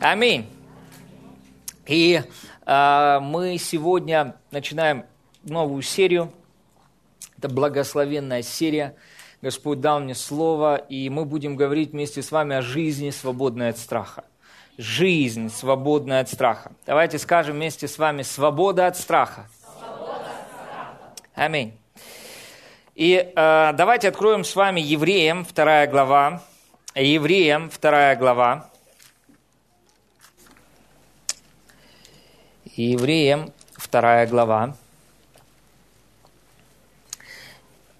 Аминь. И э, мы сегодня начинаем новую серию. Это благословенная серия. Господь дал мне слово, и мы будем говорить вместе с вами о жизни, свободной от страха. Жизнь, свободная от страха. Давайте скажем вместе с вами «свобода от страха». Свобода. Аминь. И э, давайте откроем с вами Евреям, вторая глава. Евреям, вторая глава. Евреям, вторая глава.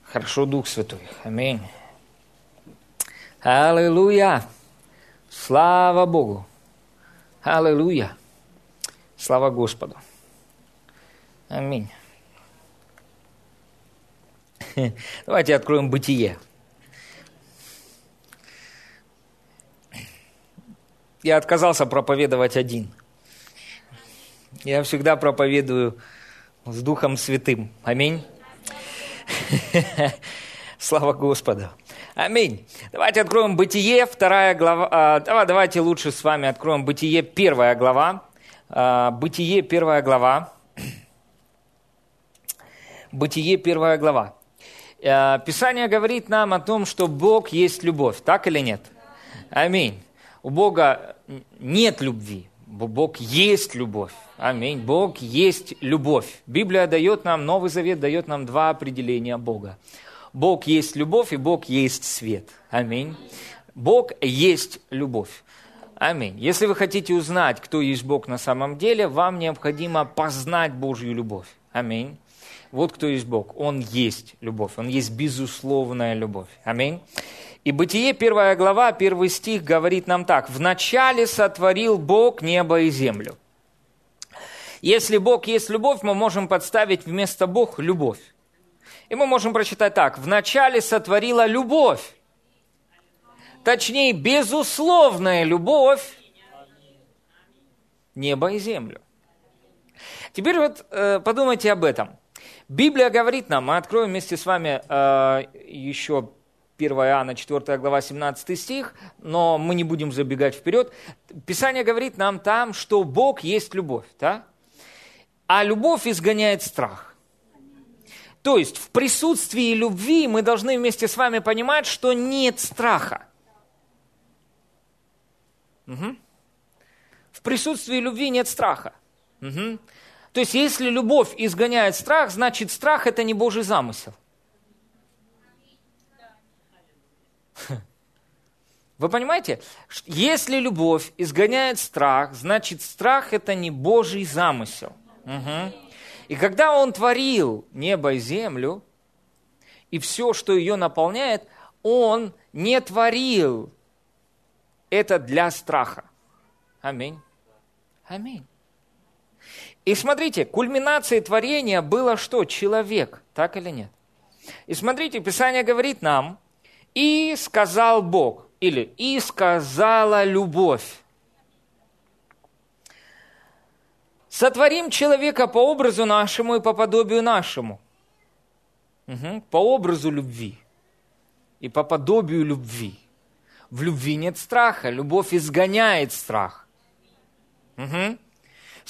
Хорошо, Дух Святой. Аминь. Аллилуйя. Слава Богу. Аллилуйя. Слава Господу. Аминь. Давайте откроем бытие. Я отказался проповедовать один – я всегда проповедую с Духом Святым. Аминь. Слава Господу. Аминь. Давайте откроем Бытие, вторая глава. А, давай, давайте лучше с вами откроем Бытие, первая глава. А, Бытие, первая глава. Бытие, первая глава. А, Писание говорит нам о том, что Бог есть любовь. Так или нет? Аминь. У Бога нет любви. Бог есть любовь. Аминь. Бог есть любовь. Библия дает нам, Новый Завет дает нам два определения Бога. Бог есть любовь и Бог есть свет. Аминь. Бог есть любовь. Аминь. Если вы хотите узнать, кто есть Бог на самом деле, вам необходимо познать Божью любовь. Аминь. Вот кто есть Бог. Он есть любовь. Он есть безусловная любовь. Аминь. И Бытие, первая глава, первый стих говорит нам так. «Вначале сотворил Бог небо и землю». Если Бог есть любовь, мы можем подставить вместо Бог любовь. И мы можем прочитать так. «Вначале сотворила любовь». Точнее, безусловная любовь небо и землю. Теперь вот э, подумайте об этом. Библия говорит нам, мы откроем вместе с вами э, еще 1 Иоанна, 4 глава, 17 стих, но мы не будем забегать вперед. Писание говорит нам там, что Бог есть любовь, да? а любовь изгоняет страх. То есть в присутствии любви мы должны вместе с вами понимать, что нет страха. Угу. В присутствии любви нет страха. Угу. То есть если любовь изгоняет страх, значит страх это не Божий замысел. Вы понимаете? Если любовь изгоняет страх, значит страх это не Божий замысел. Угу. И когда Он творил небо и землю, и все, что ее наполняет, Он не творил это для страха. Аминь. Аминь. И смотрите, кульминацией творения было что? Человек, так или нет? И смотрите, Писание говорит нам, и сказал Бог, или и сказала любовь. Сотворим человека по образу нашему и по подобию нашему. Угу. По образу любви и по подобию любви. В любви нет страха, любовь изгоняет страх. Угу.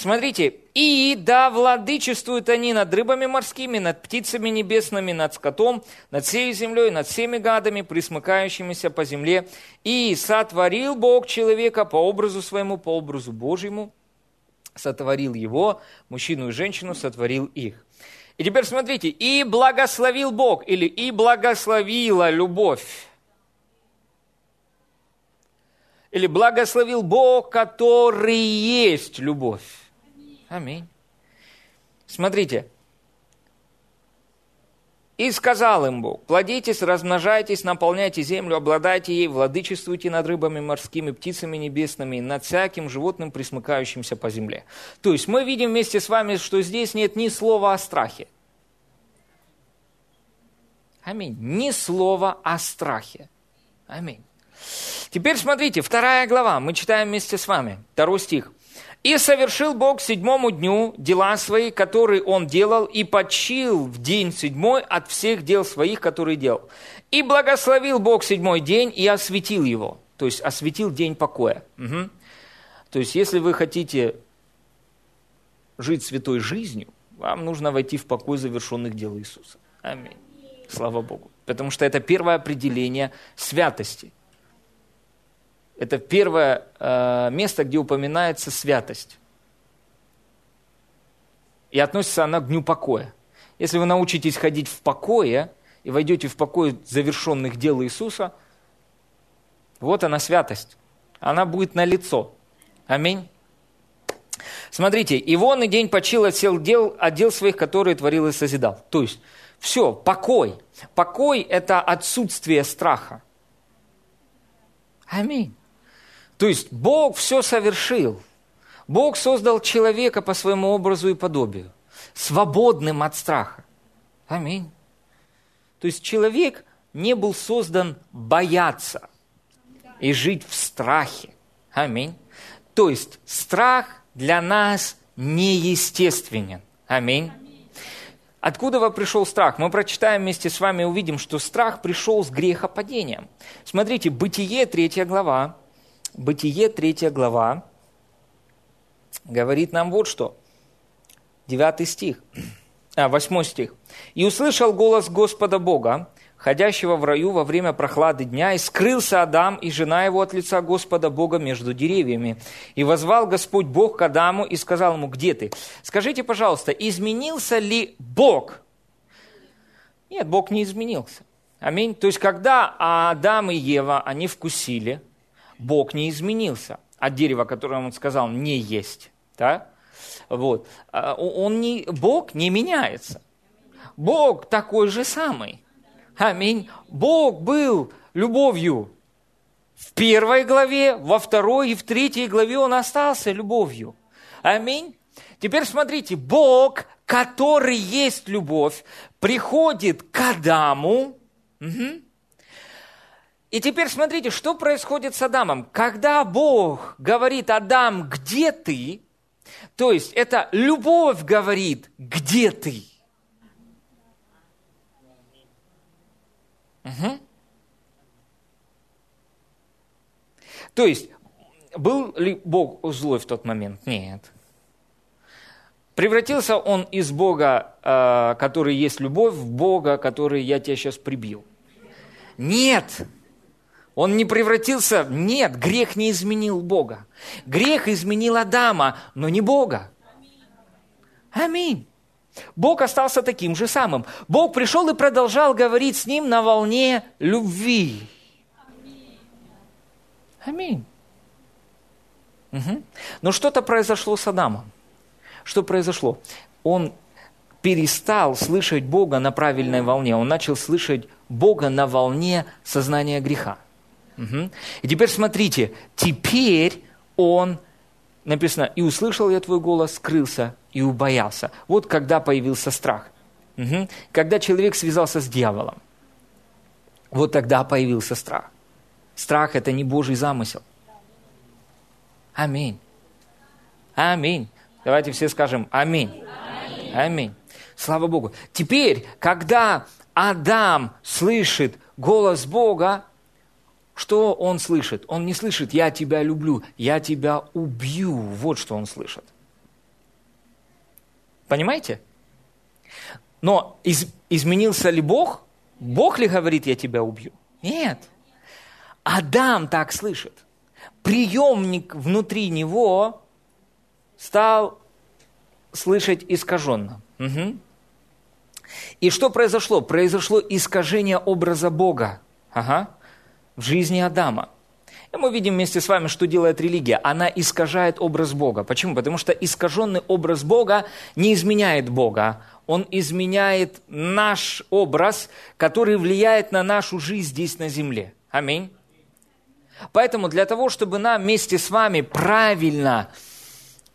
Смотрите, и да владычествуют они над рыбами морскими, над птицами небесными, над скотом, над всей землей, над всеми гадами, присмыкающимися по земле. И сотворил Бог человека по образу своему, по образу Божьему, сотворил его, мужчину и женщину сотворил их. И теперь смотрите, и благословил Бог, или и благословила любовь. Или благословил Бог, который есть любовь. Аминь. Смотрите. И сказал им Бог, плодитесь, размножайтесь, наполняйте землю, обладайте ей, владычествуйте над рыбами морскими, птицами небесными, над всяким животным, присмыкающимся по земле. То есть мы видим вместе с вами, что здесь нет ни слова о страхе. Аминь. Ни слова о страхе. Аминь. Теперь смотрите, вторая глава, мы читаем вместе с вами, второй стих. И совершил Бог седьмому дню дела свои, которые Он делал, и почил в день седьмой от всех дел своих, которые делал. И благословил Бог седьмой день и осветил его, то есть осветил день покоя. Угу. То есть, если вы хотите жить святой жизнью, вам нужно войти в покой завершенных дел Иисуса. Аминь. Слава Богу. Потому что это первое определение святости. Это первое э, место, где упоминается святость. И относится она к дню покоя. Если вы научитесь ходить в покое и войдете в покой завершенных дел Иисуса, вот она святость. Она будет на лицо. Аминь. Смотрите, и вон и день почил от сел дел, от дел своих, которые творил и созидал. То есть, все, покой. Покой – это отсутствие страха. Аминь. То есть, Бог все совершил. Бог создал человека по своему образу и подобию, свободным от страха. Аминь. То есть, человек не был создан бояться и жить в страхе. Аминь. То есть, страх для нас неестественен. Аминь. Откуда пришел страх? Мы прочитаем вместе с вами и увидим, что страх пришел с грехопадением. Смотрите, Бытие, 3 глава, Бытие, 3 глава, говорит нам вот что. 9 стих, а, 8 стих. «И услышал голос Господа Бога, ходящего в раю во время прохлады дня, и скрылся Адам и жена его от лица Господа Бога между деревьями. И возвал Господь Бог к Адаму и сказал ему, где ты? Скажите, пожалуйста, изменился ли Бог? Нет, Бог не изменился. Аминь. То есть, когда Адам и Ева, они вкусили, Бог не изменился от дерева, которое он сказал не есть. Да? Вот. А, он не, Бог не меняется. Бог такой же самый. Аминь. Бог был любовью. В первой главе, во второй и в третьей главе он остался любовью. Аминь. Теперь смотрите, Бог, который есть любовь, приходит к Адаму. Угу. И теперь смотрите, что происходит с Адамом. Когда Бог говорит, Адам, где ты? То есть это любовь говорит, где ты? Угу. То есть, был ли Бог злой в тот момент? Нет. Превратился он из Бога, э, который есть любовь, в Бога, который я тебя сейчас прибил? Нет. Он не превратился, нет, грех не изменил Бога. Грех изменил Адама, но не Бога. Аминь. Бог остался таким же самым. Бог пришел и продолжал говорить с ним на волне любви. Аминь. Угу. Но что-то произошло с Адамом. Что произошло? Он перестал слышать Бога на правильной волне. Он начал слышать Бога на волне сознания греха. Угу. И теперь смотрите, теперь он, написано, и услышал я твой голос, скрылся и убоялся. Вот когда появился страх. Угу. Когда человек связался с дьяволом. Вот тогда появился страх. Страх – это не Божий замысел. Аминь. Аминь. Давайте все скажем аминь. Аминь. аминь. Слава Богу. Теперь, когда Адам слышит голос Бога, что он слышит? Он не слышит «я тебя люблю», «я тебя убью». Вот что он слышит. Понимаете? Но из, изменился ли Бог? Бог ли говорит, я тебя убью? Нет. Адам так слышит. Приемник внутри него стал слышать искаженно. Угу. И что произошло? Произошло искажение образа Бога ага, в жизни Адама. И мы видим вместе с вами, что делает религия. Она искажает образ Бога. Почему? Потому что искаженный образ Бога не изменяет Бога. Он изменяет наш образ, который влияет на нашу жизнь здесь на земле. Аминь. Поэтому для того, чтобы нам вместе с вами правильно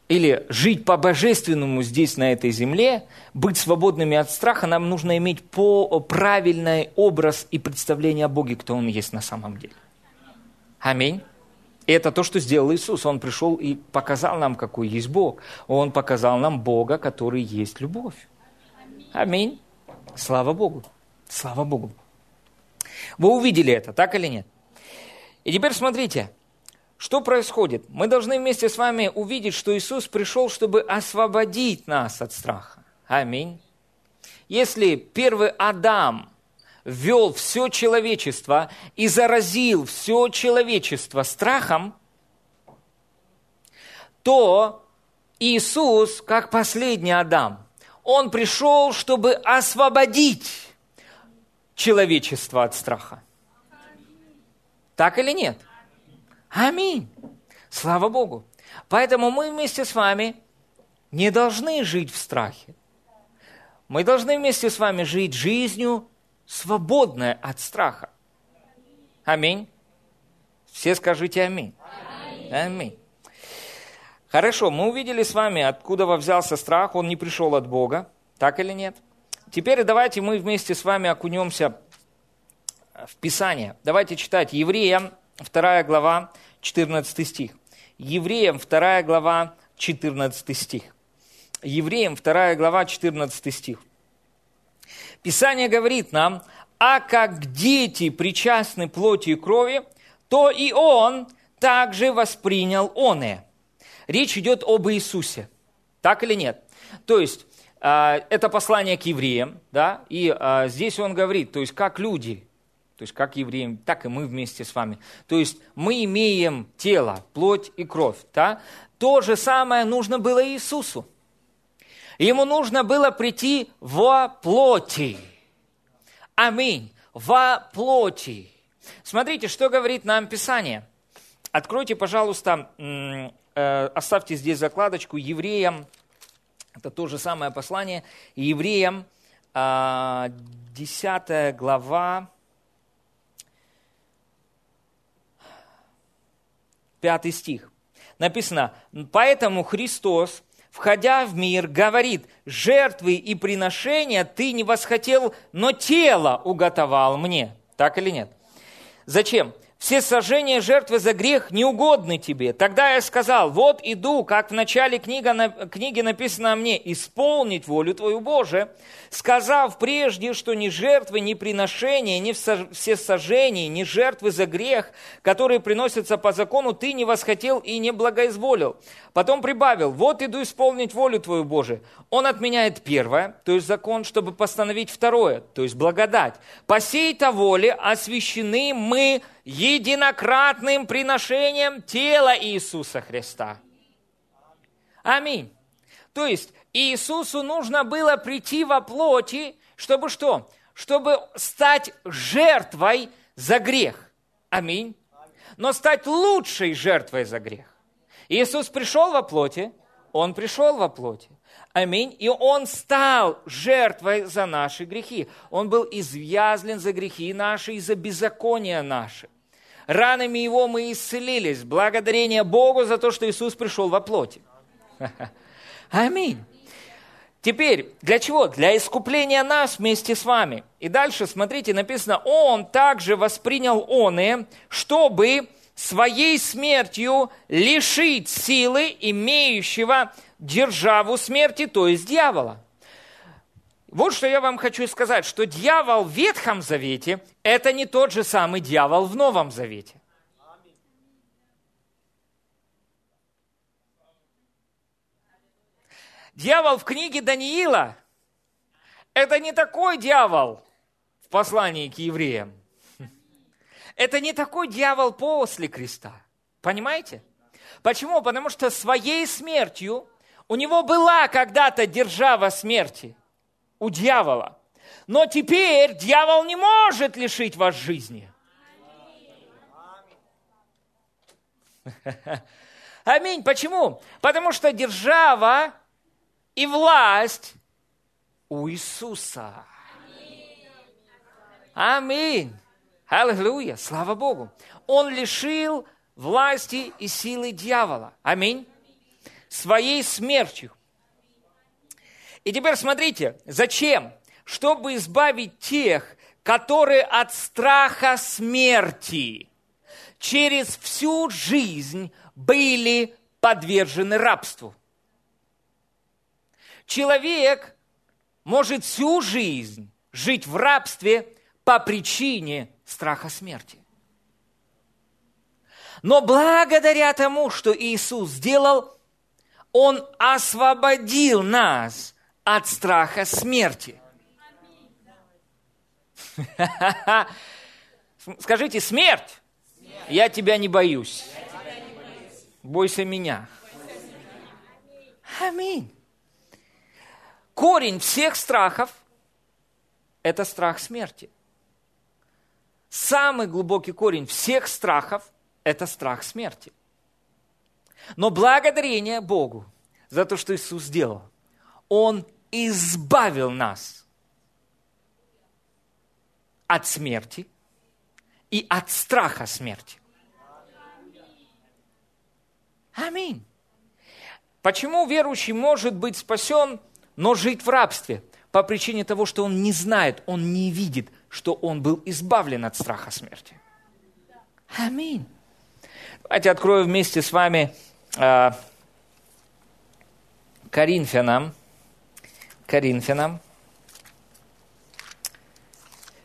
или жить по-божественному здесь, на этой земле, быть свободными от страха, нам нужно иметь по правильный образ и представление о Боге, кто Он есть на самом деле. Аминь. И это то, что сделал Иисус. Он пришел и показал нам, какой есть Бог. Он показал нам Бога, который есть любовь. Аминь. Слава Богу. Слава Богу. Вы увидели это, так или нет? И теперь смотрите. Что происходит? Мы должны вместе с вами увидеть, что Иисус пришел, чтобы освободить нас от страха. Аминь. Если первый Адам ввел все человечество и заразил все человечество страхом, то Иисус, как последний Адам, Он пришел, чтобы освободить человечество от страха. Так или нет? Аминь. Слава Богу. Поэтому мы вместе с вами не должны жить в страхе. Мы должны вместе с вами жить жизнью, свободной от страха. Аминь. Все скажите аминь. Аминь. Хорошо, мы увидели с вами, откуда взялся страх, он не пришел от Бога, так или нет? Теперь давайте мы вместе с вами окунемся в Писание. Давайте читать Евреям, 2 глава, 14 стих. Евреям 2 глава, 14 стих. Евреям 2 глава, 14 стих. Писание говорит нам, а как дети причастны плоти и крови, то и он также воспринял оное. Речь идет об Иисусе. Так или нет? То есть, а, это послание к евреям, да, и а, здесь он говорит, то есть, как люди, то есть как евреям, так и мы вместе с вами. То есть мы имеем тело, плоть и кровь. Да? То же самое нужно было Иисусу. Ему нужно было прийти во плоти. Аминь. Во плоти. Смотрите, что говорит нам Писание. Откройте, пожалуйста, э, оставьте здесь закладочку евреям. Это то же самое послание. Евреям, 10 а, глава, пятый стих. Написано, поэтому Христос, входя в мир, говорит, жертвы и приношения ты не восхотел, но тело уготовал мне. Так или нет? Зачем? Все сожжения жертвы за грех неугодны тебе. Тогда я сказал, вот иду, как в начале книга, книги написано о мне, исполнить волю Твою Боже, сказав прежде, что ни жертвы, ни приношения, ни все сожжения, ни жертвы за грех, которые приносятся по закону, ты не восхотел и не благоизволил. Потом прибавил, вот иду исполнить волю Твою Боже. Он отменяет первое, то есть закон, чтобы постановить второе, то есть благодать. По сей-то воле освящены мы единократным приношением тела Иисуса Христа. Аминь. То есть Иисусу нужно было прийти во плоти, чтобы что? Чтобы стать жертвой за грех. Аминь. Но стать лучшей жертвой за грех. Иисус пришел во плоти, Он пришел во плоти. Аминь. И Он стал жертвой за наши грехи. Он был извязлен за грехи наши и за беззакония наши. Ранами Его мы исцелились. Благодарение Богу за то, что Иисус пришел во плоти. Аминь. Теперь, для чего? Для искупления нас вместе с вами. И дальше, смотрите, написано, Он также воспринял оные, чтобы своей смертью лишить силы имеющего державу смерти, то есть дьявола. Вот что я вам хочу сказать, что дьявол в Ветхом Завете – это не тот же самый дьявол в Новом Завете. Дьявол в книге Даниила – это не такой дьявол в послании к евреям. Это не такой дьявол после креста. Понимаете? Почему? Потому что своей смертью у него была когда-то держава смерти – у дьявола. Но теперь дьявол не может лишить вас жизни. Аминь. Почему? Потому что держава и власть у Иисуса. Аминь. Аллилуйя. Слава Богу. Он лишил власти и силы дьявола. Аминь. Своей смертью. И теперь смотрите, зачем? Чтобы избавить тех, которые от страха смерти через всю жизнь были подвержены рабству. Человек может всю жизнь жить в рабстве по причине страха смерти. Но благодаря тому, что Иисус сделал, Он освободил нас от страха смерти. Скажите, смерть, Я, тебя не боюсь. Бойся меня. Аминь. Корень всех страхов – это страх смерти. Самый глубокий корень всех страхов – это страх смерти. Но благодарение Богу за то, что Иисус сделал, Он избавил нас от смерти и от страха смерти. Аминь. Почему верующий может быть спасен, но жить в рабстве? По причине того, что он не знает, он не видит, что он был избавлен от страха смерти. Аминь. Давайте открою вместе с вами э, Коринфянам. Коринфянам.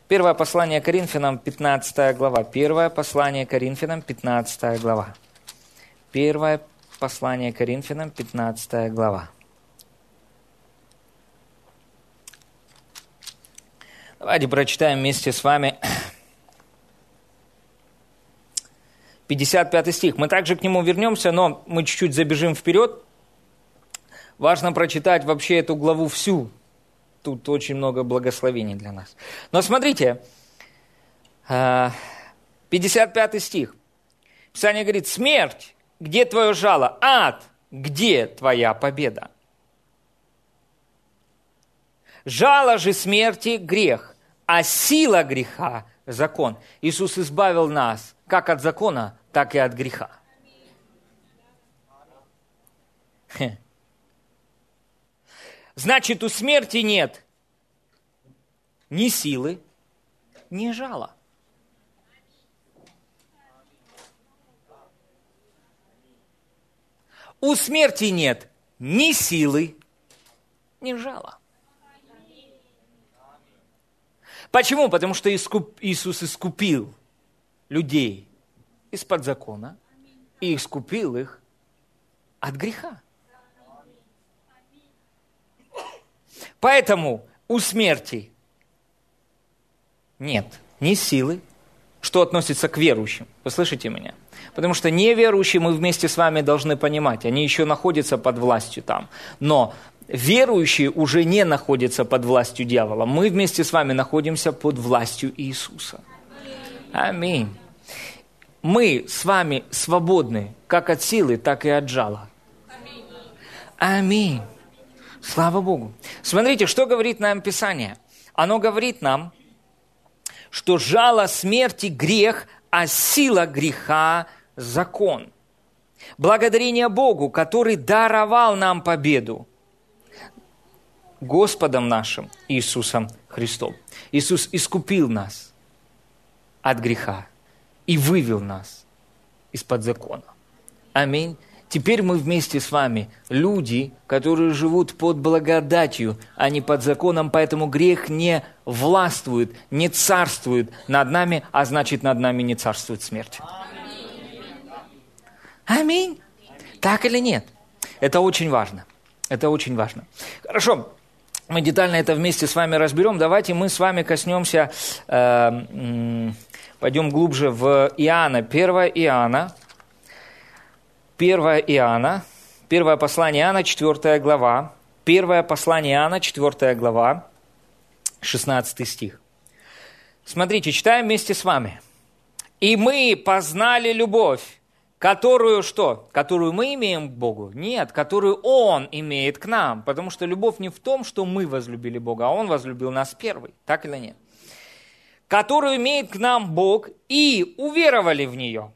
Первое послание Коринфянам, 15 глава. Первое послание Коринфянам, 15 глава. Первое послание Коринфянам, 15 глава. Давайте прочитаем вместе с вами 55 стих. Мы также к нему вернемся, но мы чуть-чуть забежим вперед. Важно прочитать вообще эту главу всю. Тут очень много благословений для нас. Но смотрите, 55 а, стих. Писание говорит, смерть где твое жало? Ад, где твоя победа? Жало же смерти – грех, а сила греха – закон. Иисус избавил нас как от закона, так и от греха. Значит, у смерти нет ни силы, ни жала. У смерти нет ни силы, ни жала. Почему? Потому что Иисус искупил людей из-под закона и искупил их от греха. Поэтому у смерти нет ни силы, что относится к верующим. Вы слышите меня? Потому что неверующие мы вместе с вами должны понимать, они еще находятся под властью там. Но верующие уже не находятся под властью дьявола. Мы вместе с вами находимся под властью Иисуса. Аминь. Мы с вами свободны как от силы, так и от жала. Аминь. Слава Богу. Смотрите, что говорит нам Писание. Оно говорит нам, что жало смерти – грех, а сила греха – закон. Благодарение Богу, который даровал нам победу Господом нашим Иисусом Христом. Иисус искупил нас от греха и вывел нас из-под закона. Аминь. Теперь мы вместе с вами люди, которые живут под благодатью, а не под законом, поэтому грех не властвует, не царствует над нами, а значит над нами не царствует смерть. Аминь. Так или нет? Это очень важно. Это очень важно. Хорошо, мы детально это вместе с вами разберем. Давайте мы с вами коснемся, э, пойдем глубже в Иоанна, 1 Иоанна, 1 Иоанна, первое послание Иоанна, 4 глава, первое послание Иоанна, 4 глава, 16 стих. Смотрите, читаем вместе с вами. «И мы познали любовь, которую что? Которую мы имеем к Богу? Нет, которую Он имеет к нам. Потому что любовь не в том, что мы возлюбили Бога, а Он возлюбил нас первый. Так или нет? Которую имеет к нам Бог и уверовали в нее.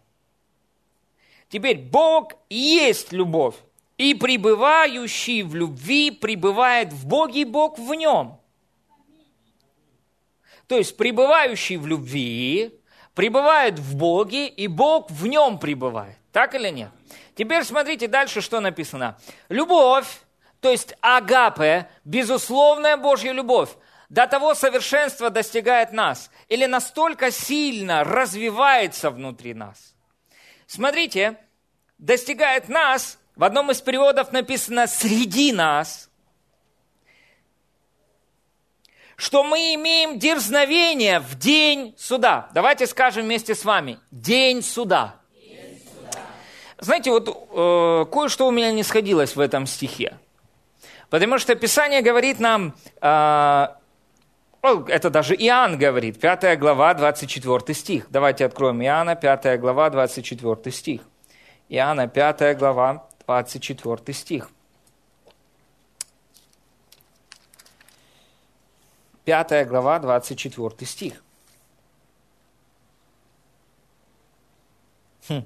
Теперь Бог есть любовь, и пребывающий в любви пребывает в Боге, и Бог в нем. То есть пребывающий в любви пребывает в Боге, и Бог в нем пребывает. Так или нет? Теперь смотрите дальше, что написано. Любовь, то есть агапе, безусловная Божья любовь, до того совершенства достигает нас, или настолько сильно развивается внутри нас – смотрите, достигает нас, в одном из переводов написано «среди нас», что мы имеем дерзновение в день суда. Давайте скажем вместе с вами. День суда. Знаете, вот э, кое-что у меня не сходилось в этом стихе. Потому что Писание говорит нам, э, это даже Иоанн говорит, 5 глава, 24 стих. Давайте откроем Иоанна, 5 глава, 24 стих. Иоанна, 5 глава, 24 стих. 5 глава, 24 стих. Хм.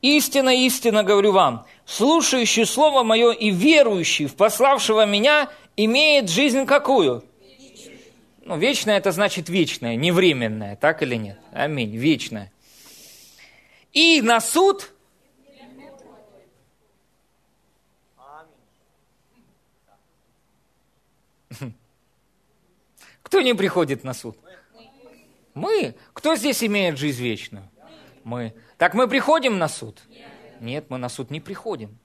«Истинно, истинно говорю вам, слушающий Слово Мое и верующий в пославшего Меня имеет жизнь какую?» Ну, вечное это значит вечное, не временное, так или нет? Аминь, вечное. И на суд Кто не приходит на суд? Мы. Кто здесь имеет жизнь вечную? Мы. Так мы приходим на суд? Нет, мы на суд не приходим.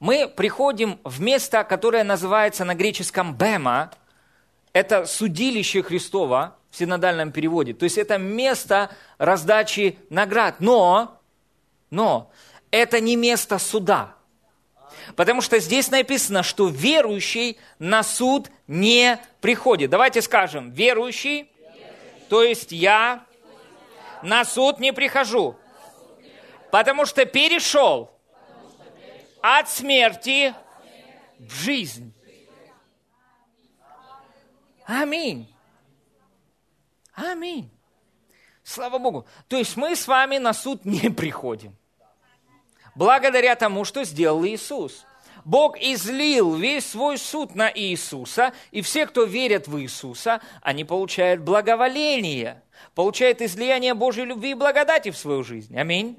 Мы приходим в место, которое называется на греческом «бема», это судилище Христова в синодальном переводе. То есть это место раздачи наград. Но, но это не место суда. Потому что здесь написано, что верующий на суд не приходит. Давайте скажем, верующий, то есть я на суд не прихожу. Потому что перешел от смерти в жизнь. Аминь. Аминь. Слава Богу. То есть мы с вами на суд не приходим. Благодаря тому, что сделал Иисус. Бог излил весь свой суд на Иисуса, и все, кто верят в Иисуса, они получают благоволение, получают излияние Божьей любви и благодати в свою жизнь. Аминь.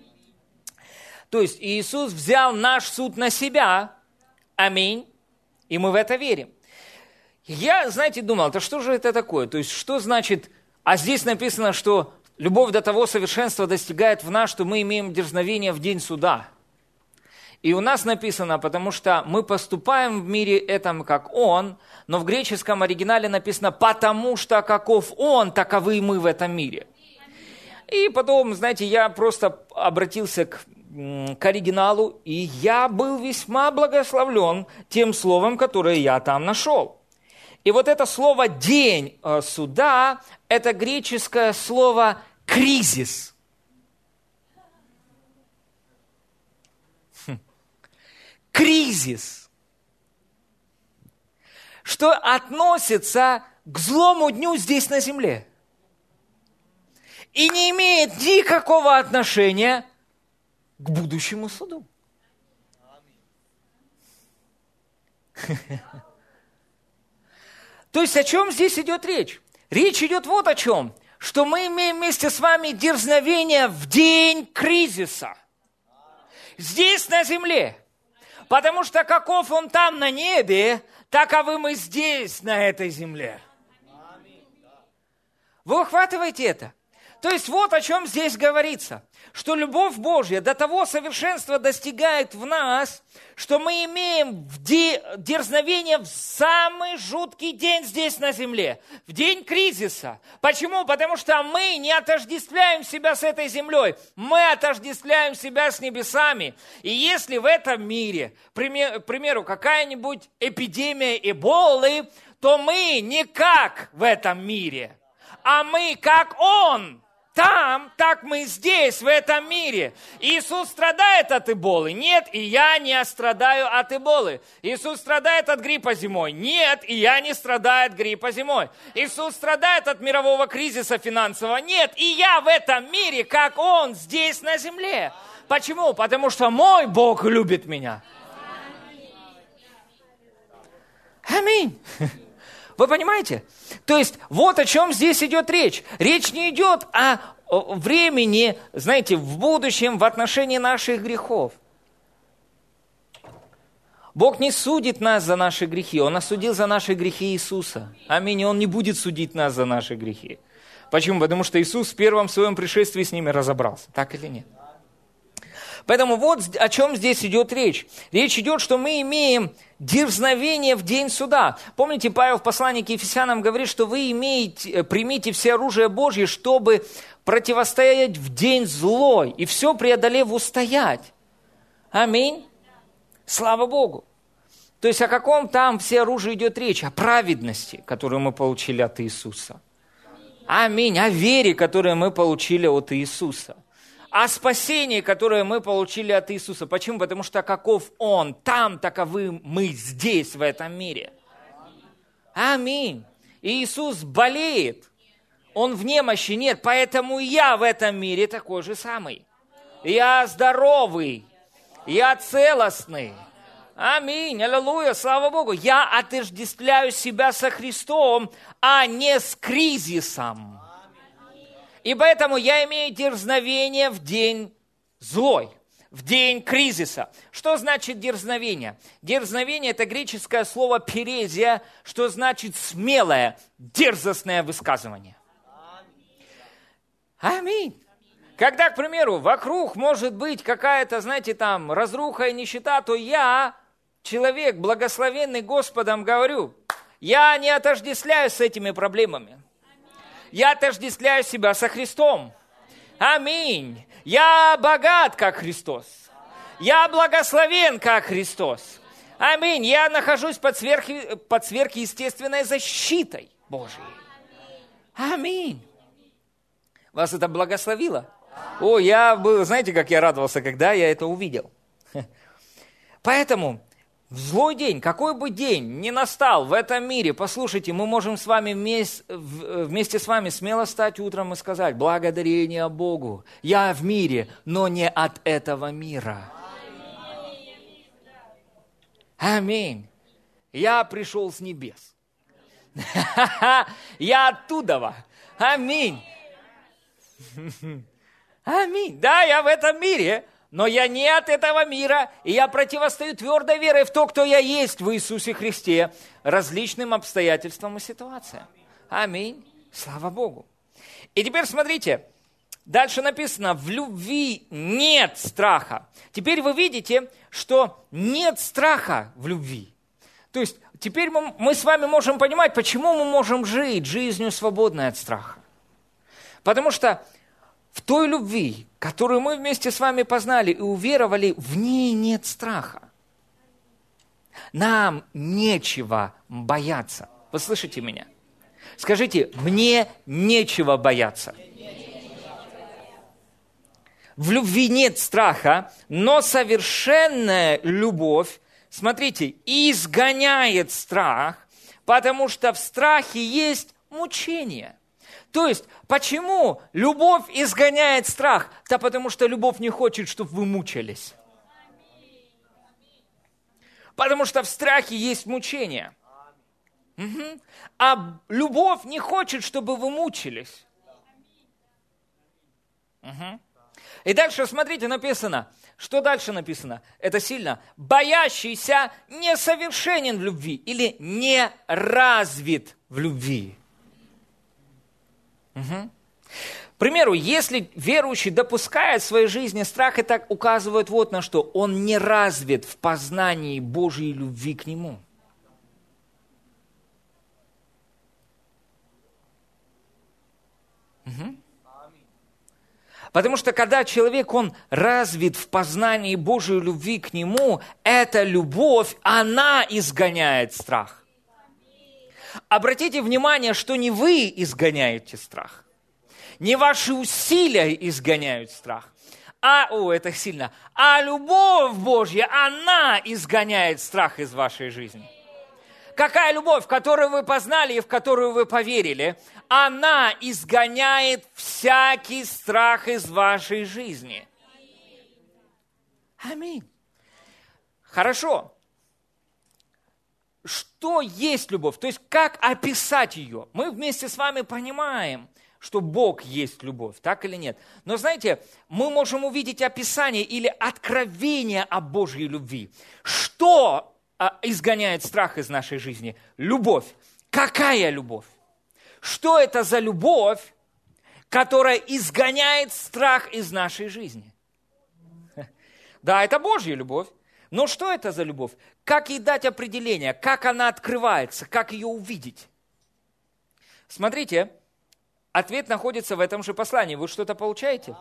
То есть Иисус взял наш суд на себя. Аминь. И мы в это верим. Я, знаете, думал, то что же это такое? То есть, что значит, а здесь написано, что любовь до того совершенства достигает в нас, что мы имеем дерзновение в день суда. И у нас написано, потому что мы поступаем в мире этом, как Он, но в греческом оригинале написано, потому что каков Он, таковы мы в этом мире. И потом, знаете, я просто обратился к, к оригиналу, и я был весьма благословлен тем словом, которое я там нашел. И вот это слово «день э, суда» – это греческое слово «кризис». Хм. Кризис. Что относится к злому дню здесь на земле. И не имеет никакого отношения к будущему суду. То есть о чем здесь идет речь? Речь идет вот о чем, что мы имеем вместе с вами дерзновение в день кризиса. Здесь на земле. Потому что каков он там на небе, таковы мы здесь, на этой земле. Вы ухватываете это? То есть вот о чем здесь говорится что любовь Божья до того совершенства достигает в нас, что мы имеем дерзновение в самый жуткий день здесь на земле, в день кризиса. Почему? Потому что мы не отождествляем себя с этой землей, мы отождествляем себя с небесами. И если в этом мире, к примеру, какая-нибудь эпидемия эболы, то мы не как в этом мире, а мы как Он – там, так мы здесь, в этом мире. Иисус страдает от эболы? Нет, и я не страдаю от эболы. Иисус страдает от гриппа зимой? Нет, и я не страдаю от гриппа зимой. Иисус страдает от мирового кризиса финансового? Нет, и я в этом мире, как Он здесь на земле. Почему? Потому что мой Бог любит меня. Аминь. Вы понимаете? То есть вот о чем здесь идет речь. Речь не идет о времени, знаете, в будущем в отношении наших грехов. Бог не судит нас за наши грехи, Он осудил за наши грехи Иисуса. Аминь. Он не будет судить нас за наши грехи. Почему? Потому что Иисус в первом своем пришествии с ними разобрался. Так или нет? Поэтому вот о чем здесь идет речь. Речь идет, что мы имеем дерзновение в день суда. Помните, Павел в послании к Ефесянам говорит, что вы имеете, э, примите все оружие Божье, чтобы противостоять в день злой и все преодолев устоять. Аминь. Слава Богу. То есть о каком там все оружие идет речь? О праведности, которую мы получили от Иисуса. Аминь. О вере, которую мы получили от Иисуса о спасении, которое мы получили от Иисуса. Почему? Потому что каков Он, там таковы мы здесь, в этом мире. Аминь. Иисус болеет. Он в немощи нет, поэтому я в этом мире такой же самый. Я здоровый, я целостный. Аминь, аллилуйя, слава Богу. Я отождествляю себя со Христом, а не с кризисом. И поэтому я имею дерзновение в день злой, в день кризиса. Что значит дерзновение? Дерзновение – это греческое слово «перезия», что значит смелое, дерзостное высказывание. Аминь. Когда, к примеру, вокруг может быть какая-то, знаете, там разруха и нищета, то я, человек, благословенный Господом, говорю, я не отождествляюсь с этими проблемами. Я отождествляю себя со Христом. Аминь. Я богат, как Христос. Я благословен, как Христос. Аминь. Я нахожусь под, сверх, под сверхъестественной защитой Божией. Аминь. Вас это благословило? О, я был, знаете, как я радовался, когда я это увидел. Поэтому в злой день, какой бы день ни настал в этом мире, послушайте, мы можем с вами вместе, вместе с вами смело стать утром и сказать, благодарение Богу, я в мире, но не от этого мира. Аминь. Я пришел с небес. Я оттуда. Аминь. Аминь. Да, я в этом мире, но я не от этого мира, и я противостою твердой верой в то, кто я есть в Иисусе Христе, различным обстоятельствам и ситуациям. Аминь. Слава Богу. И теперь смотрите, дальше написано, в любви нет страха. Теперь вы видите, что нет страха в любви. То есть теперь мы, мы с вами можем понимать, почему мы можем жить жизнью свободной от страха. Потому что в той любви, которую мы вместе с вами познали и уверовали, в ней нет страха. Нам нечего бояться. Вы слышите меня? Скажите, мне нечего бояться. В любви нет страха, но совершенная любовь, смотрите, изгоняет страх, потому что в страхе есть мучение – то есть, почему любовь изгоняет страх? Да потому что любовь не хочет, чтобы вы мучились. Потому что в страхе есть мучение. Угу. А любовь не хочет, чтобы вы мучились. Угу. И дальше, смотрите, написано. Что дальше написано? Это сильно. Боящийся несовершенен в любви или не развит в любви. Угу. К примеру, если верующий допускает в своей жизни страх, это указывает вот на что. Он не развит в познании Божьей любви к нему. Угу. Потому что когда человек, он развит в познании Божьей любви к нему, эта любовь, она изгоняет страх. Обратите внимание, что не вы изгоняете страх, не ваши усилия изгоняют страх, а, о, это сильно, а любовь Божья, она изгоняет страх из вашей жизни. Какая любовь, которую вы познали и в которую вы поверили, она изгоняет всякий страх из вашей жизни. Аминь. Хорошо что есть любовь, то есть как описать ее. Мы вместе с вами понимаем, что Бог есть любовь, так или нет. Но знаете, мы можем увидеть описание или откровение о Божьей любви. Что а, изгоняет страх из нашей жизни? Любовь. Какая любовь? Что это за любовь, которая изгоняет страх из нашей жизни? Да, это Божья любовь. Но что это за любовь? Как ей дать определение? Как она открывается? Как ее увидеть? Смотрите, ответ находится в этом же послании. Вы что-то получаете?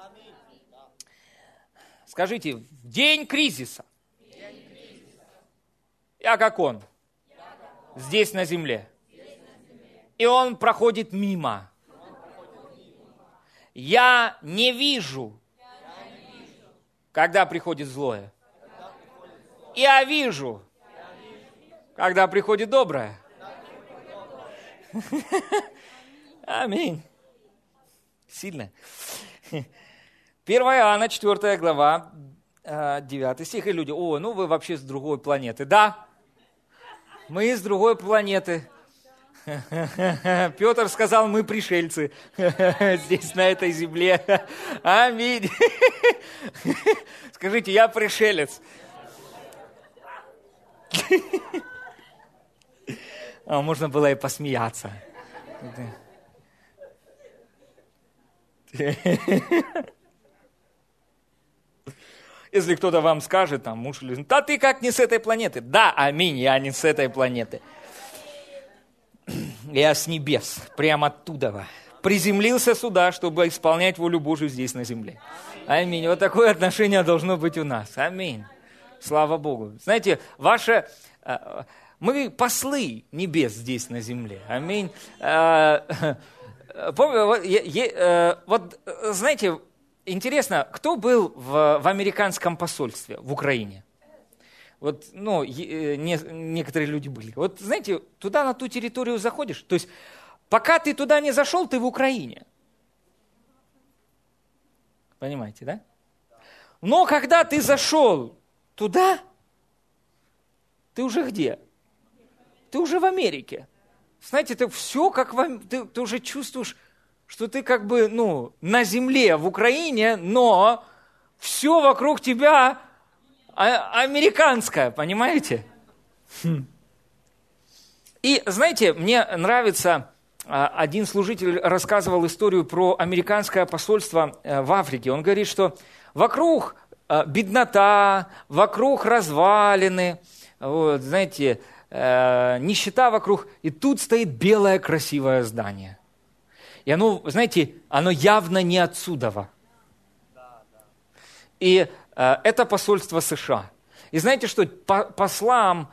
Скажите, в день кризиса. Я как он. Здесь на земле. И он проходит мимо. Я не вижу, когда приходит злое. Я вижу, когда приходит доброе. Аминь. Сильно. 1 Иоанна, 4 глава, 9 э, стих. И люди, о, ну вы вообще с другой планеты. Да, мы с другой планеты. Петр сказал, мы пришельцы здесь, на этой земле. Аминь. Скажите, я пришелец. А можно было и посмеяться. Если кто-то вам скажет, там, муж или да ты как не с этой планеты. Да, аминь, я не с этой планеты. Я с небес, прямо оттуда приземлился сюда, чтобы исполнять волю Божию здесь на земле. Аминь. Вот такое отношение должно быть у нас. Аминь. Слава Богу. Знаете, ваше... Э, мы послы небес здесь на земле. Аминь. Э, э, вот, знаете, интересно, кто был в, в американском посольстве в Украине? Вот, ну, не, некоторые люди были. Вот, знаете, туда, на ту территорию заходишь, то есть, пока ты туда не зашел, ты в Украине. Понимаете, да? Но когда ты зашел туда, ты уже где? Ты уже в Америке. Знаете, ты все как в, ты, ты уже чувствуешь, что ты как бы, ну, на земле в Украине, но все вокруг тебя а, американское, понимаете? Хм. И знаете, мне нравится, а, один служитель рассказывал историю про американское посольство э, в Африке. Он говорит, что вокруг э, беднота, вокруг развалины, вот, знаете, э, нищета вокруг, и тут стоит белое красивое здание. И оно, знаете, оно явно не отсюда. И Э, это посольство США. И знаете что, послам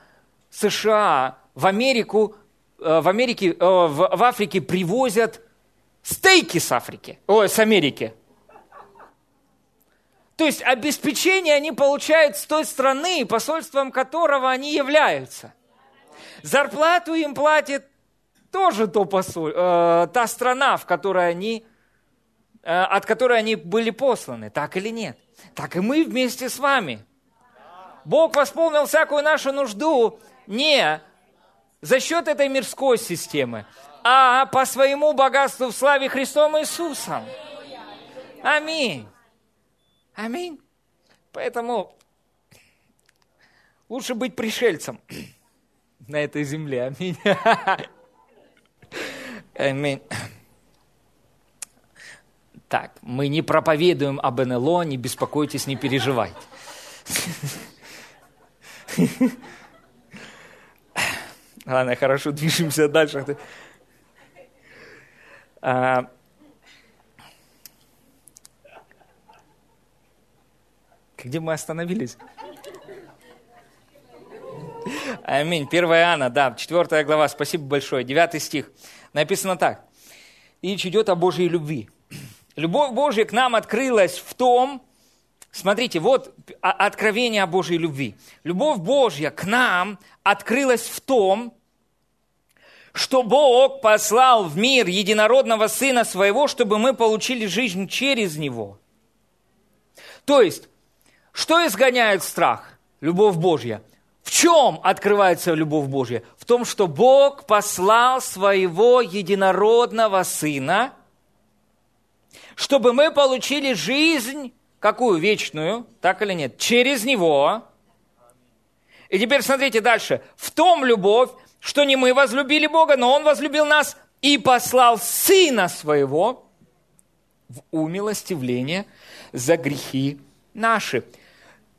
США в Америку, э, в, Америке, э, в Африке привозят стейки с Африки, ой, с Америки. То есть обеспечение они получают с той страны, посольством которого они являются. Зарплату им платит тоже то посоль, э, та страна, в которой они, э, от которой они были посланы, так или нет так и мы вместе с вами. Бог восполнил всякую нашу нужду не за счет этой мирской системы, а по своему богатству в славе Христом Иисусом. Аминь. Аминь. Поэтому лучше быть пришельцем на этой земле. Аминь. Аминь. Так, мы не проповедуем об НЛО, не беспокойтесь, не переживайте. Ладно, хорошо, движемся дальше. А, где мы остановились? Аминь. 1 Иоанна, да, 4 глава, спасибо большое, 9 стих. Написано так. Речь идет о Божьей любви. Любовь Божья к нам открылась в том, смотрите, вот откровение о Божьей любви. Любовь Божья к нам открылась в том, что Бог послал в мир единородного Сына Своего, чтобы мы получили жизнь через Него. То есть, что изгоняет страх? Любовь Божья. В чем открывается любовь Божья? В том, что Бог послал Своего единородного Сына – чтобы мы получили жизнь, какую вечную, так или нет, через Него. И теперь смотрите дальше. В том любовь, что не мы возлюбили Бога, но Он возлюбил нас и послал Сына Своего в умилостивление за грехи наши.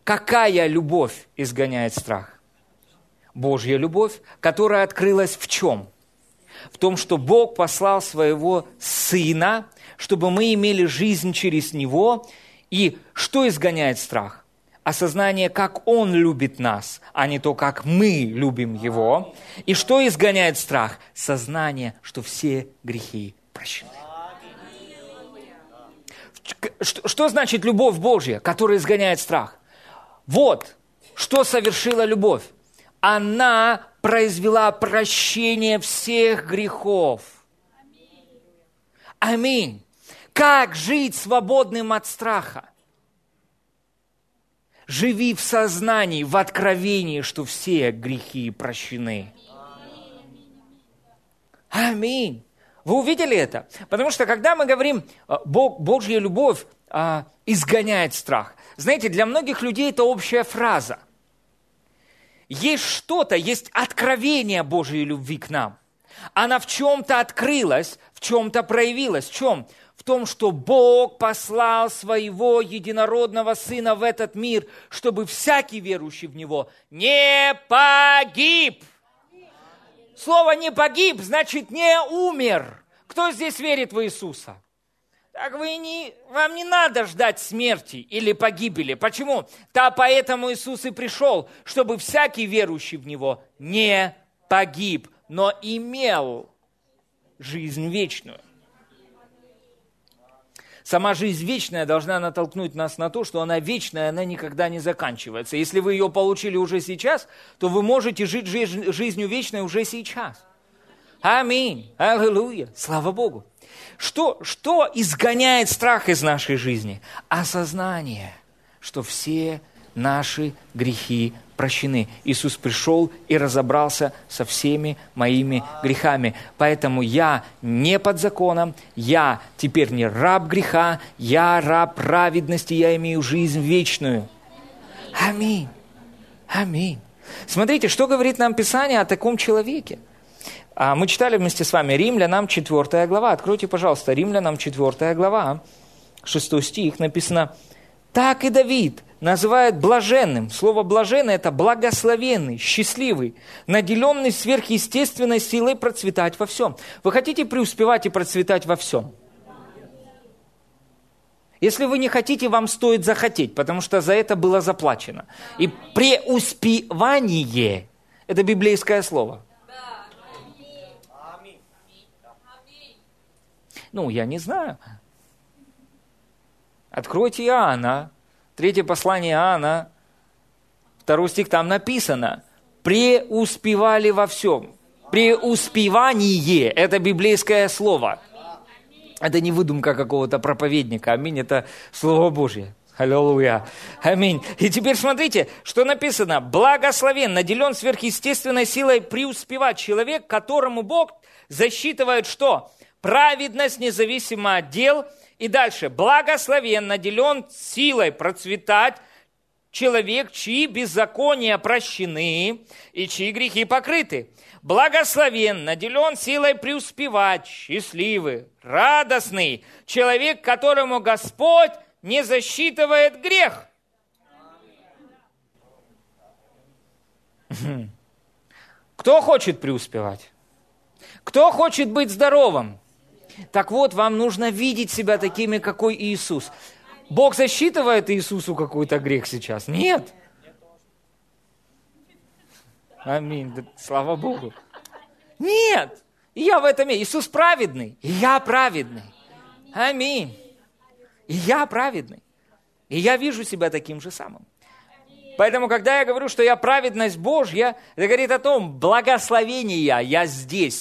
какая любовь изгоняет страх? Божья любовь, которая открылась в чем? В том, что Бог послал своего Сына, чтобы мы имели жизнь через Него. И что изгоняет страх? Осознание, как Он любит нас, а не то, как мы любим Его. И что изгоняет страх? Сознание, что все грехи прощены. Что значит любовь Божья, которая изгоняет страх? Вот, что совершила любовь. Она произвела прощение всех грехов. Аминь. Как жить свободным от страха? Живи в сознании, в откровении, что все грехи прощены. Аминь. Вы увидели это? Потому что когда мы говорим, э, Бог, Божья любовь а, изгоняет страх, знаете, для многих людей это общая фраза. Есть что-то, есть откровение Божьей любви к нам. Она в чем-то открылась, в чем-то проявилась. В чем? В том, что Бог послал своего единородного Сына в этот мир, чтобы всякий верующий в Него не погиб. Слово «не погиб» значит «не умер». Кто здесь верит в Иисуса? Так вы не, вам не надо ждать смерти или погибели. Почему? Да поэтому Иисус и пришел, чтобы всякий верующий в Него не погиб, но имел жизнь вечную. Сама жизнь вечная должна натолкнуть нас на то, что она вечная, она никогда не заканчивается. Если вы ее получили уже сейчас, то вы можете жить жизнью вечной уже сейчас. Аминь. Аллилуйя. Слава Богу. Что, что изгоняет страх из нашей жизни? Осознание, что все наши грехи прощены. Иисус пришел и разобрался со всеми моими грехами. Поэтому я не под законом, я теперь не раб греха, я раб праведности, я имею жизнь вечную. Аминь. Аминь. Смотрите, что говорит нам Писание о таком человеке. А мы читали вместе с вами Римлянам 4 глава. Откройте, пожалуйста, Римлянам 4 глава, 6 стих, написано, «Так и Давид называет блаженным». Слово «блаженный» – это благословенный, счастливый, наделенный сверхъестественной силой процветать во всем. Вы хотите преуспевать и процветать во всем? Если вы не хотите, вам стоит захотеть, потому что за это было заплачено. И преуспевание – это библейское слово – Ну, я не знаю. Откройте Иоанна, третье послание Иоанна, второй стих, там написано, преуспевали во всем. Преуспевание – это библейское слово. Это не выдумка какого-то проповедника. Аминь, это Слово Божье. Аллилуйя. Аминь. И теперь смотрите, что написано. Благословен, наделен сверхъестественной силой преуспевать человек, которому Бог засчитывает что? Праведность независимо от дел. И дальше, благословен, наделен силой процветать человек, чьи беззакония прощены и чьи грехи покрыты. Благословен, наделен силой преуспевать, счастливый, радостный, человек, которому Господь не засчитывает грех. Кто хочет преуспевать? Кто хочет быть здоровым? Так вот, вам нужно видеть себя такими, какой Иисус. Бог засчитывает Иисусу какой-то грех сейчас? Нет. Аминь. Да, слава Богу. Нет. И я в этом Иисус праведный. И я праведный. Аминь. И я праведный. И я вижу себя таким же самым. Поэтому, когда я говорю, что я праведность Божья, это говорит о том, благословение я здесь,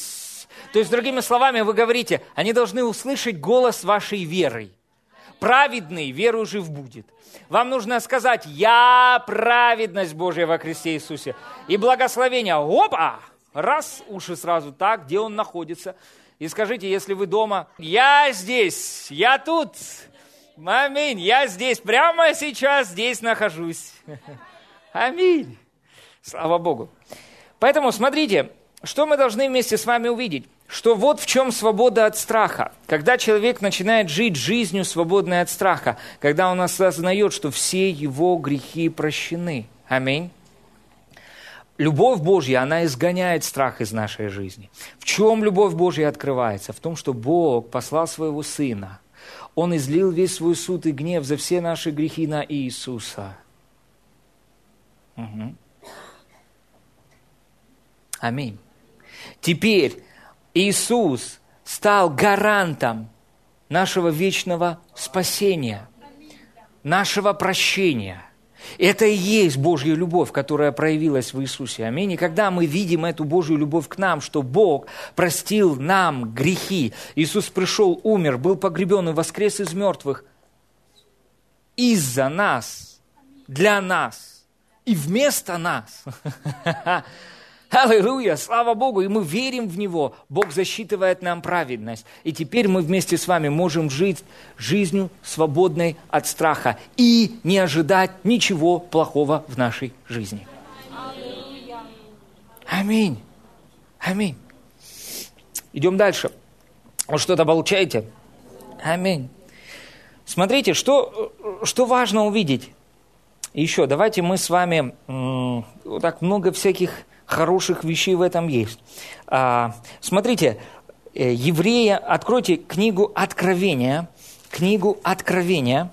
то есть, другими словами, вы говорите, они должны услышать голос вашей веры. Праведный веру жив будет. Вам нужно сказать, я праведность Божья во Христе Иисусе. И благословение, опа, раз, уши сразу так, где он находится. И скажите, если вы дома, я здесь, я тут, аминь, я здесь, прямо сейчас здесь нахожусь. Аминь. Слава Богу. Поэтому смотрите, что мы должны вместе с вами увидеть? Что вот в чем свобода от страха. Когда человек начинает жить жизнью, свободной от страха, когда он осознает, что все его грехи прощены. Аминь. Любовь Божья, она изгоняет страх из нашей жизни. В чем любовь Божья открывается? В том, что Бог послал своего Сына. Он излил весь свой суд и гнев за все наши грехи на Иисуса. Угу. Аминь. Теперь Иисус стал гарантом нашего вечного спасения, нашего прощения. Это и есть Божья любовь, которая проявилась в Иисусе. Аминь. И когда мы видим эту Божью любовь к нам, что Бог простил нам грехи, Иисус пришел, умер, был погребен и воскрес из мертвых из-за нас, для нас и вместо нас. Аллилуйя, слава Богу, и мы верим в Него. Бог засчитывает нам праведность. И теперь мы вместе с вами можем жить жизнью свободной от страха и не ожидать ничего плохого в нашей жизни. Аминь. Аминь. Идем дальше. Вы что-то получаете? Аминь. Смотрите, что, что важно увидеть. Еще давайте мы с вами, вот так много всяких хороших вещей в этом есть. А, смотрите, э, еврея, откройте книгу Откровения, книгу Откровения,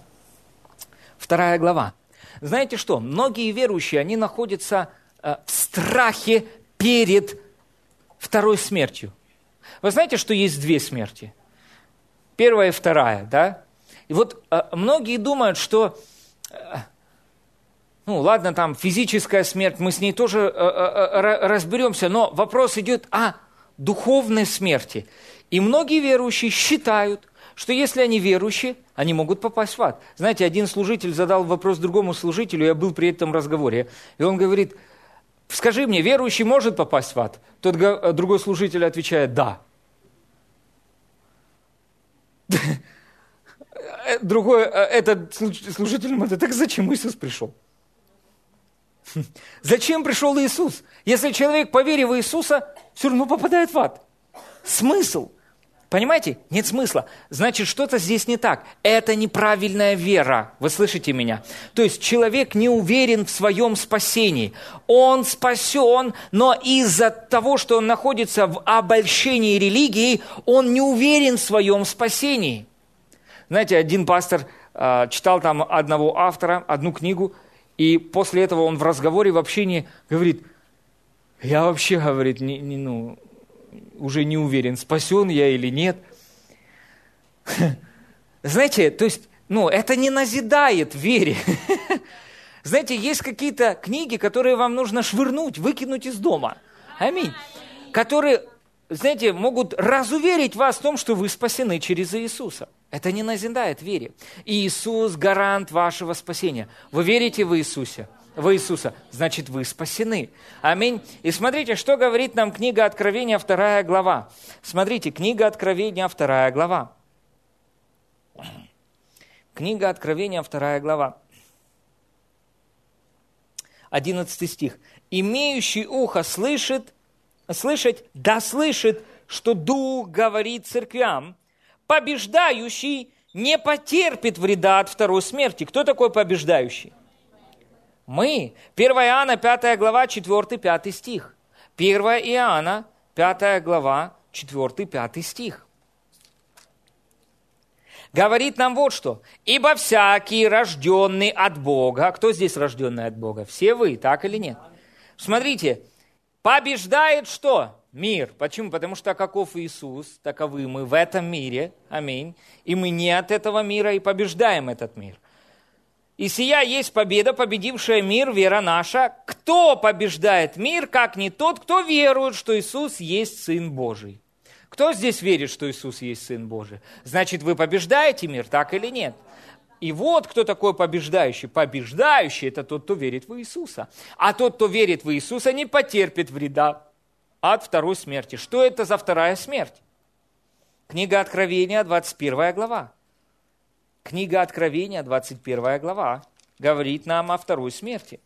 вторая глава. Знаете что? Многие верующие, они находятся э, в страхе перед второй смертью. Вы знаете, что есть две смерти? Первая и вторая, да? И вот э, многие думают, что ну ладно, там физическая смерть, мы с ней тоже э, э, э разберемся, но вопрос идет о духовной смерти. И многие верующие считают, что если они верующие, они могут попасть в ад. Знаете, один служитель задал вопрос другому служителю, я был при этом разговоре, и он говорит, скажи мне, верующий может попасть в ад? Тот другой служитель отвечает, да. Другой, этот служитель так зачем Иисус пришел? Зачем пришел Иисус? Если человек, поверив в Иисуса, все равно попадает в ад. Смысл? Понимаете? Нет смысла. Значит, что-то здесь не так. Это неправильная вера. Вы слышите меня? То есть человек не уверен в своем спасении. Он спасен, но из-за того, что он находится в обольщении религии, он не уверен в своем спасении. Знаете, один пастор э, читал там одного автора, одну книгу – и после этого он в разговоре, в общении говорит, я вообще, говорит, не, не, ну, уже не уверен, спасен я или нет. Знаете, то есть, ну, это не назидает вере. Знаете, есть какие-то книги, которые вам нужно швырнуть, выкинуть из дома. Аминь. Которые, знаете, могут разуверить вас в том, что вы спасены через Иисуса. Это не назидает вере. Иисус – гарант вашего спасения. Вы верите в Иисусе? В Иисуса, значит, вы спасены. Аминь. И смотрите, что говорит нам книга Откровения, вторая глава. Смотрите, книга Откровения, вторая глава. Книга Откровения, вторая глава. Одиннадцатый стих. «Имеющий ухо слышит, слышать, да слышит, что Дух говорит церквям, побеждающий не потерпит вреда от второй смерти. Кто такой побеждающий? Мы. 1 Иоанна, 5 глава, 4-5 стих. 1 Иоанна, 5 глава, 4-5 стих. Говорит нам вот что. «Ибо всякий, рожденный от Бога...» Кто здесь рожденный от Бога? Все вы, так или нет? Смотрите, побеждает что? мир. Почему? Потому что каков Иисус, таковы мы в этом мире. Аминь. И мы не от этого мира и побеждаем этот мир. И сия есть победа, победившая мир, вера наша. Кто побеждает мир, как не тот, кто верует, что Иисус есть Сын Божий? Кто здесь верит, что Иисус есть Сын Божий? Значит, вы побеждаете мир, так или нет? И вот кто такой побеждающий. Побеждающий – это тот, кто верит в Иисуса. А тот, кто верит в Иисуса, не потерпит вреда от второй смерти. Что это за вторая смерть? Книга Откровения, 21 глава. Книга Откровения, 21 глава, говорит нам о второй смерти.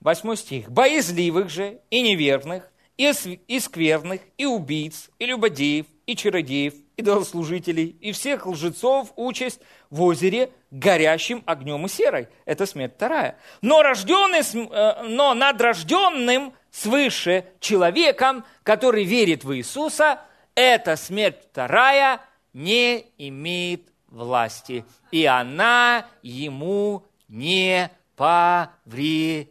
восьмой стих. «Боязливых же и неверных, и, скверных, и убийц, и любодеев, и чародеев, и долослужителей, и всех лжецов участь в озере горящим огнем и серой». Это смерть вторая. Но, рожденный, э, но над рожденным свыше человеком, который верит в Иисуса, эта смерть вторая не имеет власти, и она ему не повредит.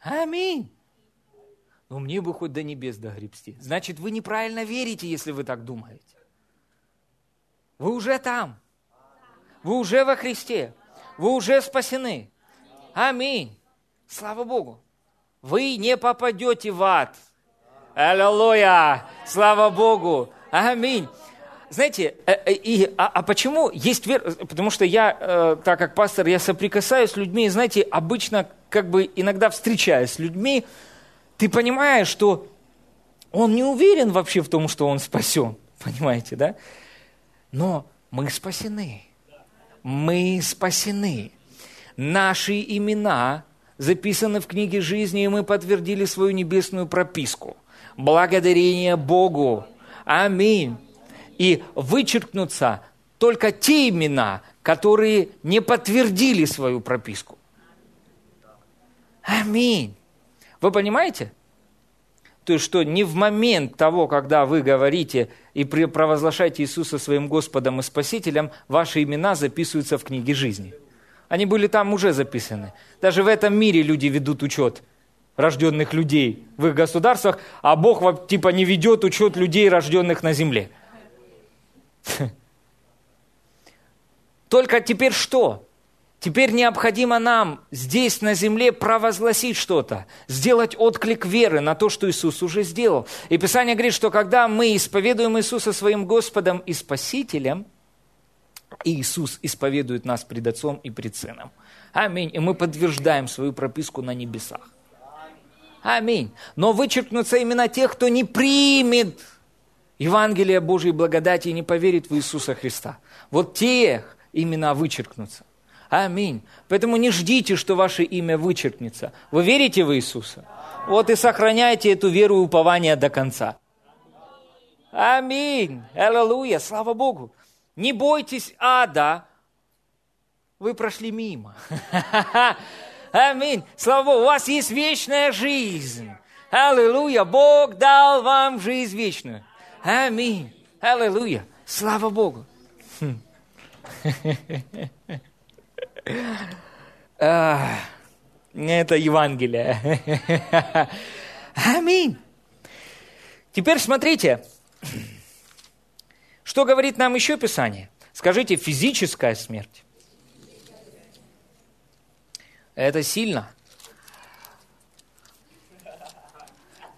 Аминь. Ну, мне бы хоть до небес догребсти. Значит, вы неправильно верите, если вы так думаете. Вы уже там. Вы уже во Христе. Вы уже спасены. Аминь. Слава Богу. Вы не попадете в ад. Аллилуйя! Слава Богу! Аминь! Знаете, э, э, и, а, а почему есть вера? Потому что я, э, так как пастор, я соприкасаюсь с людьми, знаете, обычно, как бы иногда встречаясь с людьми, ты понимаешь, что он не уверен вообще в том, что он спасен. Понимаете, да? Но мы спасены. Мы спасены. Наши имена записаны в книге жизни, и мы подтвердили свою небесную прописку. Благодарение Богу. Аминь. И вычеркнутся только те имена, которые не подтвердили свою прописку. Аминь. Вы понимаете? То есть, что не в момент того, когда вы говорите и провозглашаете Иисуса своим Господом и Спасителем, ваши имена записываются в книге жизни. Они были там уже записаны. Даже в этом мире люди ведут учет рожденных людей в их государствах, а Бог типа не ведет учет людей, рожденных на земле. Только теперь что? Теперь необходимо нам здесь, на земле, провозгласить что-то, сделать отклик веры на то, что Иисус уже сделал. И Писание говорит, что когда мы исповедуем Иисуса своим Господом и Спасителем, Иисус исповедует нас пред Отцом и пред Сыном. Аминь. И мы подтверждаем свою прописку на небесах. Аминь. Но вычеркнутся именно тех, кто не примет Евангелие Божьей благодати и не поверит в Иисуса Христа. Вот тех имена вычеркнутся. Аминь. Поэтому не ждите, что ваше имя вычеркнется. Вы верите в Иисуса? Вот и сохраняйте эту веру и упование до конца. Аминь. Аллилуйя. Слава Богу. Не бойтесь ада. Вы прошли мимо. Аминь. Слава Богу. У вас есть вечная жизнь. Аллилуйя. Бог дал вам жизнь вечную. Аминь. Аллилуйя. Слава Богу. Это Евангелие. Аминь. Теперь смотрите, что говорит нам еще Писание. Скажите, физическая смерть. Это сильно.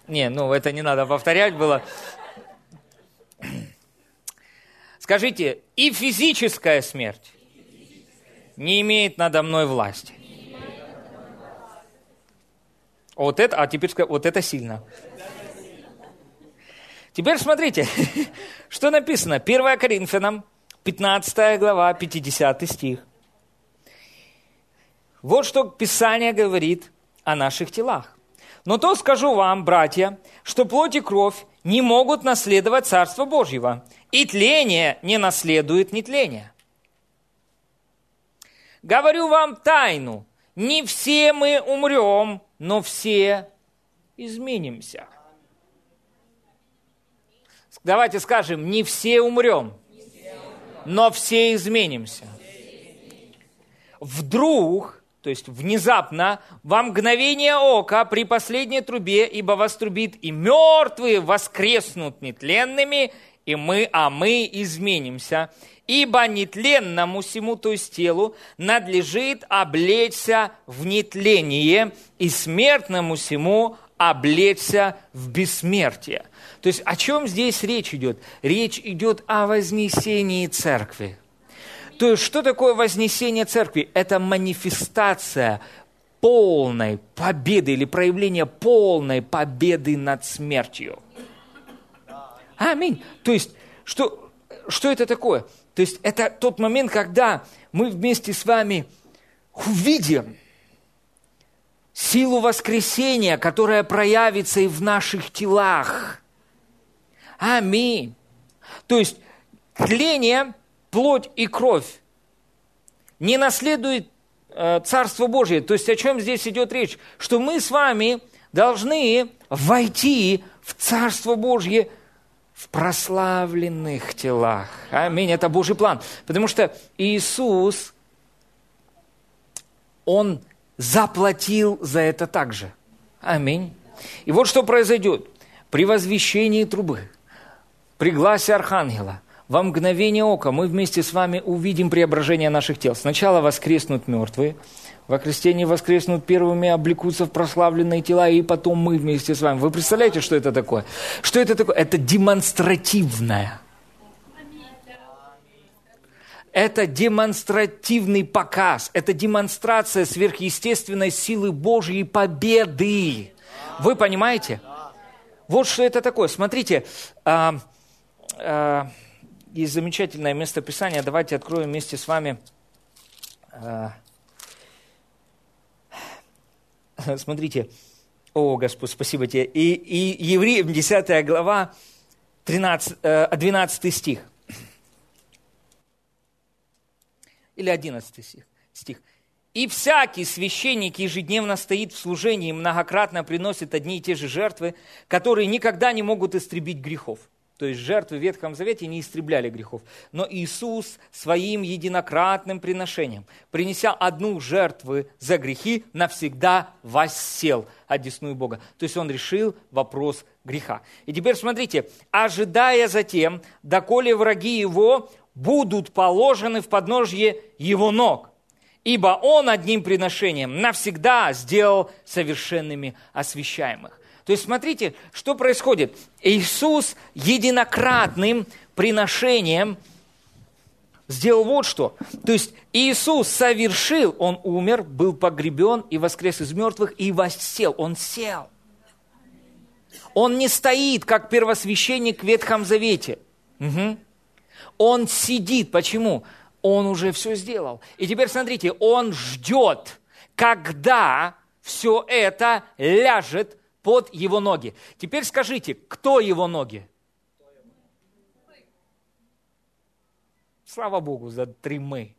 Не, ну это не надо повторять было. Скажите, и физическая смерть не имеет надо мной власти. Вот это, а теперь вот это сильно. Теперь смотрите, что написано. 1 Коринфянам, 15 глава, 50 стих. Вот что Писание говорит о наших телах. Но то скажу вам, братья, что плоть и кровь не могут наследовать Царство Божьего, и тление не наследует нетление. Говорю вам тайну, не все мы умрем, но все изменимся. Давайте скажем, не все умрем, но все изменимся. Вдруг, то есть внезапно, во мгновение ока при последней трубе, ибо вострубит, и мертвые воскреснут нетленными, и мы, а мы изменимся. Ибо нетленному всему, то есть телу, надлежит облечься в нетление, и смертному всему облечься в бессмертие. То есть о чем здесь речь идет? Речь идет о вознесении церкви. То есть что такое вознесение церкви? Это манифестация полной победы или проявление полной победы над смертью. Аминь. То есть, что что это такое? То есть это тот момент, когда мы вместе с вами увидим силу воскресения, которая проявится и в наших телах. Аминь. То есть тление, плоть и кровь не наследует э, Царство Божие. То есть о чем здесь идет речь? Что мы с вами должны войти в Царство Божье в прославленных телах. Аминь. Это Божий план. Потому что Иисус, Он заплатил за это также. Аминь. И вот что произойдет. При возвещении трубы, при гласе архангела, во мгновение ока мы вместе с вами увидим преображение наших тел. Сначала воскреснут мертвые, во крещении воскреснут первыми, облекутся в прославленные тела, и потом мы вместе с вами. Вы представляете, что это такое? Что это такое? Это демонстративное. Это демонстративный показ, это демонстрация сверхъестественной силы Божьей победы. Вы понимаете? Вот что это такое. Смотрите, а, а, есть замечательное местописание. Давайте откроем вместе с вами а, смотрите, о, Господь, спасибо тебе. И, и Евреям 10 глава, 13, 12 э, стих. Или 11 стих. стих. «И всякий священник ежедневно стоит в служении и многократно приносит одни и те же жертвы, которые никогда не могут истребить грехов». То есть жертвы в Ветхом Завете не истребляли грехов. Но Иисус своим единократным приношением, принеся одну жертву за грехи, навсегда воссел одесную Бога. То есть он решил вопрос греха. И теперь смотрите, ожидая затем, доколе враги его будут положены в подножье его ног, ибо он одним приношением навсегда сделал совершенными освящаемых. То есть смотрите, что происходит. Иисус единократным приношением сделал вот что. То есть Иисус совершил, Он умер, был погребен и воскрес из мертвых, и воссел. Он сел. Он не стоит, как первосвященник в Ветхом Завете. Угу. Он сидит. Почему? Он уже все сделал. И теперь смотрите, он ждет, когда все это ляжет под его ноги. Теперь скажите, кто его ноги? Слава Богу за три мы.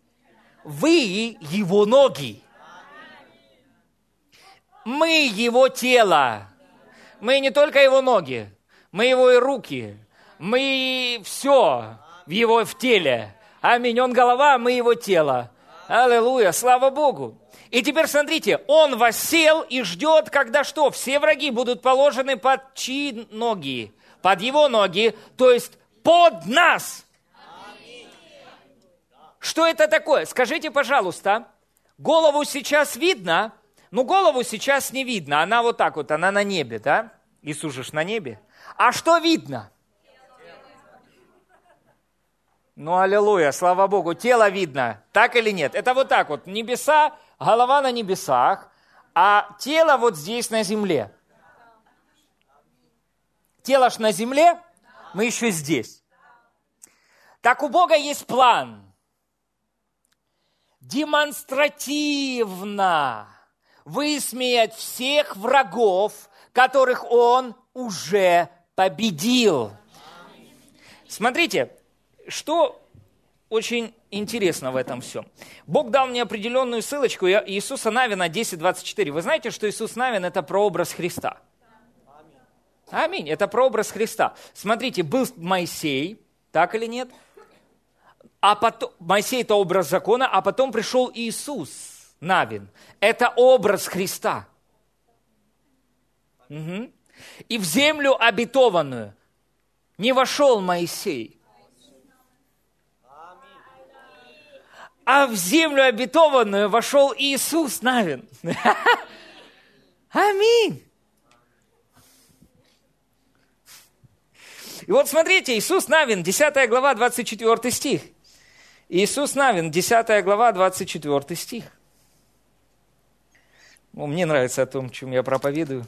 Вы его ноги. Мы его тело. Мы не только его ноги, мы его и руки. Мы все в его в теле. Аминь. Он голова, мы его тело. Аллилуйя. Слава Богу. И теперь смотрите, он восел и ждет, когда что? Все враги будут положены под чьи ноги? Под его ноги, то есть под нас. Что это такое? Скажите, пожалуйста, голову сейчас видно? Ну, голову сейчас не видно, она вот так вот, она на небе, да? Иисус же на небе. А что видно? Ну, аллилуйя, слава Богу, тело видно, так или нет? Это вот так вот, небеса голова на небесах, а тело вот здесь на земле. Тело ж на земле, мы еще здесь. Так у Бога есть план. Демонстративно высмеять всех врагов, которых Он уже победил. Смотрите, что очень интересно в этом всем. Бог дал мне определенную ссылочку Иисуса Навина 10.24. Вы знаете, что Иисус Навин – это прообраз Христа? Аминь. Это прообраз Христа. Смотрите, был Моисей, так или нет? А потом, Моисей – это образ закона, а потом пришел Иисус Навин. Это образ Христа. Угу. И в землю обетованную не вошел Моисей, а в землю обетованную вошел Иисус Навин. Аминь. И вот смотрите, Иисус Навин, 10 глава, 24 стих. Иисус Навин, 10 глава, 24 стих. Ну, мне нравится о том, чем я проповедую.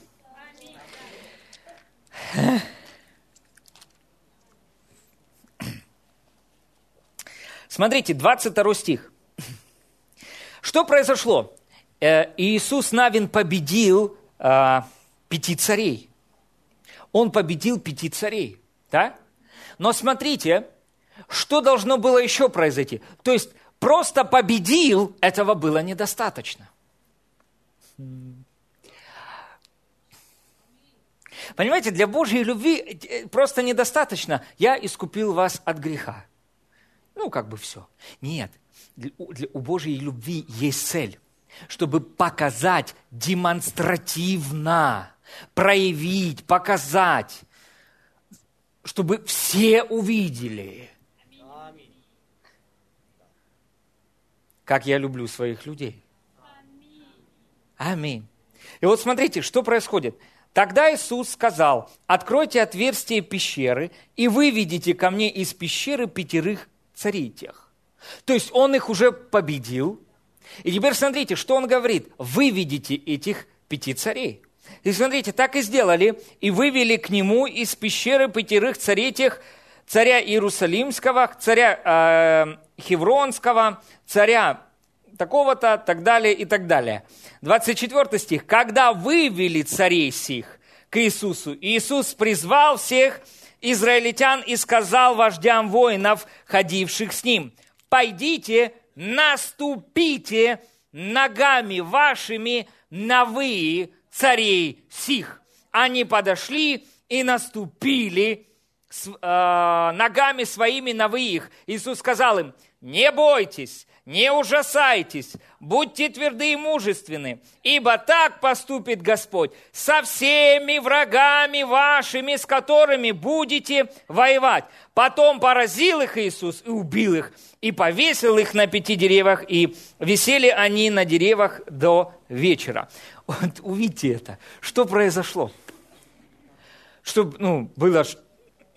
Смотрите, 22 стих. Что произошло? Э, Иисус Навин победил э, пяти царей. Он победил пяти царей. Да? Но смотрите, что должно было еще произойти? То есть просто победил, этого было недостаточно. Понимаете, для Божьей любви э, просто недостаточно. Я искупил вас от греха. Ну, как бы все. Нет, у, для, у Божьей любви есть цель, чтобы показать демонстративно, проявить, показать, чтобы все увидели. Как я люблю своих людей. Аминь. И вот смотрите, что происходит. Тогда Иисус сказал, откройте отверстие пещеры и выведите ко мне из пещеры пятерых царей тех. То есть он их уже победил. И теперь смотрите, что он говорит. Выведите этих пяти царей. И смотрите, так и сделали. И вывели к нему из пещеры пятерых царей тех, царя Иерусалимского, царя э, Хевронского, царя такого-то, так далее и так далее. 24 стих. «Когда вывели царей сих к Иисусу, Иисус призвал всех израильтян и сказал вождям воинов, ходивших с ним, «Пойдите, наступите ногами вашими на вы царей сих». Они подошли и наступили с, э, ногами своими на вы их. Иисус сказал им, «Не бойтесь, не ужасайтесь, будьте тверды и мужественны, ибо так поступит Господь со всеми врагами вашими, с которыми будете воевать. Потом поразил их Иисус и убил их, и повесил их на пяти деревьях, и висели они на деревьях до вечера. Вот увидите это, что произошло. Чтобы, ну, было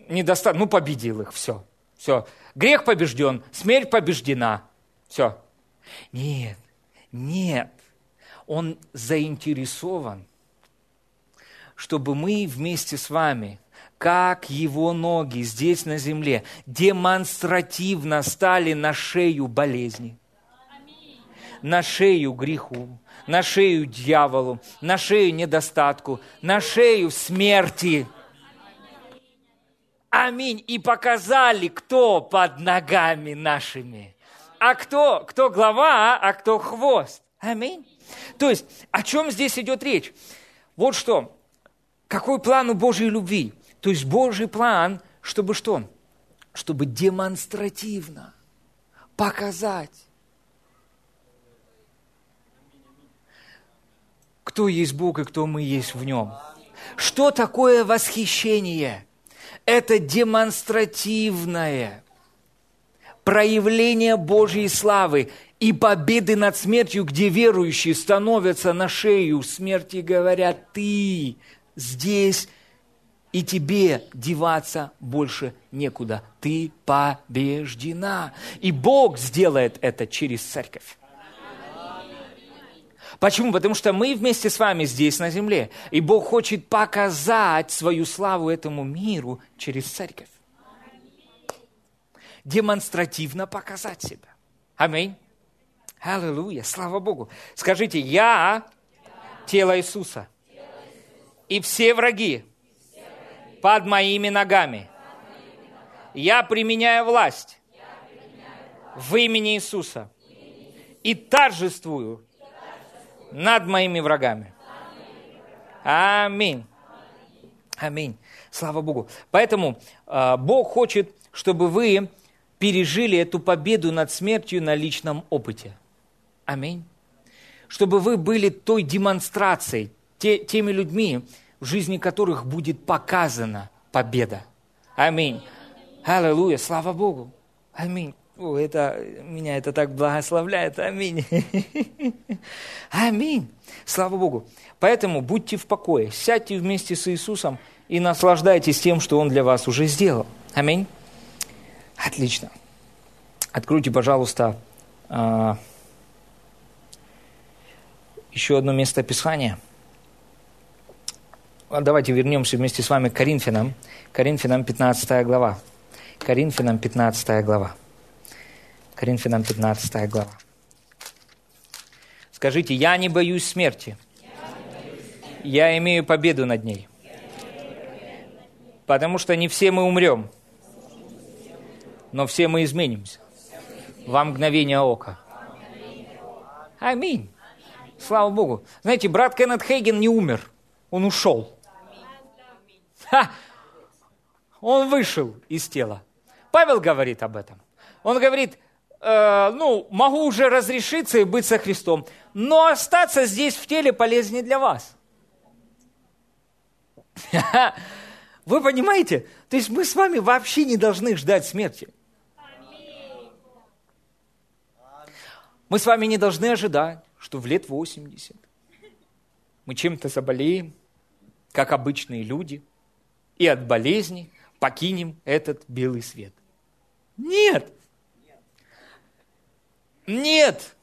недостаточно, ну, победил их, все, все. Грех побежден, смерть побеждена – все. Нет, нет. Он заинтересован, чтобы мы вместе с вами, как его ноги здесь на земле, демонстративно стали на шею болезни, на шею греху, на шею дьяволу, на шею недостатку, на шею смерти. Аминь. И показали, кто под ногами нашими а кто, кто глава, а кто хвост. Аминь. То есть, о чем здесь идет речь? Вот что. Какой план у Божьей любви? То есть Божий план, чтобы что? Чтобы демонстративно показать, кто есть Бог и кто мы есть в Нем. Что такое восхищение? Это демонстративное проявление Божьей славы и победы над смертью, где верующие становятся на шею смерти и говорят, ты здесь, и тебе деваться больше некуда. Ты побеждена. И Бог сделает это через церковь. Почему? Потому что мы вместе с вами здесь на земле. И Бог хочет показать свою славу этому миру через церковь демонстративно показать себя. Аминь. Аллилуйя, слава Богу. Скажите, я тело Иисуса. И все враги под моими ногами. Я применяю власть в имени Иисуса и торжествую над моими врагами. Аминь. Аминь. Слава Богу. Поэтому э, Бог хочет, чтобы вы пережили эту победу над смертью на личном опыте. Аминь. Чтобы вы были той демонстрацией, те, теми людьми, в жизни которых будет показана победа. Аминь. Аллилуйя, слава Богу. Аминь. О, это, меня это так благословляет. Аминь. Аминь. Слава Богу. Поэтому будьте в покое, сядьте вместе с Иисусом и наслаждайтесь тем, что Он для вас уже сделал. Аминь. Отлично. Откройте, пожалуйста, а, еще одно место Писания. А, давайте вернемся вместе с вами к Коринфянам. Коринфянам 15 глава. Коринфянам 15 глава. Коринфянам 15 глава. Скажите, я не боюсь смерти. Я имею победу над ней. Потому что не все мы умрем, но все мы изменимся во мгновение ока. Аминь. Слава Богу. Знаете, брат Кеннет Хейген не умер, он ушел. Ха! Он вышел из тела. Павел говорит об этом. Он говорит, э, ну, могу уже разрешиться и быть со Христом, но остаться здесь в теле полезнее для вас. Вы понимаете? То есть мы с вами вообще не должны ждать смерти. Мы с вами не должны ожидать, что в лет 80 мы чем-то заболеем, как обычные люди, и от болезни покинем этот белый свет. Нет! Нет!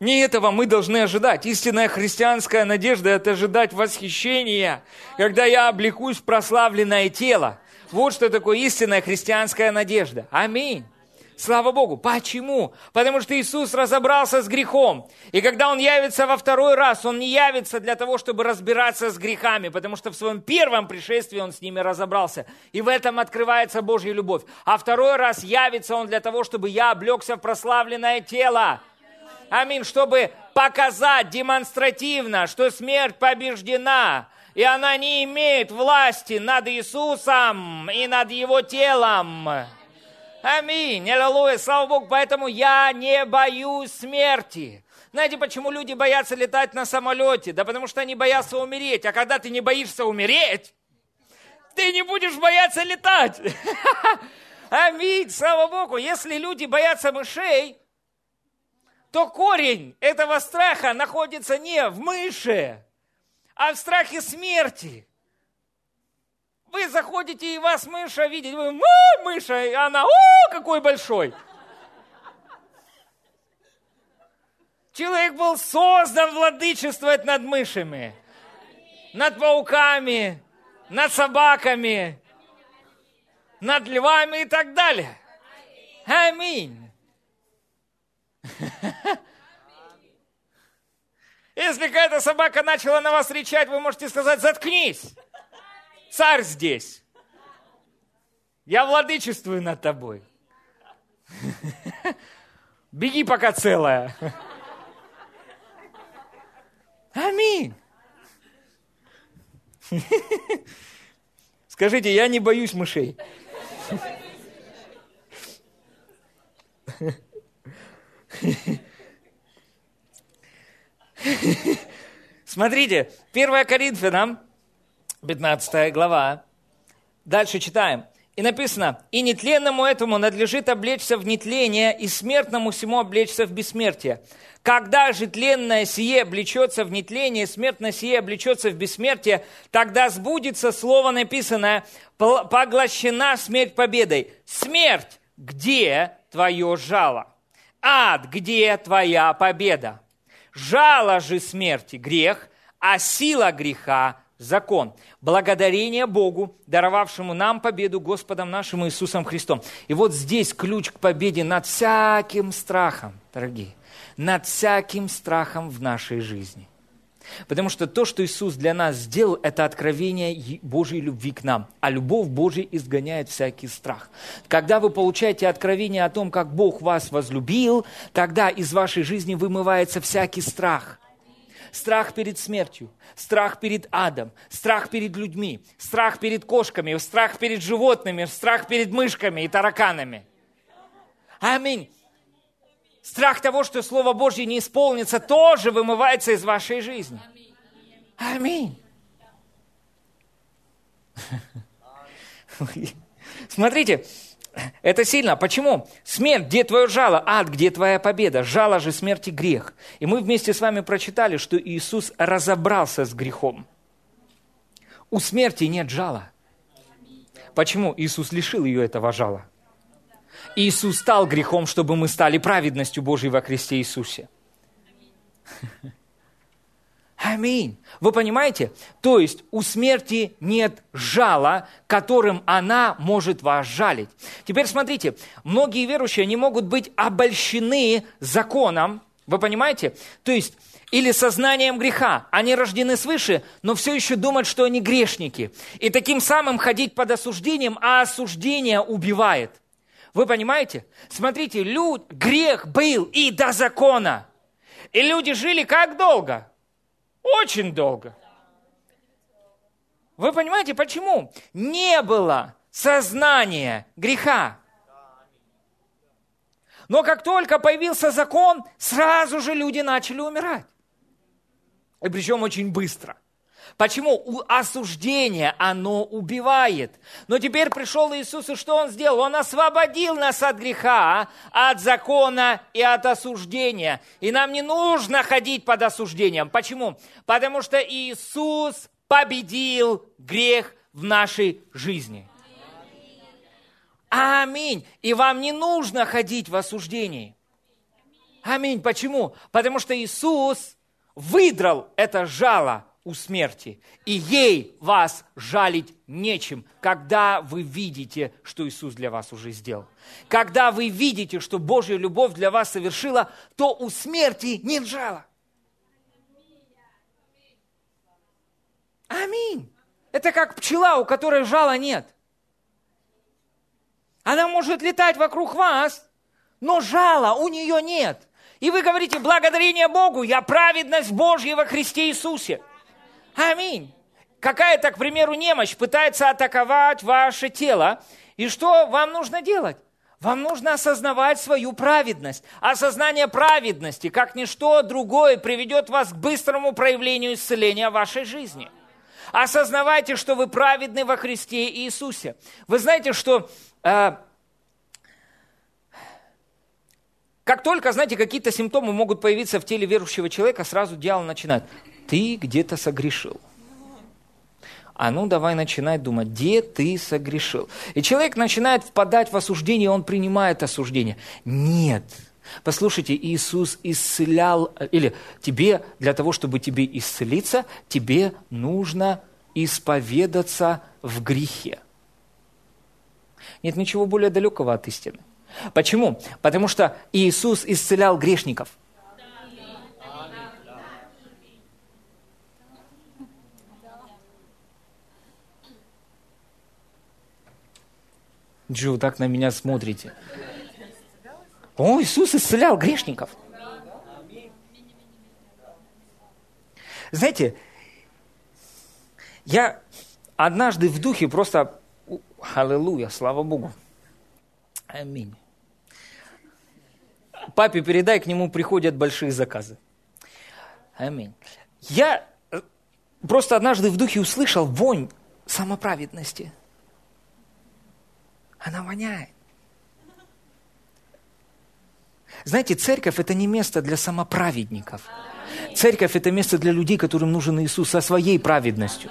Не этого мы должны ожидать. Истинная христианская надежда – это ожидать восхищения, когда я облекусь в прославленное тело. Вот что такое истинная христианская надежда. Аминь. Слава Богу. Почему? Потому что Иисус разобрался с грехом. И когда Он явится во второй раз, Он не явится для того, чтобы разбираться с грехами, потому что в своем первом пришествии Он с ними разобрался. И в этом открывается Божья любовь. А второй раз явится Он для того, чтобы я облегся в прославленное тело. Аминь. Чтобы показать демонстративно, что смерть побеждена, и она не имеет власти над Иисусом и над Его телом. Аминь, аллилуйя, слава Богу, поэтому я не боюсь смерти. Знаете, почему люди боятся летать на самолете? Да потому что они боятся умереть. А когда ты не боишься умереть, ты не будешь бояться летать. Аминь, слава Богу. Если люди боятся мышей, то корень этого страха находится не в мыше, а в страхе смерти. Вы заходите, и вас мыша видит. Вы, о, мыша, и она, о, какой большой. Человек был создан владычествовать над мышами, над пауками, над собаками, над львами и так далее. Аминь. Если какая-то собака начала на вас кричать, вы можете сказать, заткнись царь здесь. Я владычествую над тобой. Беги пока целая. Аминь. Скажите, я не боюсь мышей. Смотрите, 1 Коринфянам, 15 глава. Дальше читаем. И написано, «И нетленному этому надлежит облечься в нетление, и смертному всему облечься в бессмертие. Когда же тленное сие облечется в нетление, смертное сие облечется в бессмертие, тогда сбудется слово написанное, поглощена смерть победой. Смерть, где твое жало? Ад, где твоя победа? Жало же смерти – грех, а сила греха закон. Благодарение Богу, даровавшему нам победу Господом нашим Иисусом Христом. И вот здесь ключ к победе над всяким страхом, дорогие, над всяким страхом в нашей жизни. Потому что то, что Иисус для нас сделал, это откровение Божьей любви к нам. А любовь Божья изгоняет всякий страх. Когда вы получаете откровение о том, как Бог вас возлюбил, тогда из вашей жизни вымывается всякий страх – страх перед смертью, страх перед адом, страх перед людьми, страх перед кошками, страх перед животными, страх перед мышками и тараканами. Аминь. Страх того, что Слово Божье не исполнится, тоже вымывается из вашей жизни. Аминь. Смотрите, это сильно. Почему? Смерть, где твое жало? Ад, где твоя победа? Жало же смерти грех. И мы вместе с вами прочитали, что Иисус разобрался с грехом. У смерти нет жала. Почему? Иисус лишил ее этого жала. Иисус стал грехом, чтобы мы стали праведностью Божьей во Христе Иисусе. Аминь. Вы понимаете? То есть у смерти нет жала, которым она может вас жалить. Теперь смотрите, многие верующие не могут быть обольщены законом, вы понимаете? То есть или сознанием греха. Они рождены свыше, но все еще думают, что они грешники. И таким самым ходить под осуждением, а осуждение убивает. Вы понимаете? Смотрите, люд, грех был и до закона. И люди жили как долго? Очень долго. Вы понимаете, почему? Не было сознания греха. Но как только появился закон, сразу же люди начали умирать. И причем очень быстро. Почему? Осуждение, оно убивает. Но теперь пришел Иисус, и что Он сделал? Он освободил нас от греха, от закона и от осуждения. И нам не нужно ходить под осуждением. Почему? Потому что Иисус победил грех в нашей жизни. Аминь. И вам не нужно ходить в осуждении. Аминь. Почему? Потому что Иисус выдрал это жало у смерти, и ей вас жалить нечем, когда вы видите, что Иисус для вас уже сделал. Когда вы видите, что Божья любовь для вас совершила, то у смерти нет жала. Аминь. Это как пчела, у которой жала нет. Она может летать вокруг вас, но жала у нее нет. И вы говорите, благодарение Богу, я праведность Божья во Христе Иисусе. Аминь. Какая-то, к примеру, немощь пытается атаковать ваше тело. И что вам нужно делать? Вам нужно осознавать свою праведность. Осознание праведности, как ничто другое, приведет вас к быстрому проявлению исцеления вашей жизни. Осознавайте, что вы праведны во Христе Иисусе. Вы знаете, что э, Как только, знаете, какие-то симптомы могут появиться в теле верующего человека, сразу дьявол начинает. Ты где-то согрешил. А ну давай начинать думать, где ты согрешил. И человек начинает впадать в осуждение, он принимает осуждение. Нет. Послушайте, Иисус исцелял, или тебе, для того, чтобы тебе исцелиться, тебе нужно исповедаться в грехе. Нет ничего более далекого от истины. Почему? Потому что Иисус исцелял грешников. Джо, так на меня смотрите. О, Иисус исцелял грешников. Знаете, я однажды в духе просто... Аллилуйя, слава Богу. Аминь. Папе передай, к нему приходят большие заказы. Аминь. Я э, просто однажды в духе услышал вонь самоправедности. Она воняет. Знаете, церковь – это не место для самоправедников. Церковь – это место для людей, которым нужен Иисус со своей праведностью.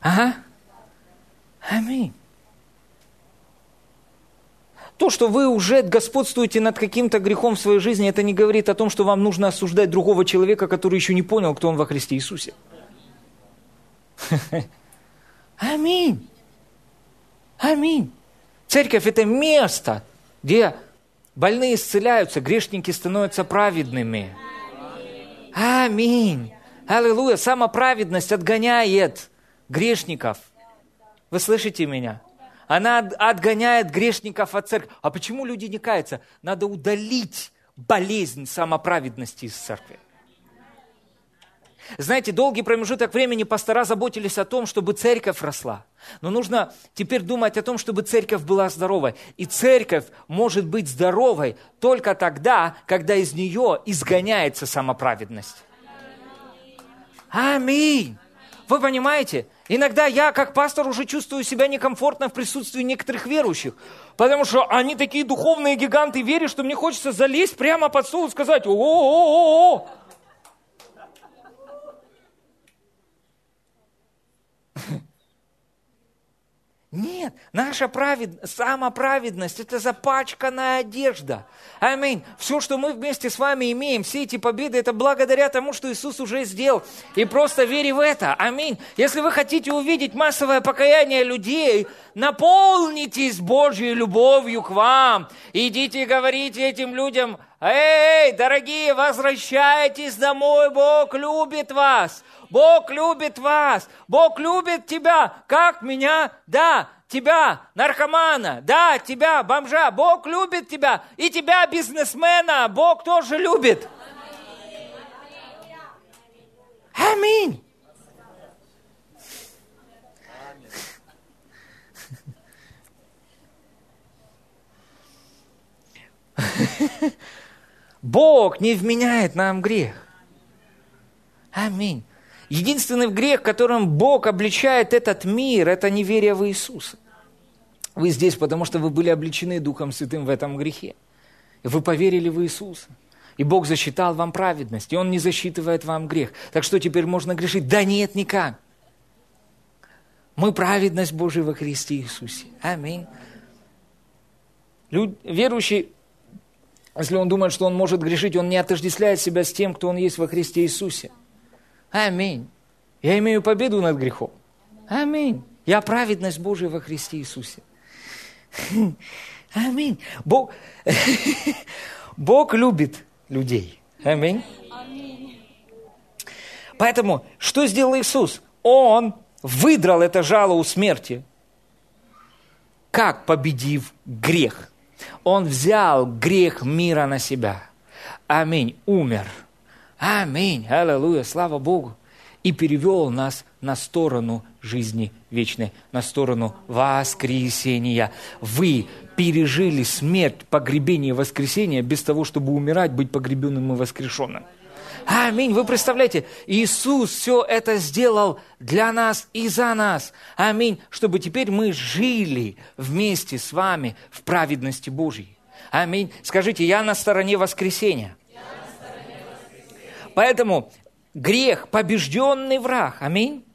Ага. Аминь. То, что вы уже господствуете над каким-то грехом в своей жизни, это не говорит о том, что вам нужно осуждать другого человека, который еще не понял, кто он во Христе Иисусе. Аминь. Аминь. Церковь – это место, где больные исцеляются, грешники становятся праведными. Аминь. Аллилуйя. Самоправедность отгоняет грешников. Вы слышите меня? Она отгоняет грешников от церкви. А почему люди не каются? Надо удалить болезнь самоправедности из церкви. Знаете, долгий промежуток времени пастора заботились о том, чтобы церковь росла. Но нужно теперь думать о том, чтобы церковь была здоровой. И церковь может быть здоровой только тогда, когда из нее изгоняется самоправедность. Аминь. Вы понимаете? Иногда я, как пастор, уже чувствую себя некомфортно в присутствии некоторых верующих, потому что они такие духовные гиганты веры, что мне хочется залезть прямо под стол и сказать «О-о-о-о-о!» Нет, наша праведность, самоправедность – это запачканная одежда. Аминь. Все, что мы вместе с вами имеем, все эти победы, это благодаря тому, что Иисус уже сделал. И просто вери в это. Аминь. Если вы хотите увидеть массовое покаяние людей, наполнитесь Божьей любовью к вам. Идите и говорите этим людям, эй, дорогие, возвращайтесь домой, Бог любит вас. Бог любит вас. Бог любит тебя, как меня, да, тебя, наркомана, да, тебя, бомжа. Бог любит тебя. И тебя, бизнесмена, Бог тоже любит. Аминь. Бог не вменяет нам грех. Аминь. Единственный грех, которым Бог обличает этот мир, это неверие в Иисуса. Вы здесь, потому что вы были обличены Духом Святым в этом грехе. Вы поверили в Иисуса. И Бог засчитал вам праведность, и Он не засчитывает вам грех. Так что теперь можно грешить? Да нет, никак. Мы праведность Божия во Христе Иисусе. Аминь. Люд, верующий, если он думает, что он может грешить, он не отождествляет себя с тем, кто он есть во Христе Иисусе. Аминь. Я имею победу над грехом. Аминь. Я праведность Божия во Христе Иисусе. Аминь. Бог, Бог любит людей. Аминь. Поэтому, что сделал Иисус? Он выдрал это жало у смерти. Как победив грех? Он взял грех мира на себя. Аминь. Умер Аминь, аллилуйя, слава Богу. И перевел нас на сторону жизни вечной, на сторону воскресения. Вы пережили смерть, погребение, воскресение без того, чтобы умирать, быть погребенным и воскрешенным. Аминь. Вы представляете, Иисус все это сделал для нас и за нас. Аминь. Чтобы теперь мы жили вместе с вами в праведности Божьей. Аминь. Скажите, я на стороне воскресения. Поэтому грех – побежденный враг. Аминь.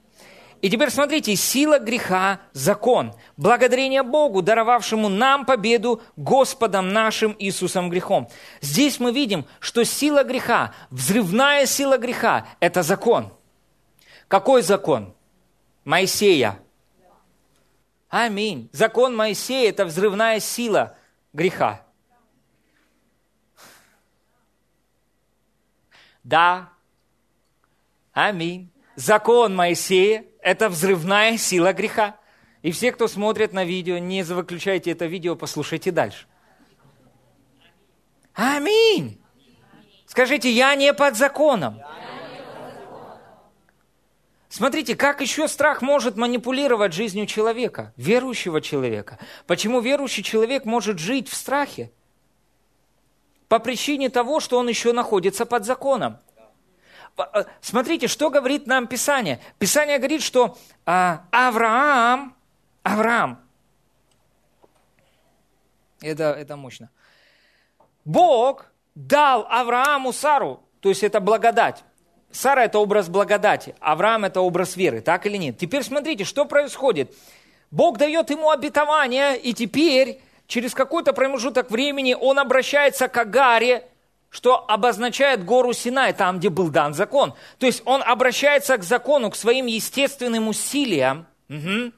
И теперь смотрите, сила греха – закон. Благодарение Богу, даровавшему нам победу Господом нашим Иисусом грехом. Здесь мы видим, что сила греха, взрывная сила греха – это закон. Какой закон? Моисея. Аминь. Закон Моисея – это взрывная сила греха. Да. Аминь. Закон Моисея – это взрывная сила греха. И все, кто смотрит на видео, не выключайте это видео, послушайте дальше. Аминь. Скажите, я не под законом. Смотрите, как еще страх может манипулировать жизнью человека, верующего человека. Почему верующий человек может жить в страхе? по причине того, что он еще находится под законом. Э, смотрите, что говорит нам Писание. Писание говорит, что а, Авраам, Авраам, это, это мощно. Бог дал Аврааму Сару, то есть это благодать. Сара – это образ благодати, Авраам – это образ веры, так или нет? Теперь смотрите, что происходит. Бог дает ему обетование, и теперь через какой-то промежуток времени он обращается к Агаре, что обозначает гору Синай, там, где был дан закон. То есть он обращается к закону, к своим естественным усилиям, угу,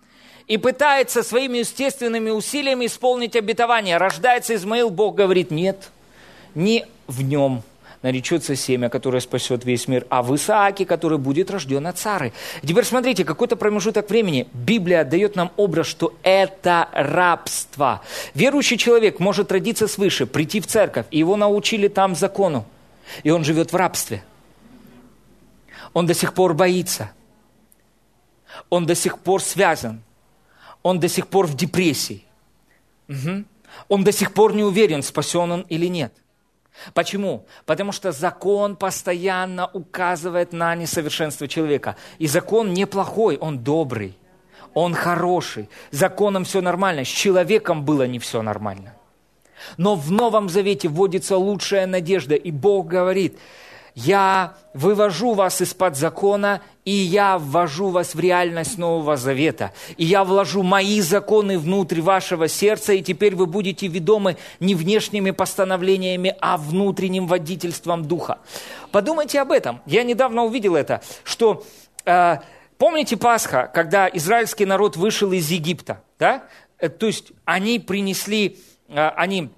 и пытается своими естественными усилиями исполнить обетование. Рождается Измаил, Бог говорит, нет, не в нем – наречется семя, которое спасет весь мир, а в Исааке, который будет рожден от Сары. Теперь смотрите, какой-то промежуток времени Библия дает нам образ, что это рабство. Верующий человек может родиться свыше, прийти в церковь, и его научили там закону, и он живет в рабстве. Он до сих пор боится. Он до сих пор связан. Он до сих пор в депрессии. Угу. Он до сих пор не уверен, спасен он или нет. Почему? Потому что закон постоянно указывает на несовершенство человека. И закон неплохой, он добрый, он хороший. Законом все нормально, с человеком было не все нормально. Но в Новом Завете вводится лучшая надежда, и Бог говорит, я вывожу вас из-под закона, и я ввожу вас в реальность Нового Завета. И я вложу мои законы внутрь вашего сердца, и теперь вы будете ведомы не внешними постановлениями, а внутренним водительством Духа. Подумайте об этом. Я недавно увидел это, что... Э, помните Пасха, когда израильский народ вышел из Египта? Да? Э, то есть они принесли, э, они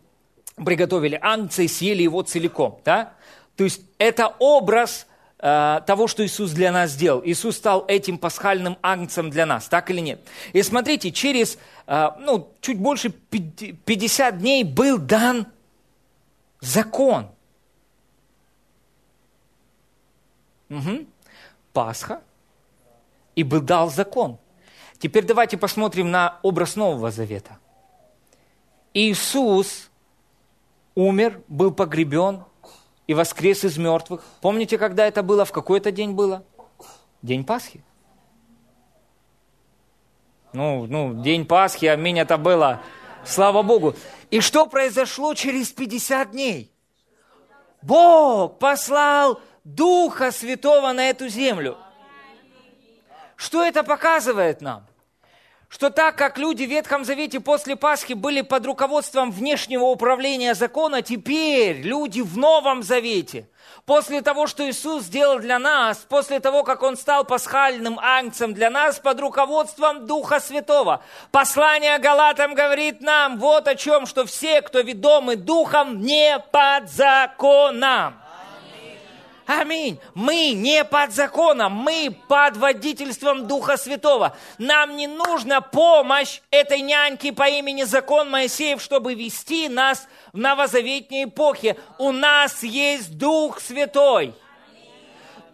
приготовили агнца и съели его целиком. Да? То есть это образ э, того, что Иисус для нас сделал. Иисус стал этим пасхальным агнцем для нас, так или нет? И смотрите, через э, ну, чуть больше 50 дней был дан закон. Угу. Пасха. И был дал закон. Теперь давайте посмотрим на образ Нового Завета. Иисус умер, был погребен, и воскрес из мертвых. Помните, когда это было? В какой это день было? День Пасхи. Ну, ну, день Пасхи, аминь, это было. Слава Богу. И что произошло через 50 дней? Бог послал Духа Святого на эту землю. Что это показывает нам? Что так как люди в Ветхом Завете после Пасхи были под руководством внешнего управления закона, теперь люди в Новом Завете, после того, что Иисус сделал для нас, после того, как Он стал пасхальным агнцем для нас под руководством Духа Святого. Послание Галатам говорит нам вот о чем, что все, кто ведомы Духом, не под законом. Аминь. Мы не под законом, мы под водительством Духа Святого. Нам не нужна помощь этой няньки по имени Закон Моисеев, чтобы вести нас в новозаветней эпохе. У нас есть Дух Святой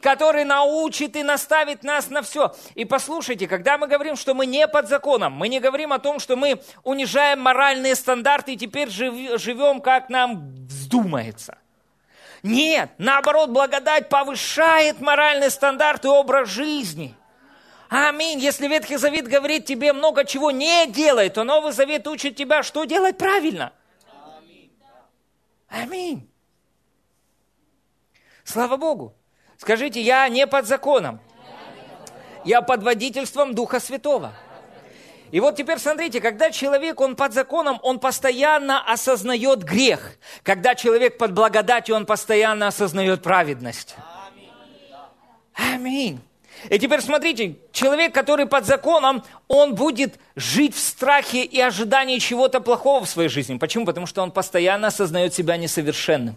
который научит и наставит нас на все. И послушайте, когда мы говорим, что мы не под законом, мы не говорим о том, что мы унижаем моральные стандарты и теперь живем, как нам вздумается. Нет, наоборот, благодать повышает моральный стандарт и образ жизни. Аминь. Если Ветхий Завет говорит тебе много чего не делай, то Новый Завет учит тебя, что делать правильно. Аминь. Слава Богу. Скажите, я не под законом. Я под водительством Духа Святого. И вот теперь смотрите, когда человек, он под законом, он постоянно осознает грех. Когда человек под благодатью, он постоянно осознает праведность. Аминь. И теперь смотрите, человек, который под законом, он будет жить в страхе и ожидании чего-то плохого в своей жизни. Почему? Потому что он постоянно осознает себя несовершенным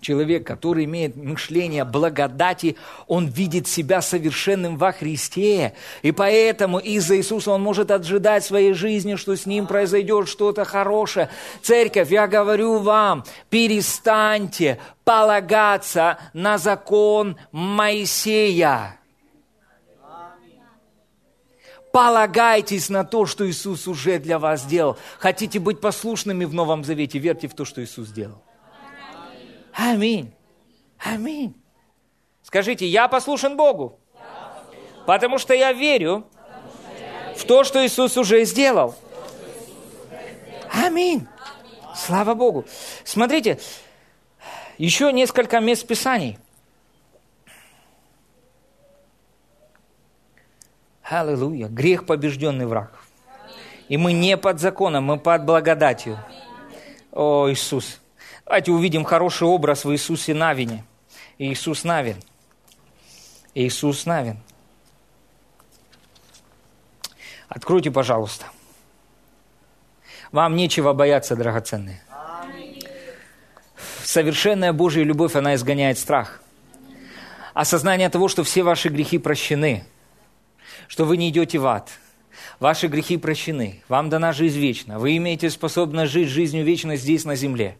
человек, который имеет мышление благодати, он видит себя совершенным во Христе. И поэтому из-за Иисуса он может ожидать своей жизни, что с ним произойдет что-то хорошее. Церковь, я говорю вам, перестаньте полагаться на закон Моисея. Полагайтесь на то, что Иисус уже для вас сделал. Хотите быть послушными в Новом Завете, верьте в то, что Иисус сделал. Аминь. Аминь. Скажите, я послушен Богу, потому что я верю в то, что Иисус уже сделал. Аминь. Слава Богу. Смотрите, еще несколько мест Писаний. Аллилуйя. Грех побежденный враг. И мы не под законом, мы под благодатью. О, Иисус. Давайте увидим хороший образ в Иисусе Навине. Иисус Навин. Иисус Навин. Откройте, пожалуйста. Вам нечего бояться, драгоценные. Совершенная Божья любовь, она изгоняет страх. Осознание того, что все ваши грехи прощены, что вы не идете в ад – Ваши грехи прощены, вам дана жизнь вечна, вы имеете способность жить жизнью вечной здесь, на земле.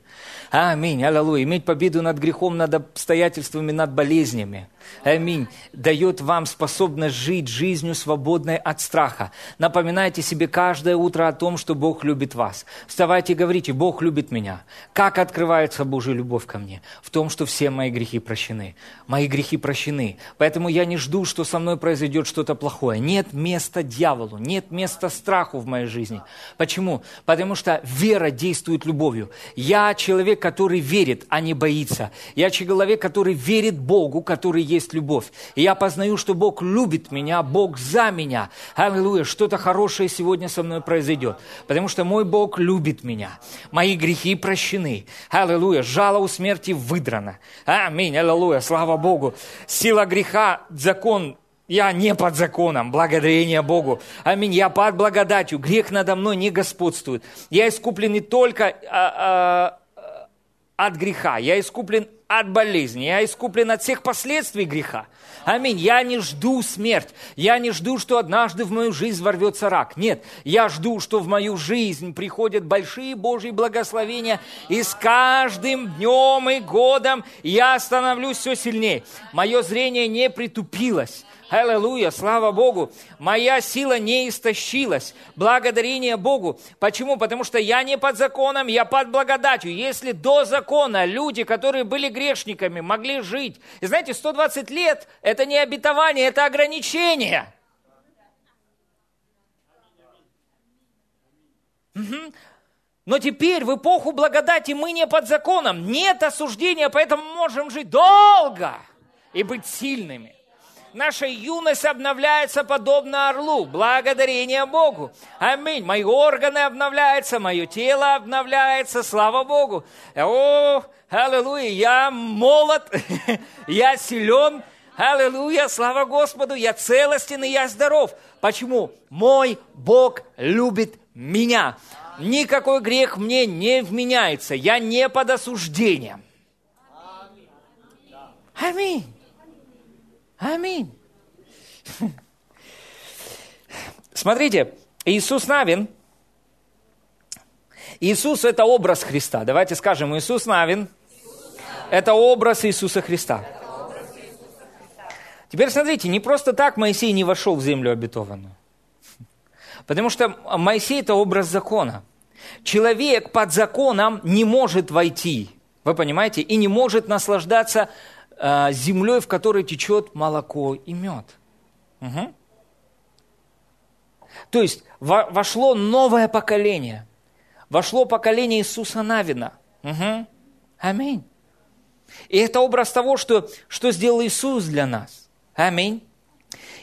Аминь, аллилуйя. Иметь победу над грехом, над обстоятельствами, над болезнями. аминь, дает вам способность жить жизнью, свободной от страха. Напоминайте себе каждое утро о том, что Бог любит вас. Вставайте и говорите, Бог любит меня. Как открывается Божья любовь ко мне? В том, что все мои грехи прощены. Мои грехи прощены. Поэтому я не жду, что со мной произойдет что-то плохое. Нет места дьяволу, нет места страху в моей жизни. Почему? Потому что вера действует любовью. Я человек, который верит, а не боится. Я человек, который верит Богу, который есть любовь. И я познаю, что Бог любит меня, Бог за меня. Аллилуйя, что-то хорошее сегодня со мной произойдет. Потому что мой Бог любит меня. Мои грехи прощены. Аллилуйя, жало у смерти выдрано. Аминь, аллилуйя, слава Богу. Сила греха, закон я не под законом, благодарение Богу. Аминь. Я под благодатью. Грех надо мной не господствует. Я искуплен не только а, а, от греха, я искуплен от болезни, я искуплен от всех последствий греха. Аминь. Я не жду смерть. Я не жду, что однажды в мою жизнь ворвется рак. Нет, я жду, что в мою жизнь приходят большие Божьи благословения, и с каждым днем и годом я становлюсь все сильнее. Мое зрение не притупилось. Аллилуйя, слава Богу. Моя сила не истощилась. Благодарение Богу. Почему? Потому что я не под законом, я под благодатью. Если до закона люди, которые были грешниками, могли жить. И знаете, 120 лет – это не обетование, это ограничение. Угу. Но теперь в эпоху благодати мы не под законом, нет осуждения, поэтому можем жить долго и быть сильными наша юность обновляется подобно орлу. Благодарение Богу. Аминь. Мои органы обновляются, мое тело обновляется. Слава Богу. О, аллилуйя. Я молод, я силен. Аллилуйя, слава Господу, я целостен и я здоров. Почему? Мой Бог любит меня. Никакой грех мне не вменяется. Я не под осуждением. Аминь. Аминь. Смотрите, Иисус Навин, Иисус – это образ Христа. Давайте скажем, Иисус Навин – это образ Иисуса Христа. Теперь смотрите, не просто так Моисей не вошел в землю обетованную. Потому что Моисей – это образ закона. Человек под законом не может войти, вы понимаете, и не может наслаждаться землей, в которой течет молоко и мед. Угу. То есть вошло новое поколение. Вошло поколение Иисуса Навина. Угу. Аминь. И это образ того, что, что сделал Иисус для нас. Аминь.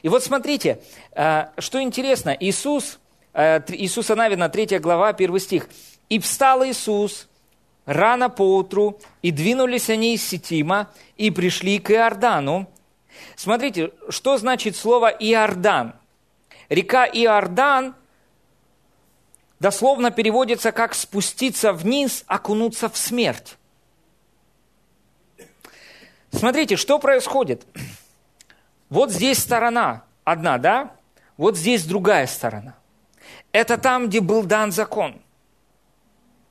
И вот смотрите, э, что интересно. Иисус, э, Иисуса Навина, 3 глава, 1 стих. «И встал Иисус рано поутру, и двинулись они из Сетима, и пришли к Иордану. Смотрите, что значит слово Иордан? Река Иордан дословно переводится как спуститься вниз, окунуться в смерть. Смотрите, что происходит. Вот здесь сторона одна, да? Вот здесь другая сторона. Это там, где был дан закон.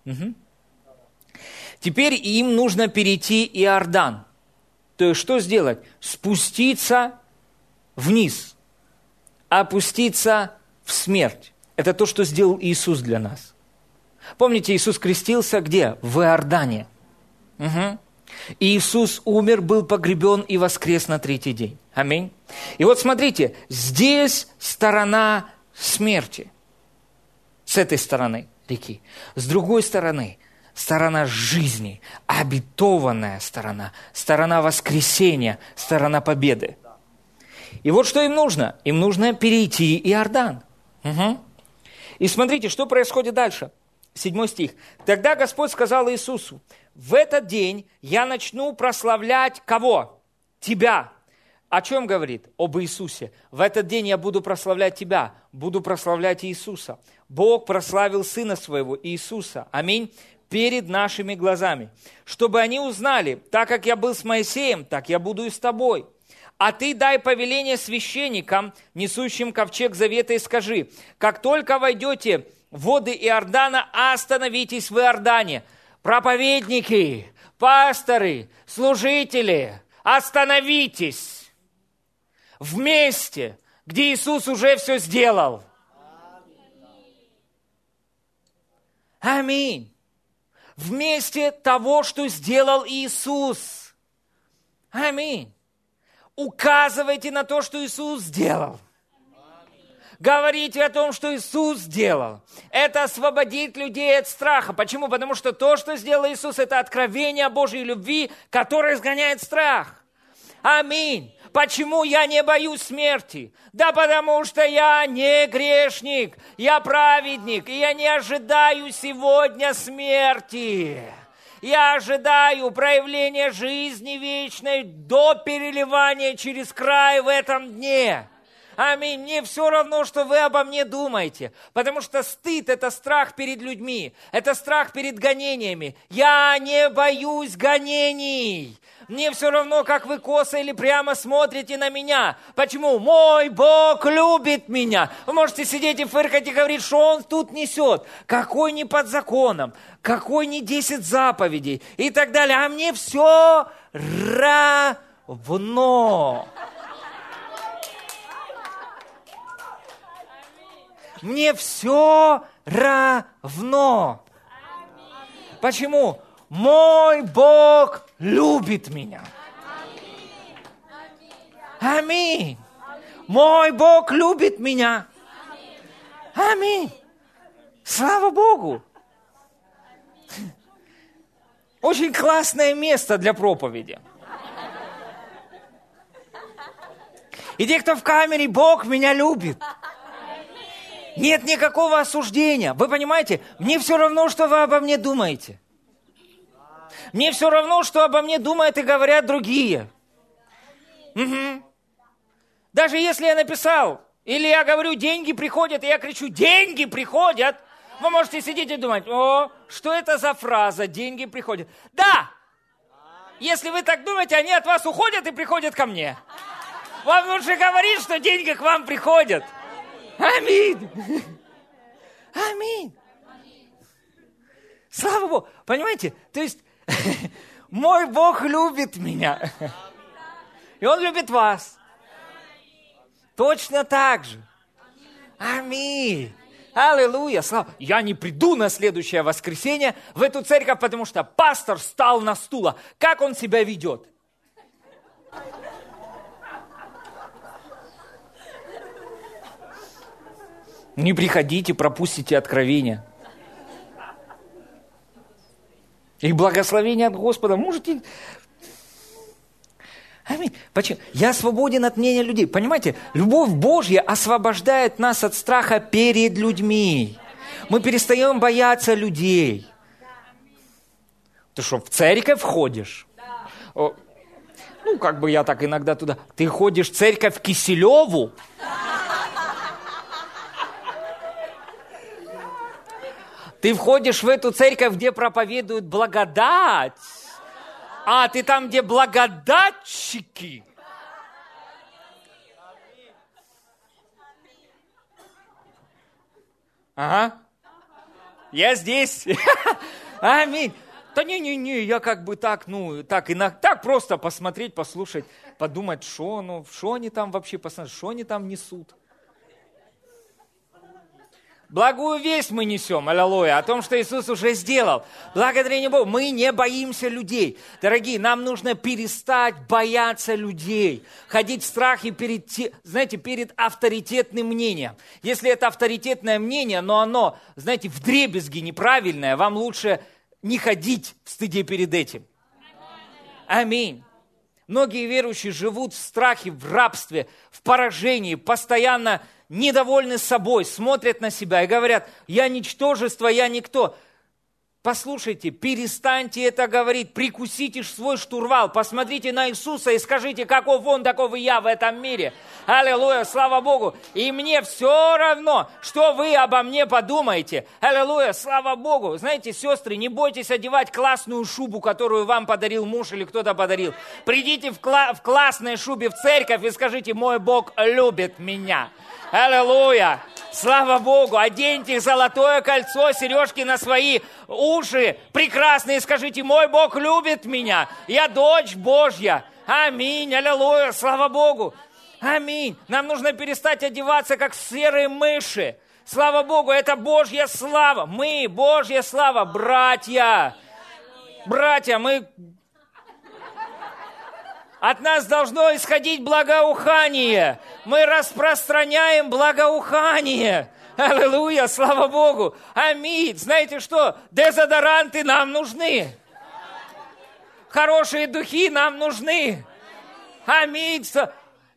Угу. Теперь им нужно перейти Иордан. То есть что сделать? Спуститься вниз, опуститься в смерть. Это то, что сделал Иисус для нас. Помните, Иисус крестился где? В Иордане. Угу. Иисус умер, был погребен и воскрес на третий день. Аминь. И вот смотрите, здесь сторона смерти. С этой стороны реки. С другой стороны сторона жизни, обетованная сторона, сторона воскресения, сторона победы. И вот что им нужно. Им нужно перейти Иордан. Угу. И смотрите, что происходит дальше. Седьмой стих. «Тогда Господь сказал Иисусу, в этот день я начну прославлять кого? Тебя». О чем говорит? Об Иисусе. В этот день я буду прославлять тебя, буду прославлять Иисуса. Бог прославил Сына Своего, Иисуса. Аминь перед нашими глазами, чтобы они узнали, так как я был с Моисеем, так я буду и с тобой. А ты дай повеление священникам, несущим ковчег завета, и скажи, как только войдете в воды Иордана, остановитесь в Иордане. Проповедники, пасторы, служители, остановитесь. в месте, где Иисус уже все сделал. Аминь. Вместе того, что сделал Иисус. Аминь. Указывайте на то, что Иисус сделал. Говорите о том, что Иисус сделал. Это освободит людей от страха. Почему? Потому что то, что сделал Иисус, это откровение Божьей любви, которое изгоняет страх. Аминь. Почему я не боюсь смерти? Да потому что я не грешник, я праведник, и я не ожидаю сегодня смерти. Я ожидаю проявления жизни вечной до переливания через край в этом дне. Аминь. Мне все равно, что вы обо мне думаете. Потому что стыд – это страх перед людьми. Это страх перед гонениями. Я не боюсь гонений. Мне все равно, как вы косо или прямо смотрите на меня. Почему? Мой Бог любит меня. Вы можете сидеть и фыркать и говорить, что Он тут несет. Какой не под законом, какой не 10 заповедей и так далее. А мне все равно. Мне все равно. Почему? Мой Бог любит меня. Аминь. Мой Бог любит меня. Аминь. Слава Богу. Очень классное место для проповеди. И те, кто в камере, Бог меня любит. Нет никакого осуждения. Вы понимаете, мне все равно, что вы обо мне думаете. Мне все равно, что обо мне думают и говорят другие. Угу. Даже если я написал, или я говорю, деньги приходят, и я кричу, деньги приходят, вы можете сидеть и думать, о, что это за фраза, деньги приходят. Да, если вы так думаете, они от вас уходят и приходят ко мне. Вам лучше говорить, что деньги к вам приходят. Аминь. Аминь. Слава Богу. Понимаете? То есть, мой Бог любит меня. И Он любит вас. Точно так же. Аминь. Аллилуйя, слава. Я не приду на следующее воскресенье в эту церковь, потому что пастор встал на стула. Как он себя ведет? Не приходите, пропустите откровение. И благословение от Господа. Можете... Аминь. Почему? Я свободен от мнения людей. Понимаете, любовь Божья освобождает нас от страха перед людьми. Мы перестаем бояться людей. Ты что, в церковь входишь? Ну, как бы я так иногда туда. Ты ходишь в церковь Киселеву? Ты входишь в эту церковь, где проповедуют благодать. А, ты там, где благодатчики. Ага. Я здесь. Аминь. Да не-не-не, я как бы так, ну, так, иногда, так просто посмотреть, послушать, подумать, что, ну, что они там вообще, посмотреть, что они там несут. Благую весть мы несем, аллилуйя, о том, что Иисус уже сделал. Благодарение Богу, мы не боимся людей. Дорогие, нам нужно перестать бояться людей, ходить в страхе перед, знаете, перед авторитетным мнением. Если это авторитетное мнение, но оно, знаете, в дребезги неправильное, вам лучше не ходить в стыде перед этим. Аминь. Многие верующие живут в страхе, в рабстве, в поражении, постоянно недовольны собой, смотрят на себя и говорят, я ничтожество, я никто. Послушайте, перестаньте это говорить, прикусите свой штурвал, посмотрите на Иисуса и скажите, каков Он, таков и я в этом мире. Аллилуйя, слава Богу. И мне все равно, что вы обо мне подумаете. Аллилуйя, слава Богу. Знаете, сестры, не бойтесь одевать классную шубу, которую вам подарил муж или кто-то подарил. Придите в, кла- в классной шубе в церковь и скажите, мой Бог любит меня. Аллилуйя! Слава Богу! Оденьте золотое кольцо, сережки на свои уши. Прекрасные, скажите, мой Бог любит меня. Я дочь Божья. Аминь. Аллилуйя. Слава Богу. Аминь. Нам нужно перестать одеваться, как серые мыши. Слава Богу, это Божья слава. Мы, Божья слава, братья. Братья, мы... От нас должно исходить благоухание. Мы распространяем благоухание. Аллилуйя, слава Богу. Аминь. Знаете что? Дезодоранты нам нужны. Хорошие духи нам нужны. Аминь.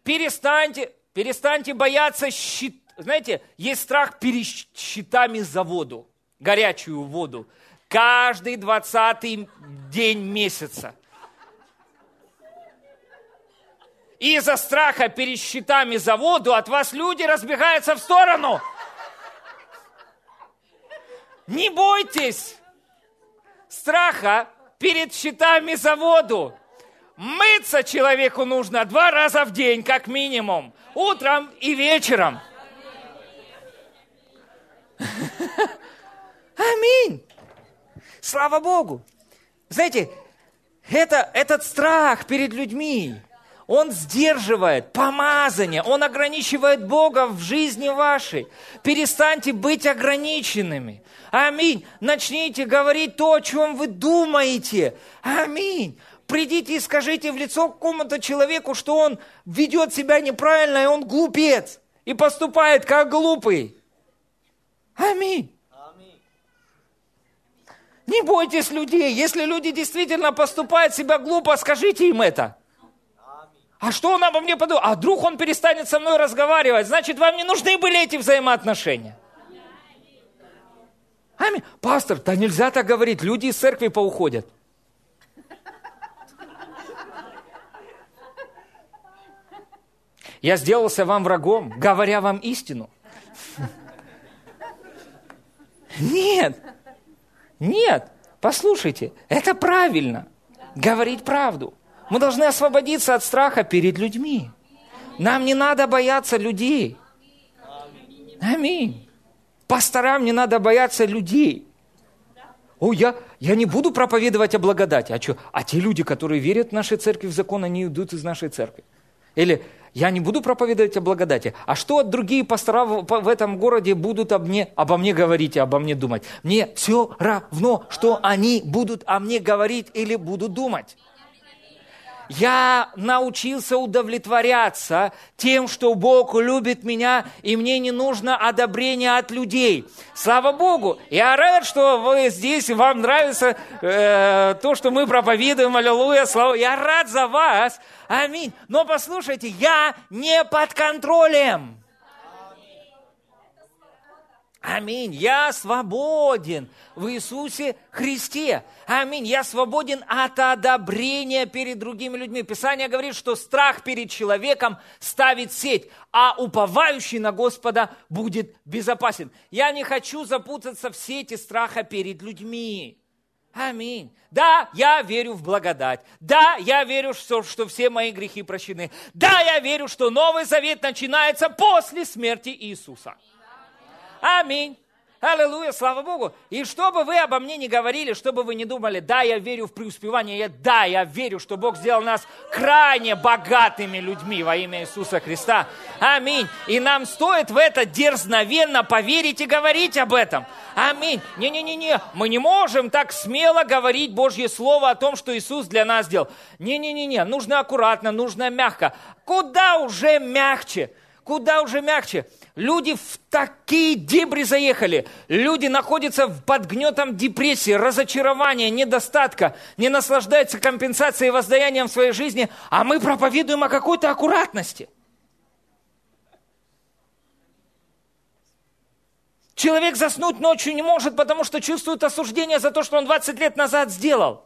Перестаньте, перестаньте бояться щит. Знаете, есть страх перед щитами за воду, горячую воду. Каждый двадцатый день месяца. Из-за страха перед щитами за воду от вас люди разбегаются в сторону. Не бойтесь страха перед щитами за воду. Мыться человеку нужно два раза в день, как минимум. Утром и вечером. Аминь. Слава Богу. Знаете, это, этот страх перед людьми, он сдерживает помазание, Он ограничивает Бога в жизни вашей. Перестаньте быть ограниченными. Аминь. Начните говорить то, о чем вы думаете. Аминь. Придите и скажите в лицо какому-то человеку, что он ведет себя неправильно, и он глупец, и поступает как глупый. Аминь. Не бойтесь людей. Если люди действительно поступают себя глупо, скажите им это. А что он обо мне подумал? А вдруг он перестанет со мной разговаривать? Значит, вам не нужны были эти взаимоотношения. Аминь. Пастор, да нельзя так говорить. Люди из церкви поуходят. Я сделался вам врагом, говоря вам истину. Нет, нет, послушайте, это правильно, говорить правду. Мы должны освободиться от страха перед людьми. Нам не надо бояться людей. Аминь. Пасторам не надо бояться людей. О, я, я не буду проповедовать о благодати. А что? А те люди, которые верят в нашей церкви в закон, они идут из нашей церкви. Или я не буду проповедовать о благодати. А что другие пастора в, этом городе будут об мне, обо мне говорить и обо мне думать? Мне все равно, что они будут о мне говорить или будут думать. Я научился удовлетворяться тем, что Бог любит меня, и мне не нужно одобрения от людей. Слава Богу! Я рад, что вы здесь, вам нравится э, то, что мы проповедуем. Аллилуйя, слава! Я рад за вас. Аминь. Но послушайте, я не под контролем. Аминь. Я свободен в Иисусе Христе. Аминь. Я свободен от одобрения перед другими людьми. Писание говорит, что страх перед человеком ставит сеть, а уповающий на Господа будет безопасен. Я не хочу запутаться в сети страха перед людьми. Аминь. Да, я верю в благодать. Да, я верю, что, что все мои грехи прощены. Да, я верю, что Новый Завет начинается после смерти Иисуса. Аминь. Аллилуйя, слава Богу. И что бы вы обо мне не говорили, что бы вы не думали, да, я верю в преуспевание, я, да, я верю, что Бог сделал нас крайне богатыми людьми во имя Иисуса Христа. Аминь. И нам стоит в это дерзновенно поверить и говорить об этом. Аминь. Не-не-не-не, мы не можем так смело говорить Божье Слово о том, что Иисус для нас сделал. Не-не-не-не, нужно аккуратно, нужно мягко. Куда уже мягче? Куда уже мягче? Люди в такие дебри заехали. Люди находятся под гнетом депрессии, разочарования, недостатка, не наслаждаются компенсацией и воздаянием в своей жизни, а мы проповедуем о какой-то аккуратности. Человек заснуть ночью не может, потому что чувствует осуждение за то, что он 20 лет назад сделал.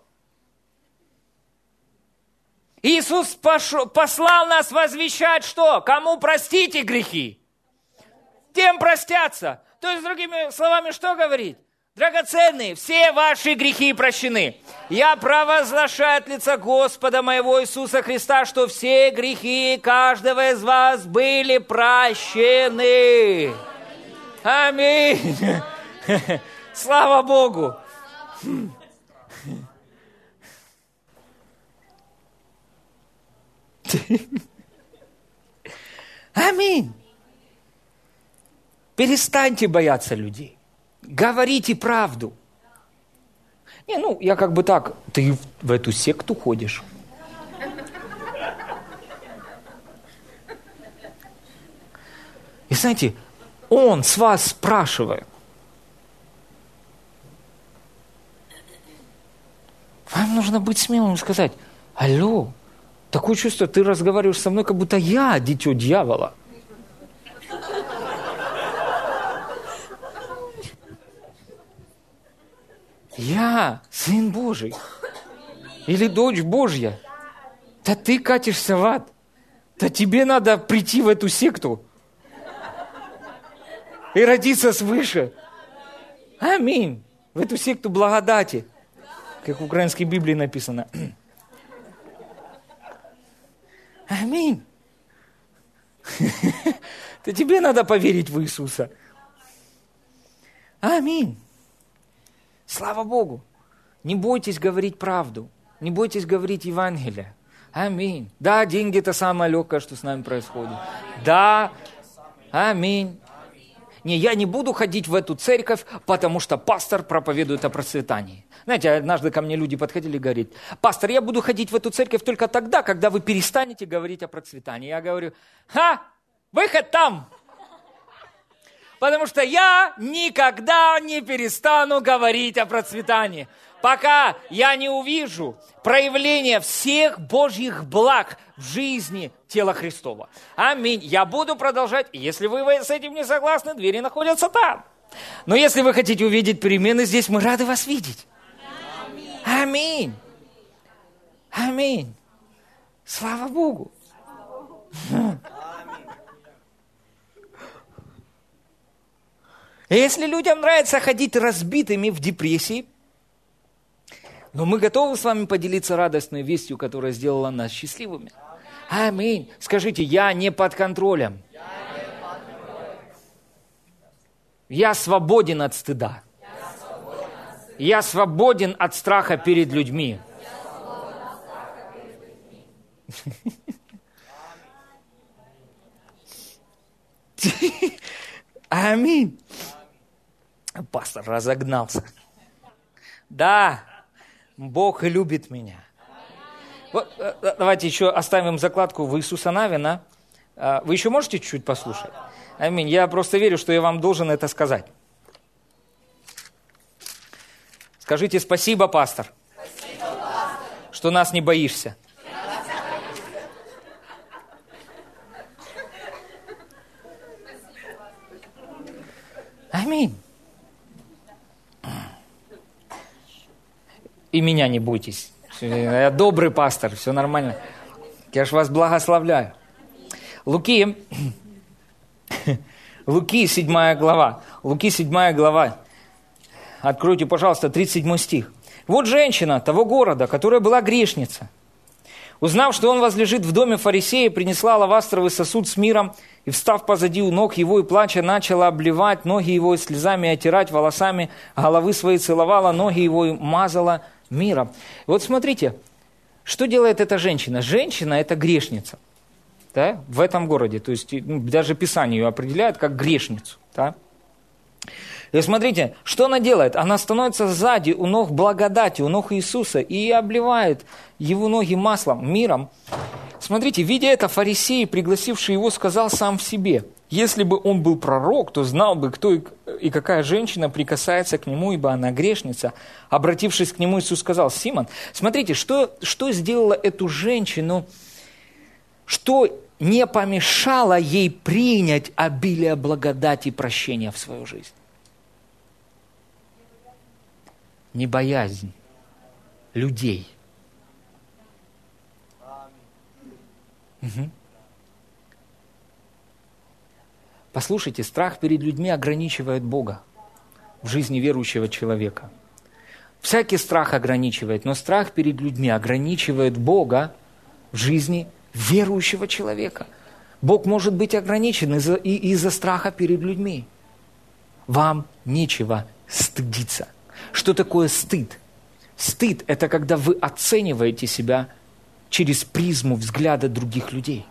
Иисус послал нас возвещать что? Кому простите грехи? Тем простятся. То есть, другими словами, что говорить? Драгоценные, все ваши грехи прощены. Я провозглашаю от лица Господа моего Иисуса Христа, что все грехи каждого из вас были прощены. Аминь. Слава Богу. Аминь. Перестаньте бояться людей. Говорите правду. Не, ну, я как бы так, ты в эту секту ходишь. И знаете, он с вас спрашивает. Вам нужно быть смелым и сказать, алло, такое чувство, ты разговариваешь со мной, как будто я дитё дьявола. Я сын Божий. Или дочь Божья. Да ты катишься в ад. Да тебе надо прийти в эту секту и родиться свыше. Аминь. В эту секту благодати, как в украинской Библии написано. Аминь. Да тебе надо поверить в Иисуса. Аминь. Слава Богу. Не бойтесь говорить правду. Не бойтесь говорить Евангелие. Аминь. Да, деньги это самое легкое, что с нами происходит. Да. Аминь. Не, я не буду ходить в эту церковь, потому что пастор проповедует о процветании. Знаете, однажды ко мне люди подходили и говорят, пастор, я буду ходить в эту церковь только тогда, когда вы перестанете говорить о процветании. Я говорю, ха, выход там. Потому что я никогда не перестану говорить о процветании пока я не увижу проявление всех Божьих благ в жизни тела Христова. Аминь. Я буду продолжать. Если вы с этим не согласны, двери находятся там. Но если вы хотите увидеть перемены здесь, мы рады вас видеть. Аминь. Аминь. Слава Богу. Если людям нравится ходить разбитыми в депрессии, но мы готовы с вами поделиться радостной вестью, которая сделала нас счастливыми. Аминь. Скажите, я не под контролем. Я свободен от стыда. Я свободен от страха перед людьми. Аминь. Пастор разогнался. Да, Бог любит меня. Вот, э, э, давайте еще оставим закладку в Иисуса Навина. А, вы еще можете чуть-чуть послушать? Аминь. Я просто верю, что я вам должен это сказать. Скажите спасибо, пастор, спасибо, пастор. что нас не боишься. Аминь. И меня не бойтесь. Я добрый пастор, все нормально. Я ж вас благословляю. Луки, Луки, 7 глава. Луки, 7 глава. Откройте, пожалуйста, 37 стих. Вот женщина того города, которая была грешница. Узнав, что он возлежит в доме фарисея, принесла лавастровый сосуд с миром и, встав позади у ног его и плача, начала обливать ноги его слезами и отирать волосами, головы свои целовала, ноги его и мазала мира. Вот смотрите, что делает эта женщина? Женщина – это грешница да, в этом городе. То есть ну, даже Писание ее определяет как грешницу. Да? И смотрите, что она делает? Она становится сзади у ног благодати, у ног Иисуса и обливает его ноги маслом, миром. Смотрите, видя это, фарисей, пригласивший его, сказал сам в себе – если бы он был пророк, то знал бы, кто и какая женщина прикасается к нему, ибо она грешница. Обратившись к нему, Иисус сказал, Симон, смотрите, что, что сделала эту женщину, что не помешало ей принять обилие благодати и прощения в свою жизнь? Не боязнь людей. Угу. Послушайте, страх перед людьми ограничивает Бога в жизни верующего человека. Всякий страх ограничивает, но страх перед людьми ограничивает Бога в жизни верующего человека. Бог может быть ограничен из-за, из-за страха перед людьми. Вам нечего стыдиться. Что такое стыд? Стыд – это когда вы оцениваете себя через призму взгляда других людей.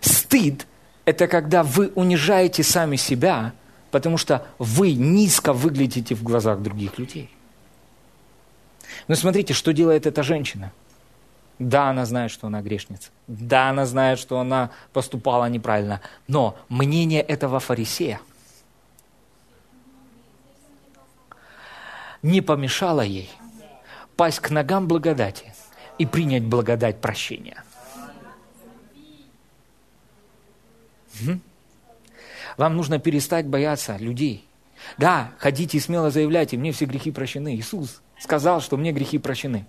Стыд это когда вы унижаете сами себя, потому что вы низко выглядите в глазах других людей. Но смотрите, что делает эта женщина. Да, она знает, что она грешница. Да, она знает, что она поступала неправильно. Но мнение этого фарисея не помешало ей пасть к ногам благодати и принять благодать прощения. Вам нужно перестать бояться людей. Да, ходите и смело заявляйте, мне все грехи прощены. Иисус сказал, что мне грехи прощены.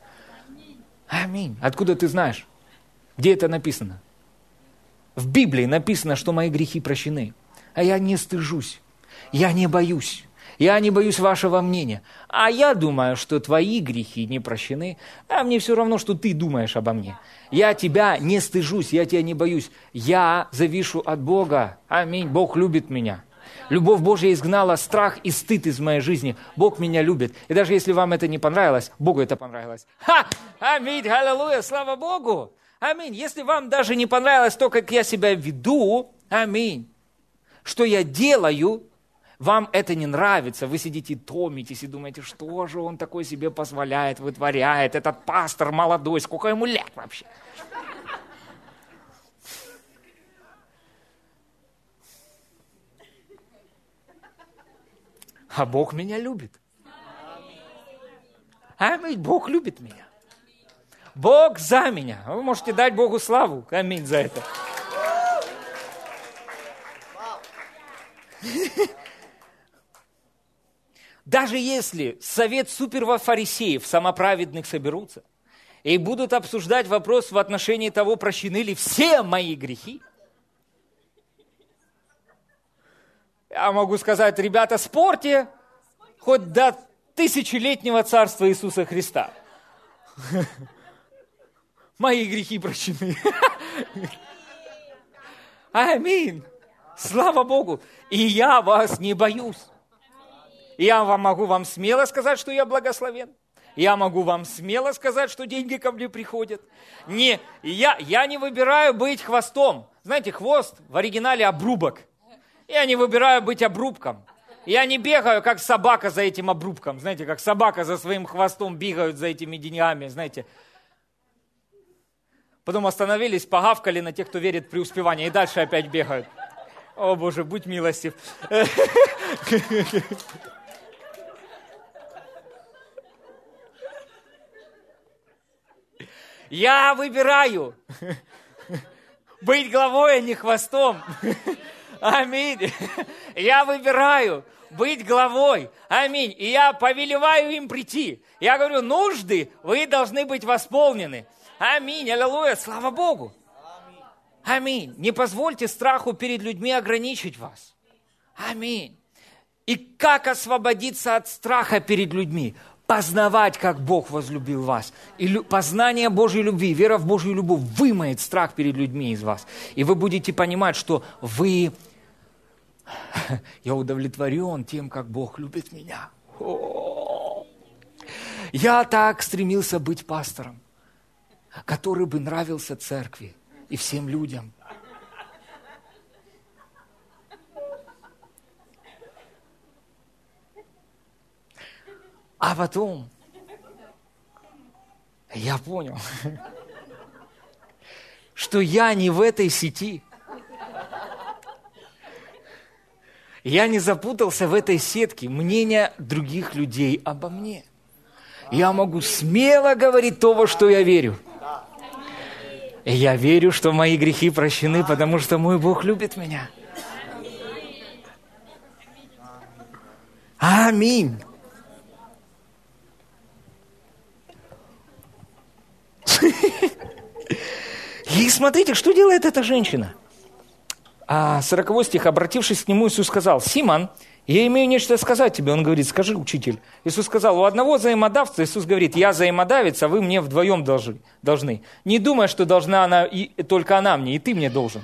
Аминь. Откуда ты знаешь? Где это написано? В Библии написано, что мои грехи прощены. А я не стыжусь. Я не боюсь. Я не боюсь вашего мнения. А я думаю, что твои грехи не прощены. А мне все равно, что ты думаешь обо мне. Я тебя не стыжусь, я тебя не боюсь. Я завишу от Бога. Аминь. Бог любит меня. Любовь Божья изгнала страх и стыд из моей жизни. Бог меня любит. И даже если вам это не понравилось, Богу это понравилось. Ха! Аминь, аллилуйя, слава Богу. Аминь. Если вам даже не понравилось то, как я себя веду, аминь, что я делаю, вам это не нравится, вы сидите томитесь и думаете, что же он такой себе позволяет, вытворяет, этот пастор молодой, сколько ему лет вообще? А Бог меня любит. Аминь. Бог любит меня. Бог за меня. Вы можете дать Богу славу. Аминь за это. Даже если совет суперфарисеев, самоправедных соберутся, и будут обсуждать вопрос в отношении того, прощены ли все мои грехи, я могу сказать, ребята, спорьте хоть до тысячелетнего царства Иисуса Христа. Мои грехи прощены. Аминь. Слава Богу. И я вас не боюсь. Я вам могу вам смело сказать, что я благословен. Я могу вам смело сказать, что деньги ко мне приходят. Не, я, я не выбираю быть хвостом. Знаете, хвост в оригинале обрубок. Я не выбираю быть обрубком. Я не бегаю, как собака за этим обрубком. Знаете, как собака за своим хвостом бегают за этими деньгами. Знаете, Потом остановились, погавкали на тех, кто верит в преуспевание, и дальше опять бегают. О, Боже, будь милостив. Я выбираю быть главой, а не хвостом. Аминь. Я выбираю быть главой. Аминь. И я повелеваю им прийти. Я говорю, нужды, вы должны быть восполнены. Аминь. Аллилуйя. Слава Богу. Аминь. Не позвольте страху перед людьми ограничить вас. Аминь. И как освободиться от страха перед людьми? Познавать, как Бог возлюбил вас. И познание Божьей любви, вера в Божью любовь вымоет страх перед людьми из вас. И вы будете понимать, что вы... Я удовлетворен тем, как Бог любит меня. Я так стремился быть пастором, который бы нравился церкви и всем людям. А потом я понял, что я не в этой сети. Я не запутался в этой сетке мнения других людей обо мне. Я могу смело говорить то, во что я верю. Я верю, что мои грехи прощены, потому что мой Бог любит меня. Аминь. И смотрите, что делает эта женщина. А 40 стих, обратившись к нему, Иисус сказал, «Симон, я имею нечто сказать тебе». Он говорит, «Скажи, учитель». Иисус сказал, «У одного взаимодавца». Иисус говорит, «Я взаимодавец, а вы мне вдвоем должны. Не думай, что должна она, и, только она мне, и ты мне должен».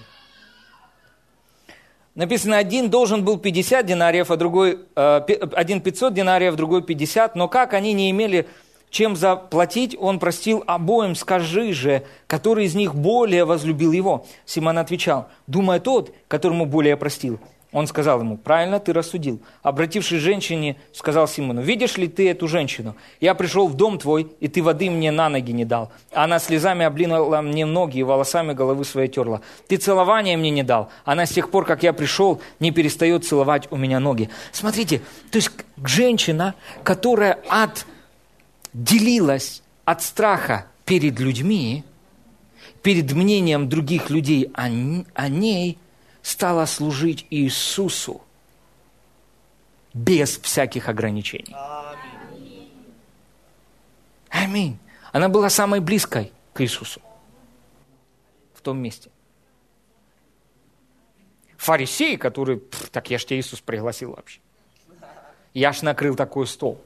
Написано, один должен был 50 динариев, а другой, э, один 500 динариев, другой 50, но как они не имели чем заплатить, он простил обоим. Скажи же, который из них более возлюбил его? Симон отвечал, думая тот, которому более простил. Он сказал ему, правильно ты рассудил. Обратившись к женщине, сказал Симону, видишь ли ты эту женщину? Я пришел в дом твой, и ты воды мне на ноги не дал. Она слезами облинула мне ноги и волосами головы своей терла. Ты целования мне не дал. Она с тех пор, как я пришел, не перестает целовать у меня ноги. Смотрите, то есть женщина, которая отделилась от страха перед людьми, перед мнением других людей о, о ней – стала служить Иисусу без всяких ограничений. Аминь. Она была самой близкой к Иисусу в том месте. Фарисеи, которые, так я ж тебя Иисус пригласил вообще. Я ж накрыл такой стол.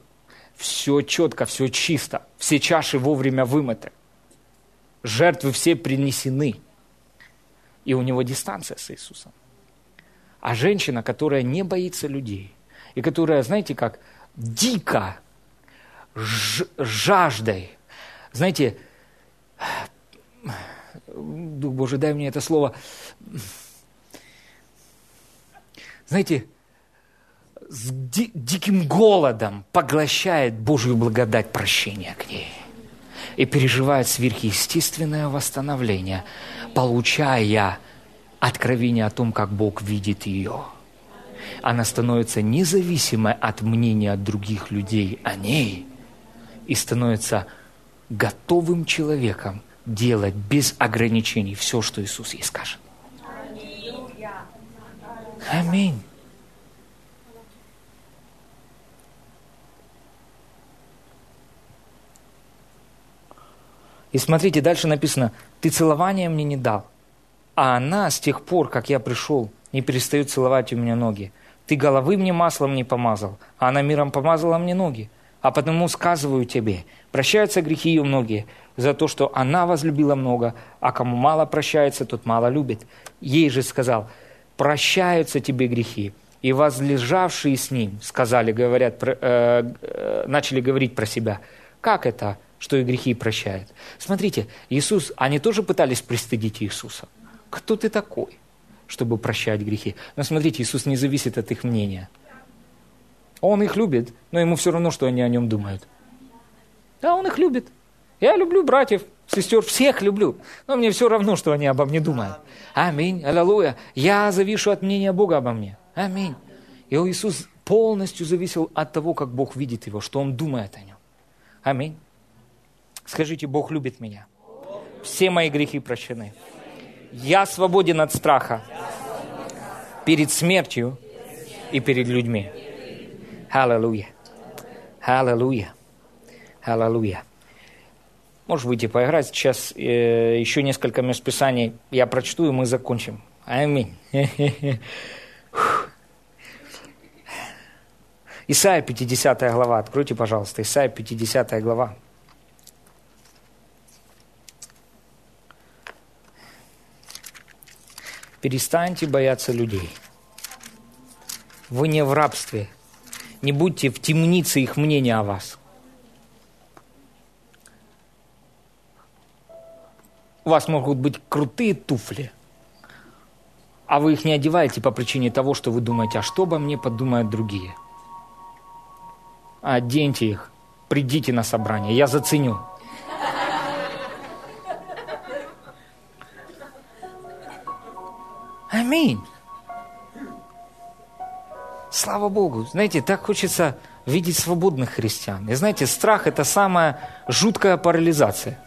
Все четко, все чисто. Все чаши вовремя вымыты. Жертвы все принесены и у него дистанция с Иисусом. А женщина, которая не боится людей, и которая, знаете, как дико жаждой, знаете, Дух Божий, дай мне это слово, знаете, с ди- диким голодом поглощает Божью благодать прощения к ней и переживает сверхъестественное восстановление, получая откровение о том, как Бог видит ее. Она становится независимой от мнения других людей о ней и становится готовым человеком делать без ограничений все, что Иисус ей скажет. Аминь. И смотрите, дальше написано, ты целования мне не дал. А она с тех пор, как я пришел, не перестает целовать у меня ноги. Ты головы мне маслом не помазал, а она миром помазала мне ноги. А потому сказываю тебе, прощаются грехи ее многие, за то, что она возлюбила много, а кому мало прощается, тот мало любит. Ей же сказал, прощаются тебе грехи. И возлежавшие с ним сказали, говорят, э, э, начали говорить про себя. Как это? Что и грехи прощает. Смотрите, Иисус, они тоже пытались пристыдить Иисуса. Кто ты такой, чтобы прощать грехи? Но смотрите, Иисус не зависит от их мнения. Он их любит, но ему все равно, что они о нем думают. Да, он их любит. Я люблю братьев, сестер, всех люблю. Но мне все равно, что они обо мне думают. Аминь, аллилуйя. Я завишу от мнения Бога обо мне. Аминь. И Иисус полностью зависел от того, как Бог видит его, что он думает о нем. Аминь. Скажите, Бог любит меня. Все мои грехи прощены. Я свободен от страха перед смертью и перед людьми. Аллилуйя. Аллилуйя. Аллилуйя. Можешь выйти поиграть. Сейчас э, еще несколько мест Писаний я прочту, и мы закончим. Аминь. Исайя 50 глава. Откройте, пожалуйста. Исайя 50 глава. Перестаньте бояться людей. Вы не в рабстве. Не будьте в темнице их мнения о вас. У вас могут быть крутые туфли, а вы их не одеваете по причине того, что вы думаете, а что обо мне подумают другие. Оденьте их, придите на собрание, я заценю. Аминь. Слава Богу. Знаете, так хочется видеть свободных христиан. И знаете, страх – это самая жуткая парализация.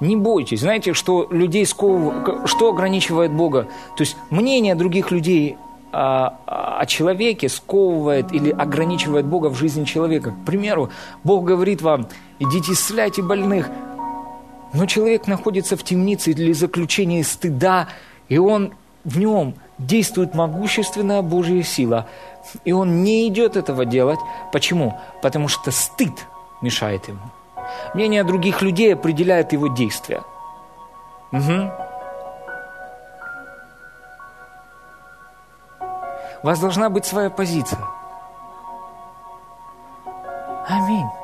Не бойтесь. Знаете, что людей сковывает, что ограничивает Бога? То есть мнение других людей о, о человеке сковывает или ограничивает Бога в жизни человека. К примеру, Бог говорит вам, идите исцеляйте больных, но человек находится в темнице или заключении стыда, и он в нем действует могущественная Божья сила. И он не идет этого делать. Почему? Потому что стыд мешает ему. Мнение других людей определяет его действия. Угу. У вас должна быть своя позиция. Аминь.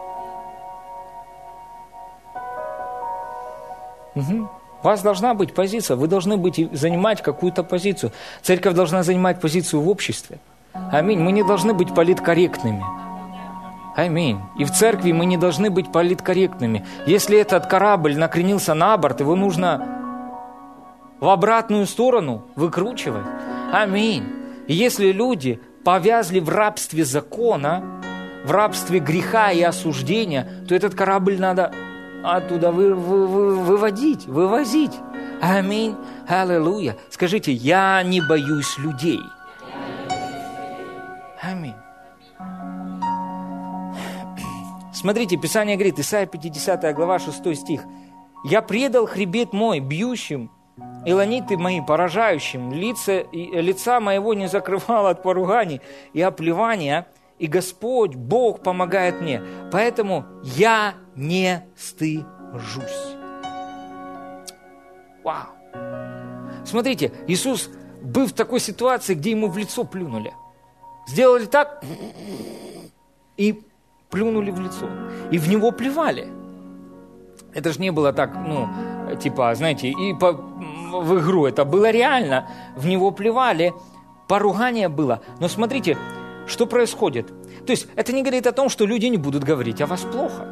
Угу. У вас должна быть позиция, вы должны быть, занимать какую-то позицию. Церковь должна занимать позицию в обществе. Аминь. Мы не должны быть политкорректными. Аминь. И в церкви мы не должны быть политкорректными. Если этот корабль накренился на борт, его нужно в обратную сторону выкручивать. Аминь. И если люди повязли в рабстве закона, в рабстве греха и осуждения, то этот корабль надо оттуда вы, вы, вы, выводить, вывозить. Аминь. Аллилуйя. Скажите, я не боюсь людей. Аминь. Смотрите, Писание говорит, Исайя 50 глава, 6 стих. «Я предал хребет мой бьющим, и ланиты мои поражающим, лица, лица моего не закрывал от поруганий и оплевания, и Господь, Бог помогает мне. Поэтому я не стыжусь. Вау! Смотрите, Иисус был в такой ситуации, где ему в лицо плюнули. Сделали так и плюнули в лицо. И в него плевали. Это же не было так, ну, типа, знаете, и по, в игру. Это было реально. В него плевали, поругание было. Но смотрите, что происходит? То есть это не говорит о том, что люди не будут говорить о вас плохо.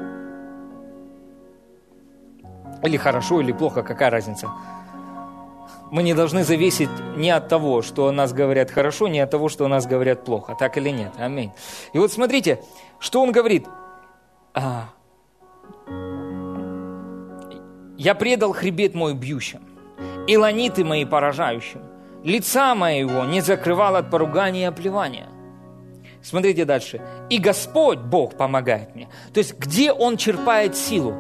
Или хорошо, или плохо, какая разница? Мы не должны зависеть не от того, что о нас говорят хорошо, не от того, что о нас говорят плохо. Так или нет? Аминь. И вот смотрите, что он говорит. А, «Я предал хребет мой бьющим, и ланиты мои поражающим. Лица моего не закрывал от поругания и оплевания. Смотрите дальше. «И Господь, Бог, помогает мне». То есть, где Он черпает силу?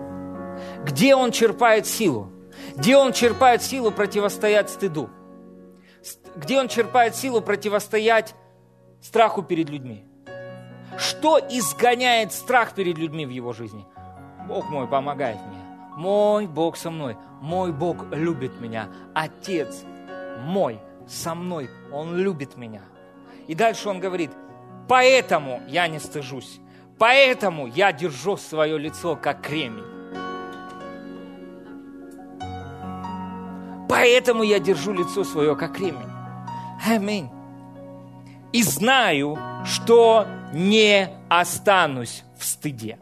Где Он черпает силу? Где Он черпает силу противостоять стыду? Где Он черпает силу противостоять страху перед людьми? Что изгоняет страх перед людьми в его жизни? Бог мой помогает мне. Мой Бог со мной. Мой Бог любит меня. Отец мой со мной. Он любит меня. И дальше он говорит – Поэтому я не стыжусь. Поэтому я держу свое лицо как кремень. Поэтому я держу лицо свое как кремень. Аминь. И знаю, что не останусь в стыде.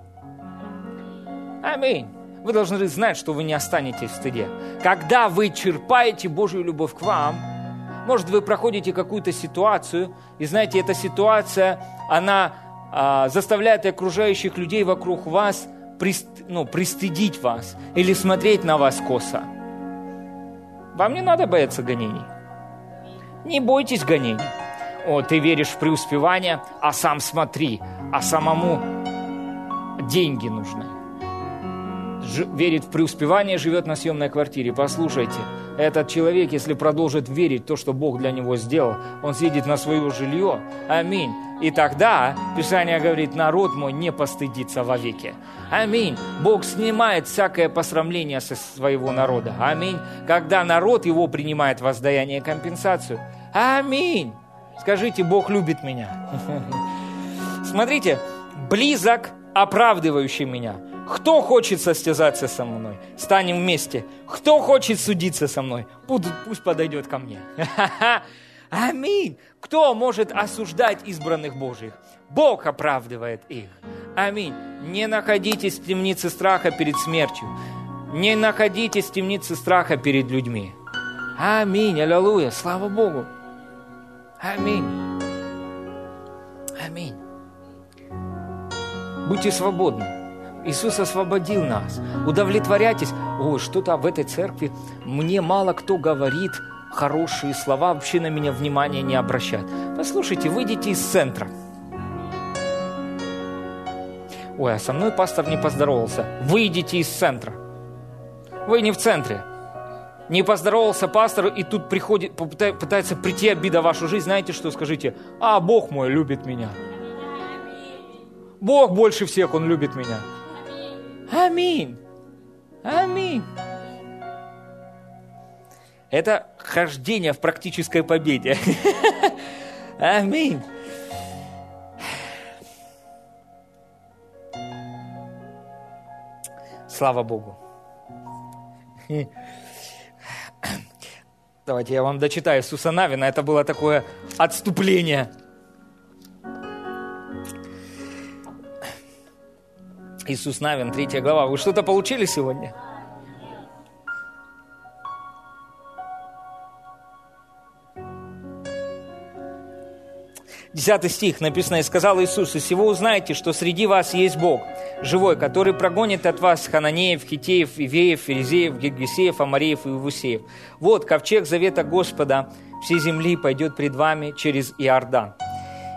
Аминь. Вы должны знать, что вы не останетесь в стыде. Когда вы черпаете Божью любовь к вам – может, вы проходите какую-то ситуацию, и знаете, эта ситуация, она а, заставляет окружающих людей вокруг вас прист, ну, пристыдить вас или смотреть на вас косо. Вам не надо бояться гонений. Не бойтесь гонений. О, ты веришь в преуспевание, а сам смотри, а самому деньги нужны. Ж, верит в преуспевание, живет на съемной квартире. Послушайте, этот человек, если продолжит верить то, что Бог для него сделал, он съедет на свое жилье. Аминь. И тогда, Писание говорит, народ мой не постыдится вовеки. Аминь. Бог снимает всякое посрамление со своего народа. Аминь. Когда народ его принимает воздаяние и компенсацию. Аминь. Скажите, Бог любит меня. Смотрите, близок оправдывающий меня – кто хочет состязаться со мной? Станем вместе. Кто хочет судиться со мной? Пусть подойдет ко мне. Аминь. Кто может осуждать избранных Божьих? Бог оправдывает их. Аминь. Не находитесь в темнице страха перед смертью. Не находитесь в темнице страха перед людьми. Аминь. Аллилуйя. Слава Богу. Аминь. Аминь. Будьте свободны. Иисус освободил нас. Удовлетворяйтесь. Ой, что-то в этой церкви мне мало кто говорит хорошие слова, вообще на меня внимания не обращают. Послушайте, выйдите из центра. Ой, а со мной пастор не поздоровался. Выйдите из центра. Вы не в центре. Не поздоровался пастор, и тут приходит, пытается прийти обида в вашу жизнь. Знаете что? Скажите, а Бог мой любит меня. Бог больше всех, Он любит меня. Аминь. Аминь. Это хождение в практической победе. Аминь. Слава Богу. Давайте я вам дочитаю Иисуса Навина. Это было такое отступление. Иисус Навин, третья глава. Вы что-то получили сегодня? Десятый стих написано, «И сказал Иисус, и всего узнаете, что среди вас есть Бог, живой, который прогонит от вас хананеев, хитеев, ивеев, ферезеев, гергесеев, амареев и ивусеев. Вот ковчег завета Господа всей земли пойдет пред вами через Иордан».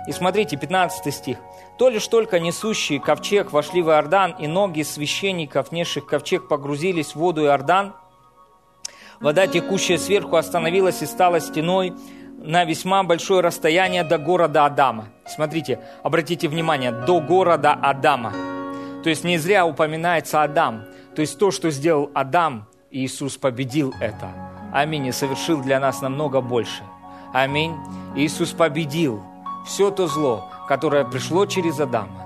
И смотрите, 15 стих. «То лишь только несущие ковчег вошли в Иордан, и ноги священников, несших ковчег, погрузились в воду Иордан, вода, текущая сверху, остановилась и стала стеной, на весьма большое расстояние до города Адама. Смотрите, обратите внимание, до города Адама. То есть не зря упоминается Адам. То есть то, что сделал Адам, Иисус победил это. Аминь. И совершил для нас намного больше. Аминь. Иисус победил все то зло, которое пришло через Адама.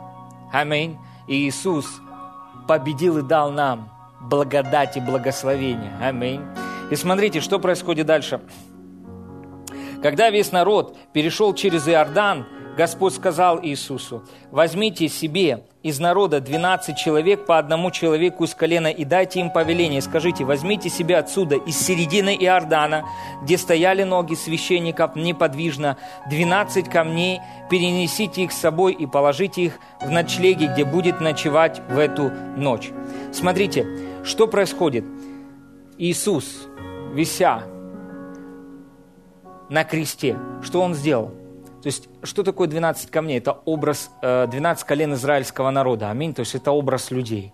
Аминь. И Иисус победил и дал нам благодать и благословение. Аминь. И смотрите, что происходит дальше. Когда весь народ перешел через Иордан, Господь сказал Иисусу, возьмите себе из народа 12 человек по одному человеку из колена и дайте им повеление. Скажите, возьмите себе отсюда, из середины Иордана, где стояли ноги священников неподвижно, 12 камней, перенесите их с собой и положите их в ночлеги, где будет ночевать в эту ночь. Смотрите, что происходит. Иисус, вися на кресте, что Он сделал? То есть, что такое 12 камней? Это образ 12 э, колен израильского народа. Аминь. То есть, это образ людей.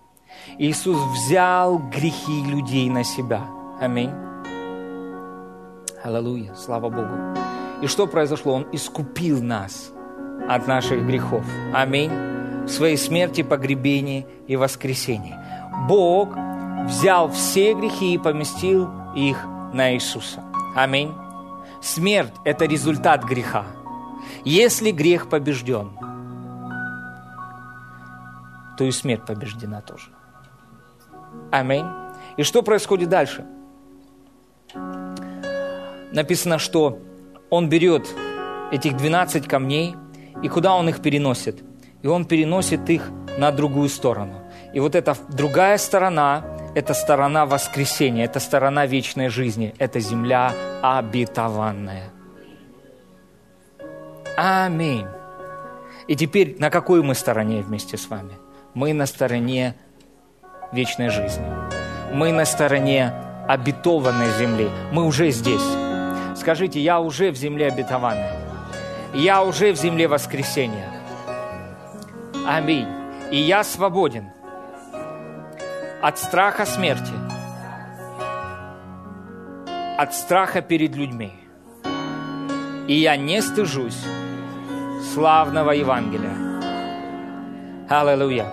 Иисус взял грехи людей на себя. Аминь. Аллилуйя. Слава Богу. И что произошло? Он искупил нас от наших грехов. Аминь. В своей смерти, погребении и воскресении. Бог взял все грехи и поместил их на Иисуса. Аминь. Смерть – это результат греха. Если грех побежден, то и смерть побеждена тоже. Аминь. И что происходит дальше? Написано, что он берет этих 12 камней, и куда он их переносит? И он переносит их на другую сторону. И вот эта другая сторона – это сторона воскресения, это сторона вечной жизни, это земля обетованная. Аминь. И теперь на какой мы стороне вместе с вами? Мы на стороне вечной жизни. Мы на стороне обетованной земли. Мы уже здесь. Скажите, я уже в земле обетованной. Я уже в земле воскресения. Аминь. И я свободен от страха смерти, от страха перед людьми. И я не стыжусь славного Евангелия. Аллилуйя.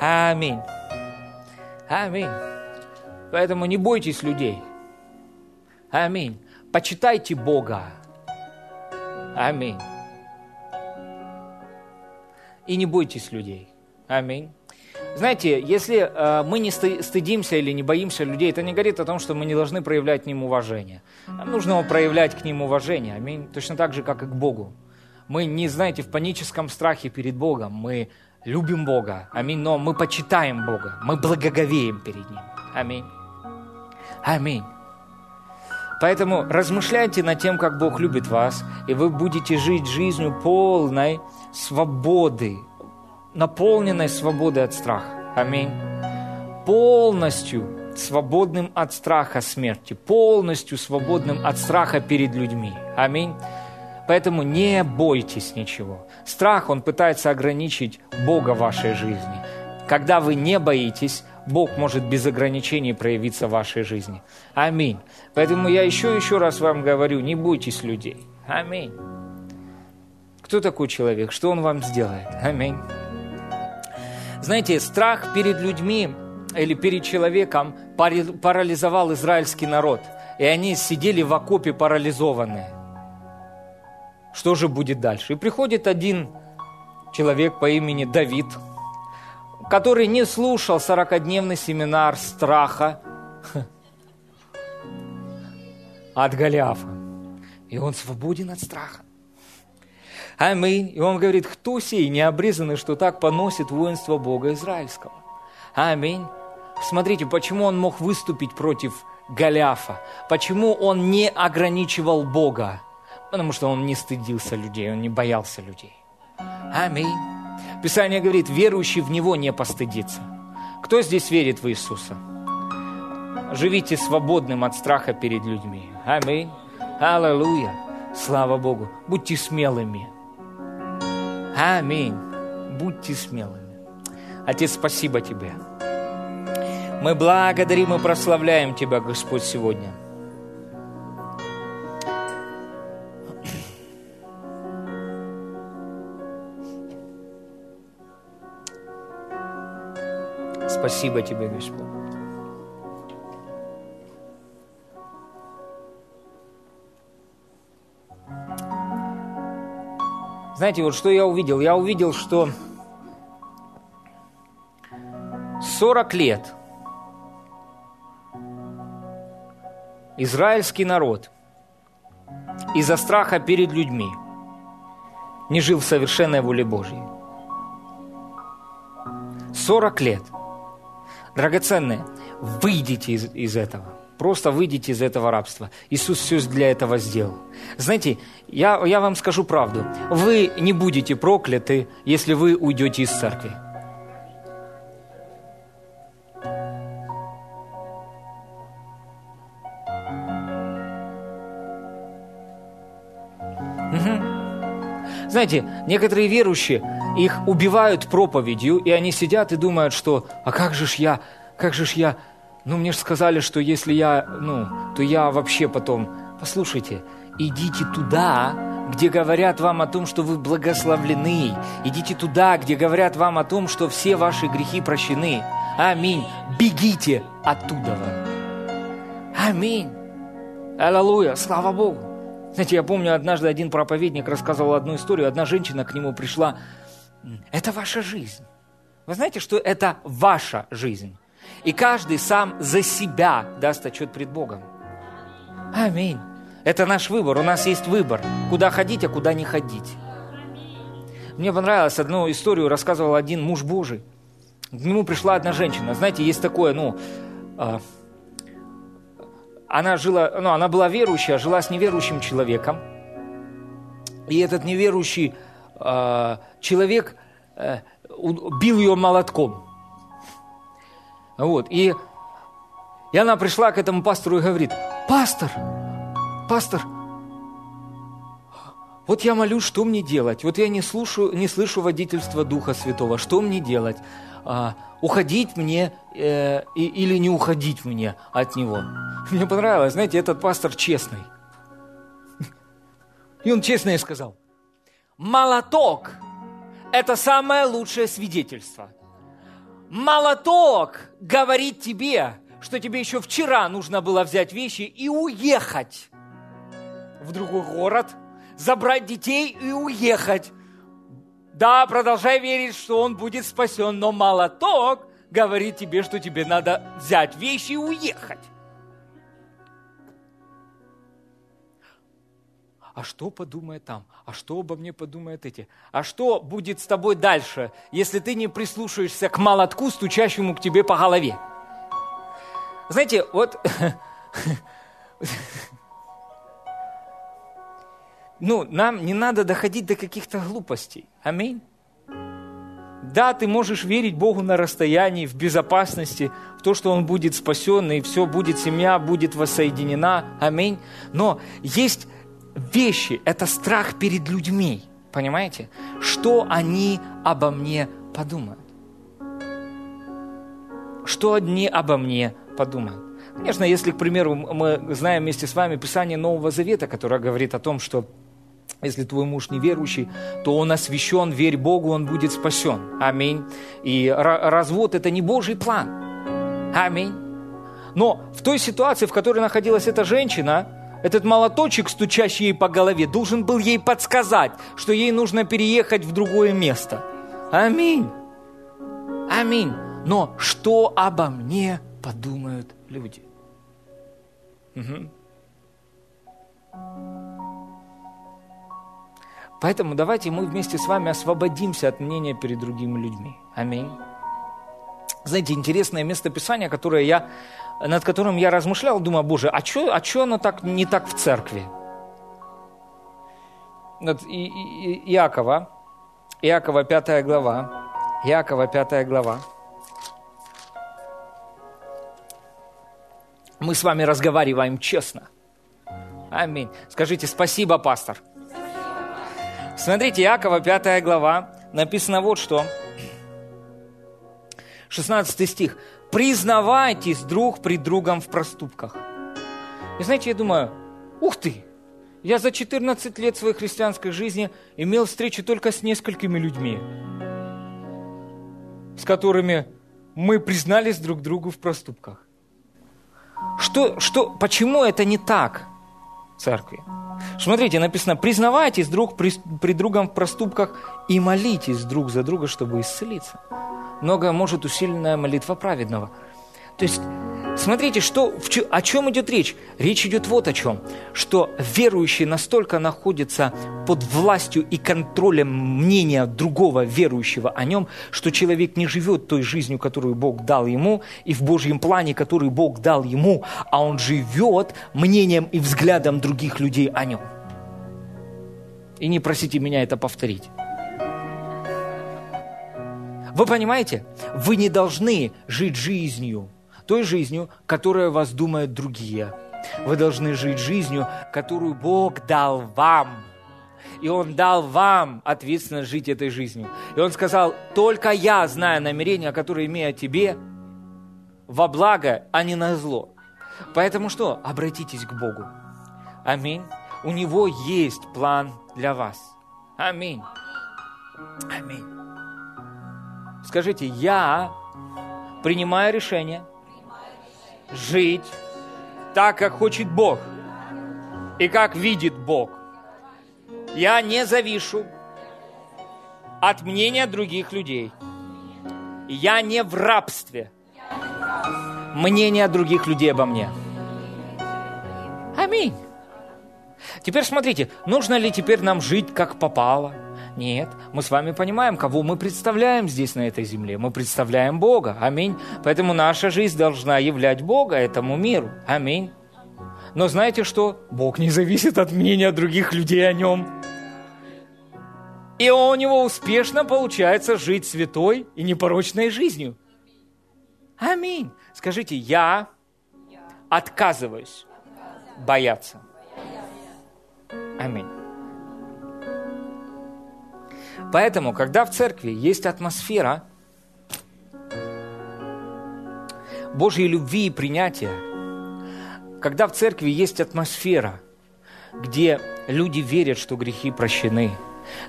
Аминь. Аминь. Поэтому не бойтесь людей. Аминь. Почитайте Бога. Аминь. И не бойтесь людей. Аминь. Знаете, если э, мы не стыдимся или не боимся людей, это не говорит о том, что мы не должны проявлять к ним уважение. Нам нужно проявлять к ним уважение. Аминь. Точно так же, как и к Богу. Мы не, знаете, в паническом страхе перед Богом. Мы любим Бога. Аминь. Но мы почитаем Бога. Мы благоговеем перед Ним. Аминь. Аминь. Поэтому размышляйте над тем, как Бог любит вас, и вы будете жить жизнью полной свободы, наполненной свободой от страха. Аминь. Полностью свободным от страха смерти, полностью свободным от страха перед людьми. Аминь. Поэтому не бойтесь ничего. Страх, он пытается ограничить Бога в вашей жизни. Когда вы не боитесь, Бог может без ограничений проявиться в вашей жизни. Аминь. Поэтому я еще еще раз вам говорю, не бойтесь людей. Аминь. Кто такой человек? Что он вам сделает? Аминь. Знаете, страх перед людьми или перед человеком парализовал израильский народ. И они сидели в окопе парализованные. Что же будет дальше? И приходит один человек по имени Давид, который не слушал 40-дневный семинар страха от Голиафа. И он свободен от страха. Аминь. И он говорит, кто сей необрезанный, что так поносит воинство Бога Израильского? Аминь. Смотрите, почему он мог выступить против Голиафа? Почему он не ограничивал Бога? Потому что он не стыдился людей, он не боялся людей. Аминь. Писание говорит, верующий в Него не постыдится. Кто здесь верит в Иисуса? Живите свободным от страха перед людьми. Аминь. Аллилуйя. Слава Богу. Будьте смелыми. Аминь. Будьте смелыми. Отец, спасибо Тебе. Мы благодарим и прославляем Тебя, Господь, сегодня. Спасибо Тебе, Господь. Знаете, вот что я увидел? Я увидел, что 40 лет израильский народ из-за страха перед людьми не жил в совершенной воле Божьей. 40 лет. Драгоценные, выйдите из, из этого. Просто выйдите из этого рабства. Иисус все для этого сделал. Знаете, я, я вам скажу правду. Вы не будете прокляты, если вы уйдете из церкви. Знаете, некоторые верующие, их убивают проповедью, и они сидят и думают, что «а как же ж я, как же ж я, ну мне же сказали, что если я, ну, то я вообще потом...» Послушайте, идите туда, где говорят вам о том, что вы благословлены. Идите туда, где говорят вам о том, что все ваши грехи прощены. Аминь. Бегите оттуда. Аминь. Аллилуйя. Слава Богу. Знаете, я помню, однажды один проповедник рассказывал одну историю. Одна женщина к нему пришла. Это ваша жизнь. Вы знаете, что это ваша жизнь. И каждый сам за себя даст отчет пред Богом. Аминь. Это наш выбор. У нас есть выбор, куда ходить, а куда не ходить. Мне понравилось одну историю, рассказывал один муж Божий. К нему пришла одна женщина. Знаете, есть такое, ну, а, она жила, ну, она была верующая, жила с неверующим человеком. И этот неверующий э, человек э, бил ее молотком. Вот. И, и она пришла к этому пастору и говорит, пастор, пастор, вот я молюсь, что мне делать? Вот я не, слушаю, не слышу водительства Духа Святого, что мне делать? А, уходить мне э, или не уходить мне от Него? Мне понравилось, знаете, этот пастор честный. И он честно сказал, молоток – это самое лучшее свидетельство. Молоток говорит тебе, что тебе еще вчера нужно было взять вещи и уехать в другой город, забрать детей и уехать. Да, продолжай верить, что он будет спасен, но молоток говорит тебе, что тебе надо взять вещи и уехать. а что подумает там, а что обо мне подумают эти, а что будет с тобой дальше, если ты не прислушаешься к молотку, стучащему к тебе по голове. Знаете, вот, ну, нам не надо доходить до каких-то глупостей. Аминь. Да, ты можешь верить Богу на расстоянии, в безопасности, в то, что Он будет спасен, и все будет, семья будет воссоединена. Аминь. Но есть вещи – это страх перед людьми. Понимаете? Что они обо мне подумают? Что они обо мне подумают? Конечно, если, к примеру, мы знаем вместе с вами Писание Нового Завета, которое говорит о том, что если твой муж неверующий, то он освящен, верь Богу, он будет спасен. Аминь. И развод – это не Божий план. Аминь. Но в той ситуации, в которой находилась эта женщина, этот молоточек, стучащий ей по голове, должен был ей подсказать, что ей нужно переехать в другое место. Аминь. Аминь. Но что обо мне подумают люди? Угу. Поэтому давайте мы вместе с вами освободимся от мнения перед другими людьми. Аминь. Знаете, интересное местописание, которое я, над которым я размышлял, думаю, боже, а что а чё оно так, не так в церкви? Вот, и, и, Иакова, Иакова 5 глава, Иакова 5 глава. Мы с вами разговариваем честно. Аминь. Скажите спасибо, пастор. Смотрите, Иакова, 5 глава, написано вот что. 16 стих. «Признавайтесь друг при другом в проступках». И знаете, я думаю, ух ты, я за 14 лет своей христианской жизни имел встречу только с несколькими людьми, с которыми мы признались друг другу в проступках. Что, что, почему это не так в церкви? Смотрите, написано, признавайтесь друг при, при другом в проступках и молитесь друг за друга, чтобы исцелиться. Много может усиленная молитва праведного. То есть, смотрите, что, о чем идет речь? Речь идет вот о чем, что верующий настолько находится под властью и контролем мнения другого верующего о нем, что человек не живет той жизнью, которую Бог дал ему, и в Божьем плане, который Бог дал ему, а он живет мнением и взглядом других людей о нем. И не просите меня это повторить. Вы понимаете? Вы не должны жить жизнью, той жизнью, которая вас думают другие. Вы должны жить жизнью, которую Бог дал вам. И Он дал вам ответственность жить этой жизнью. И Он сказал, только я знаю намерения, которые имею о тебе, во благо, а не на зло. Поэтому что? Обратитесь к Богу. Аминь. У Него есть план для вас. Аминь. Аминь. Скажите, я принимаю решение жить так, как хочет Бог и как видит Бог. Я не завишу от мнения других людей. Я не в рабстве мнения других людей обо мне. Аминь. Теперь смотрите, нужно ли теперь нам жить как попало? Нет, мы с вами понимаем, кого мы представляем здесь на этой земле. Мы представляем Бога. Аминь. Поэтому наша жизнь должна являть Бога этому миру. Аминь. Но знаете что? Бог не зависит от мнения других людей о нем. И у него успешно получается жить святой и непорочной жизнью. Аминь. Скажите, я отказываюсь бояться. Аминь. Поэтому, когда в церкви есть атмосфера Божьей любви и принятия, когда в церкви есть атмосфера, где люди верят, что грехи прощены,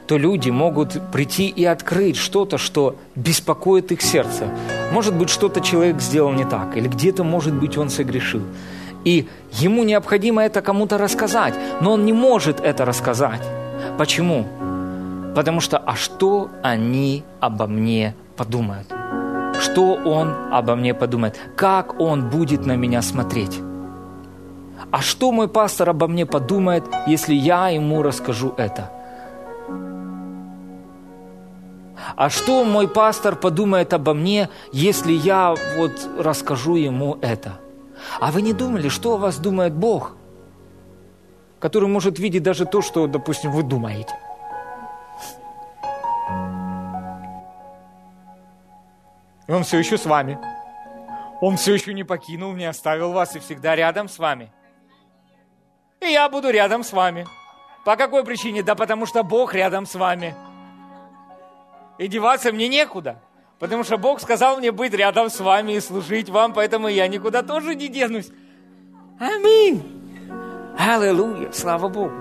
то люди могут прийти и открыть что-то, что беспокоит их сердце. Может быть, что-то человек сделал не так, или где-то, может быть, он согрешил. И ему необходимо это кому-то рассказать, но он не может это рассказать. Почему? Потому что, а что они обо мне подумают? Что он обо мне подумает? Как он будет на меня смотреть? А что мой пастор обо мне подумает, если я ему расскажу это? А что мой пастор подумает обо мне, если я вот расскажу ему это? А вы не думали, что о вас думает Бог, который может видеть даже то, что, допустим, вы думаете? И Он все еще с вами. Он все еще не покинул, не оставил вас и всегда рядом с вами. И я буду рядом с вами. По какой причине? Да потому что Бог рядом с вами. И деваться мне некуда. Потому что Бог сказал мне быть рядом с вами и служить вам, поэтому я никуда тоже не денусь. Аминь. Аллилуйя. Слава Богу.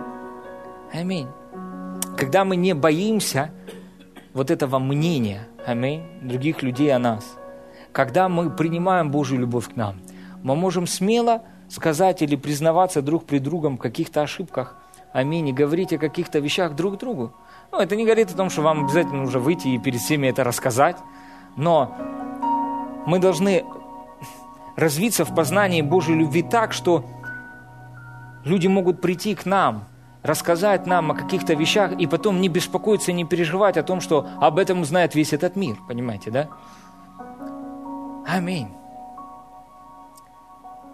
Аминь. Когда мы не боимся вот этого мнения, аминь, других людей о нас, когда мы принимаем Божью любовь к нам, мы можем смело сказать или признаваться друг при другом в каких-то ошибках, аминь, и говорить о каких-то вещах друг другу. Ну, это не говорит о том, что вам обязательно нужно выйти и перед всеми это рассказать, Но мы должны развиться в познании Божьей любви так, что люди могут прийти к нам, рассказать нам о каких-то вещах и потом не беспокоиться, не переживать о том, что об этом знает весь этот мир. Понимаете, да? Аминь.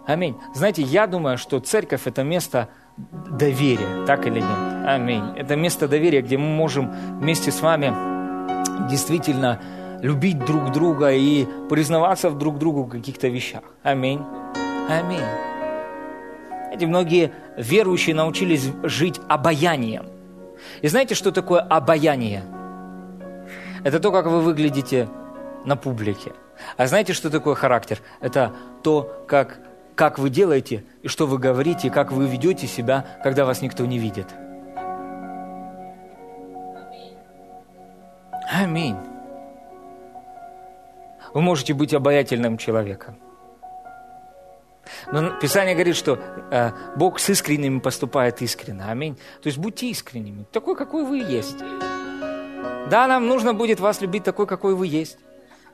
Аминь. Знаете, я думаю, что церковь – это место доверия, так или нет? Аминь. Это место доверия, где мы можем вместе с вами действительно любить друг друга и признаваться в друг другу в каких-то вещах. Аминь. Аминь. Эти многие верующие научились жить обаянием. И знаете, что такое обаяние? Это то, как вы выглядите на публике. А знаете, что такое характер? Это то, как, как вы делаете, и что вы говорите, и как вы ведете себя, когда вас никто не видит. Аминь. Вы можете быть обаятельным человеком. Но Писание говорит, что э, Бог с искренними поступает искренне. Аминь. То есть будьте искренними, такой, какой вы есть. Да, нам нужно будет вас любить такой, какой вы есть.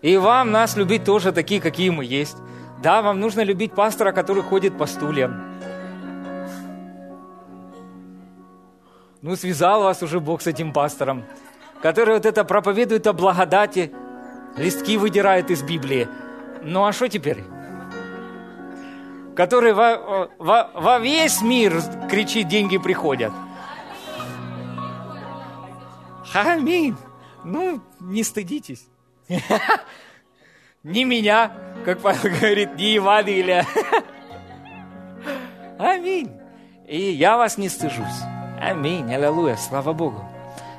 И вам нас любить тоже такие, какие мы есть. Да, вам нужно любить пастора, который ходит по стульям. Ну, связал вас уже Бог с этим пастором, который вот это проповедует о благодати, листки выдирает из Библии. Ну, а что теперь? Который во, во, во весь мир кричит, деньги приходят. Аминь. Ну, не стыдитесь. Не меня, как Павел говорит, не Евангелия. Аминь. И я вас не стыжусь. Аминь. Аллилуйя. Слава Богу.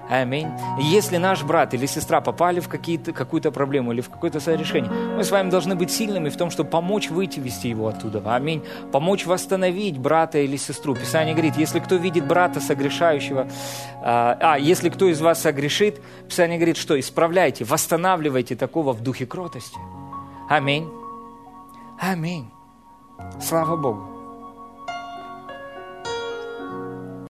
Аминь. если наш брат или сестра попали в какую-то проблему или в какое-то совершение, мы с вами должны быть сильными в том, чтобы помочь выйти, его оттуда. Аминь. Помочь восстановить брата или сестру. Писание говорит, если кто видит брата согрешающего, а, а если кто из вас согрешит, Писание говорит, что исправляйте, восстанавливайте такого в духе кротости. Аминь. Аминь. Слава Богу.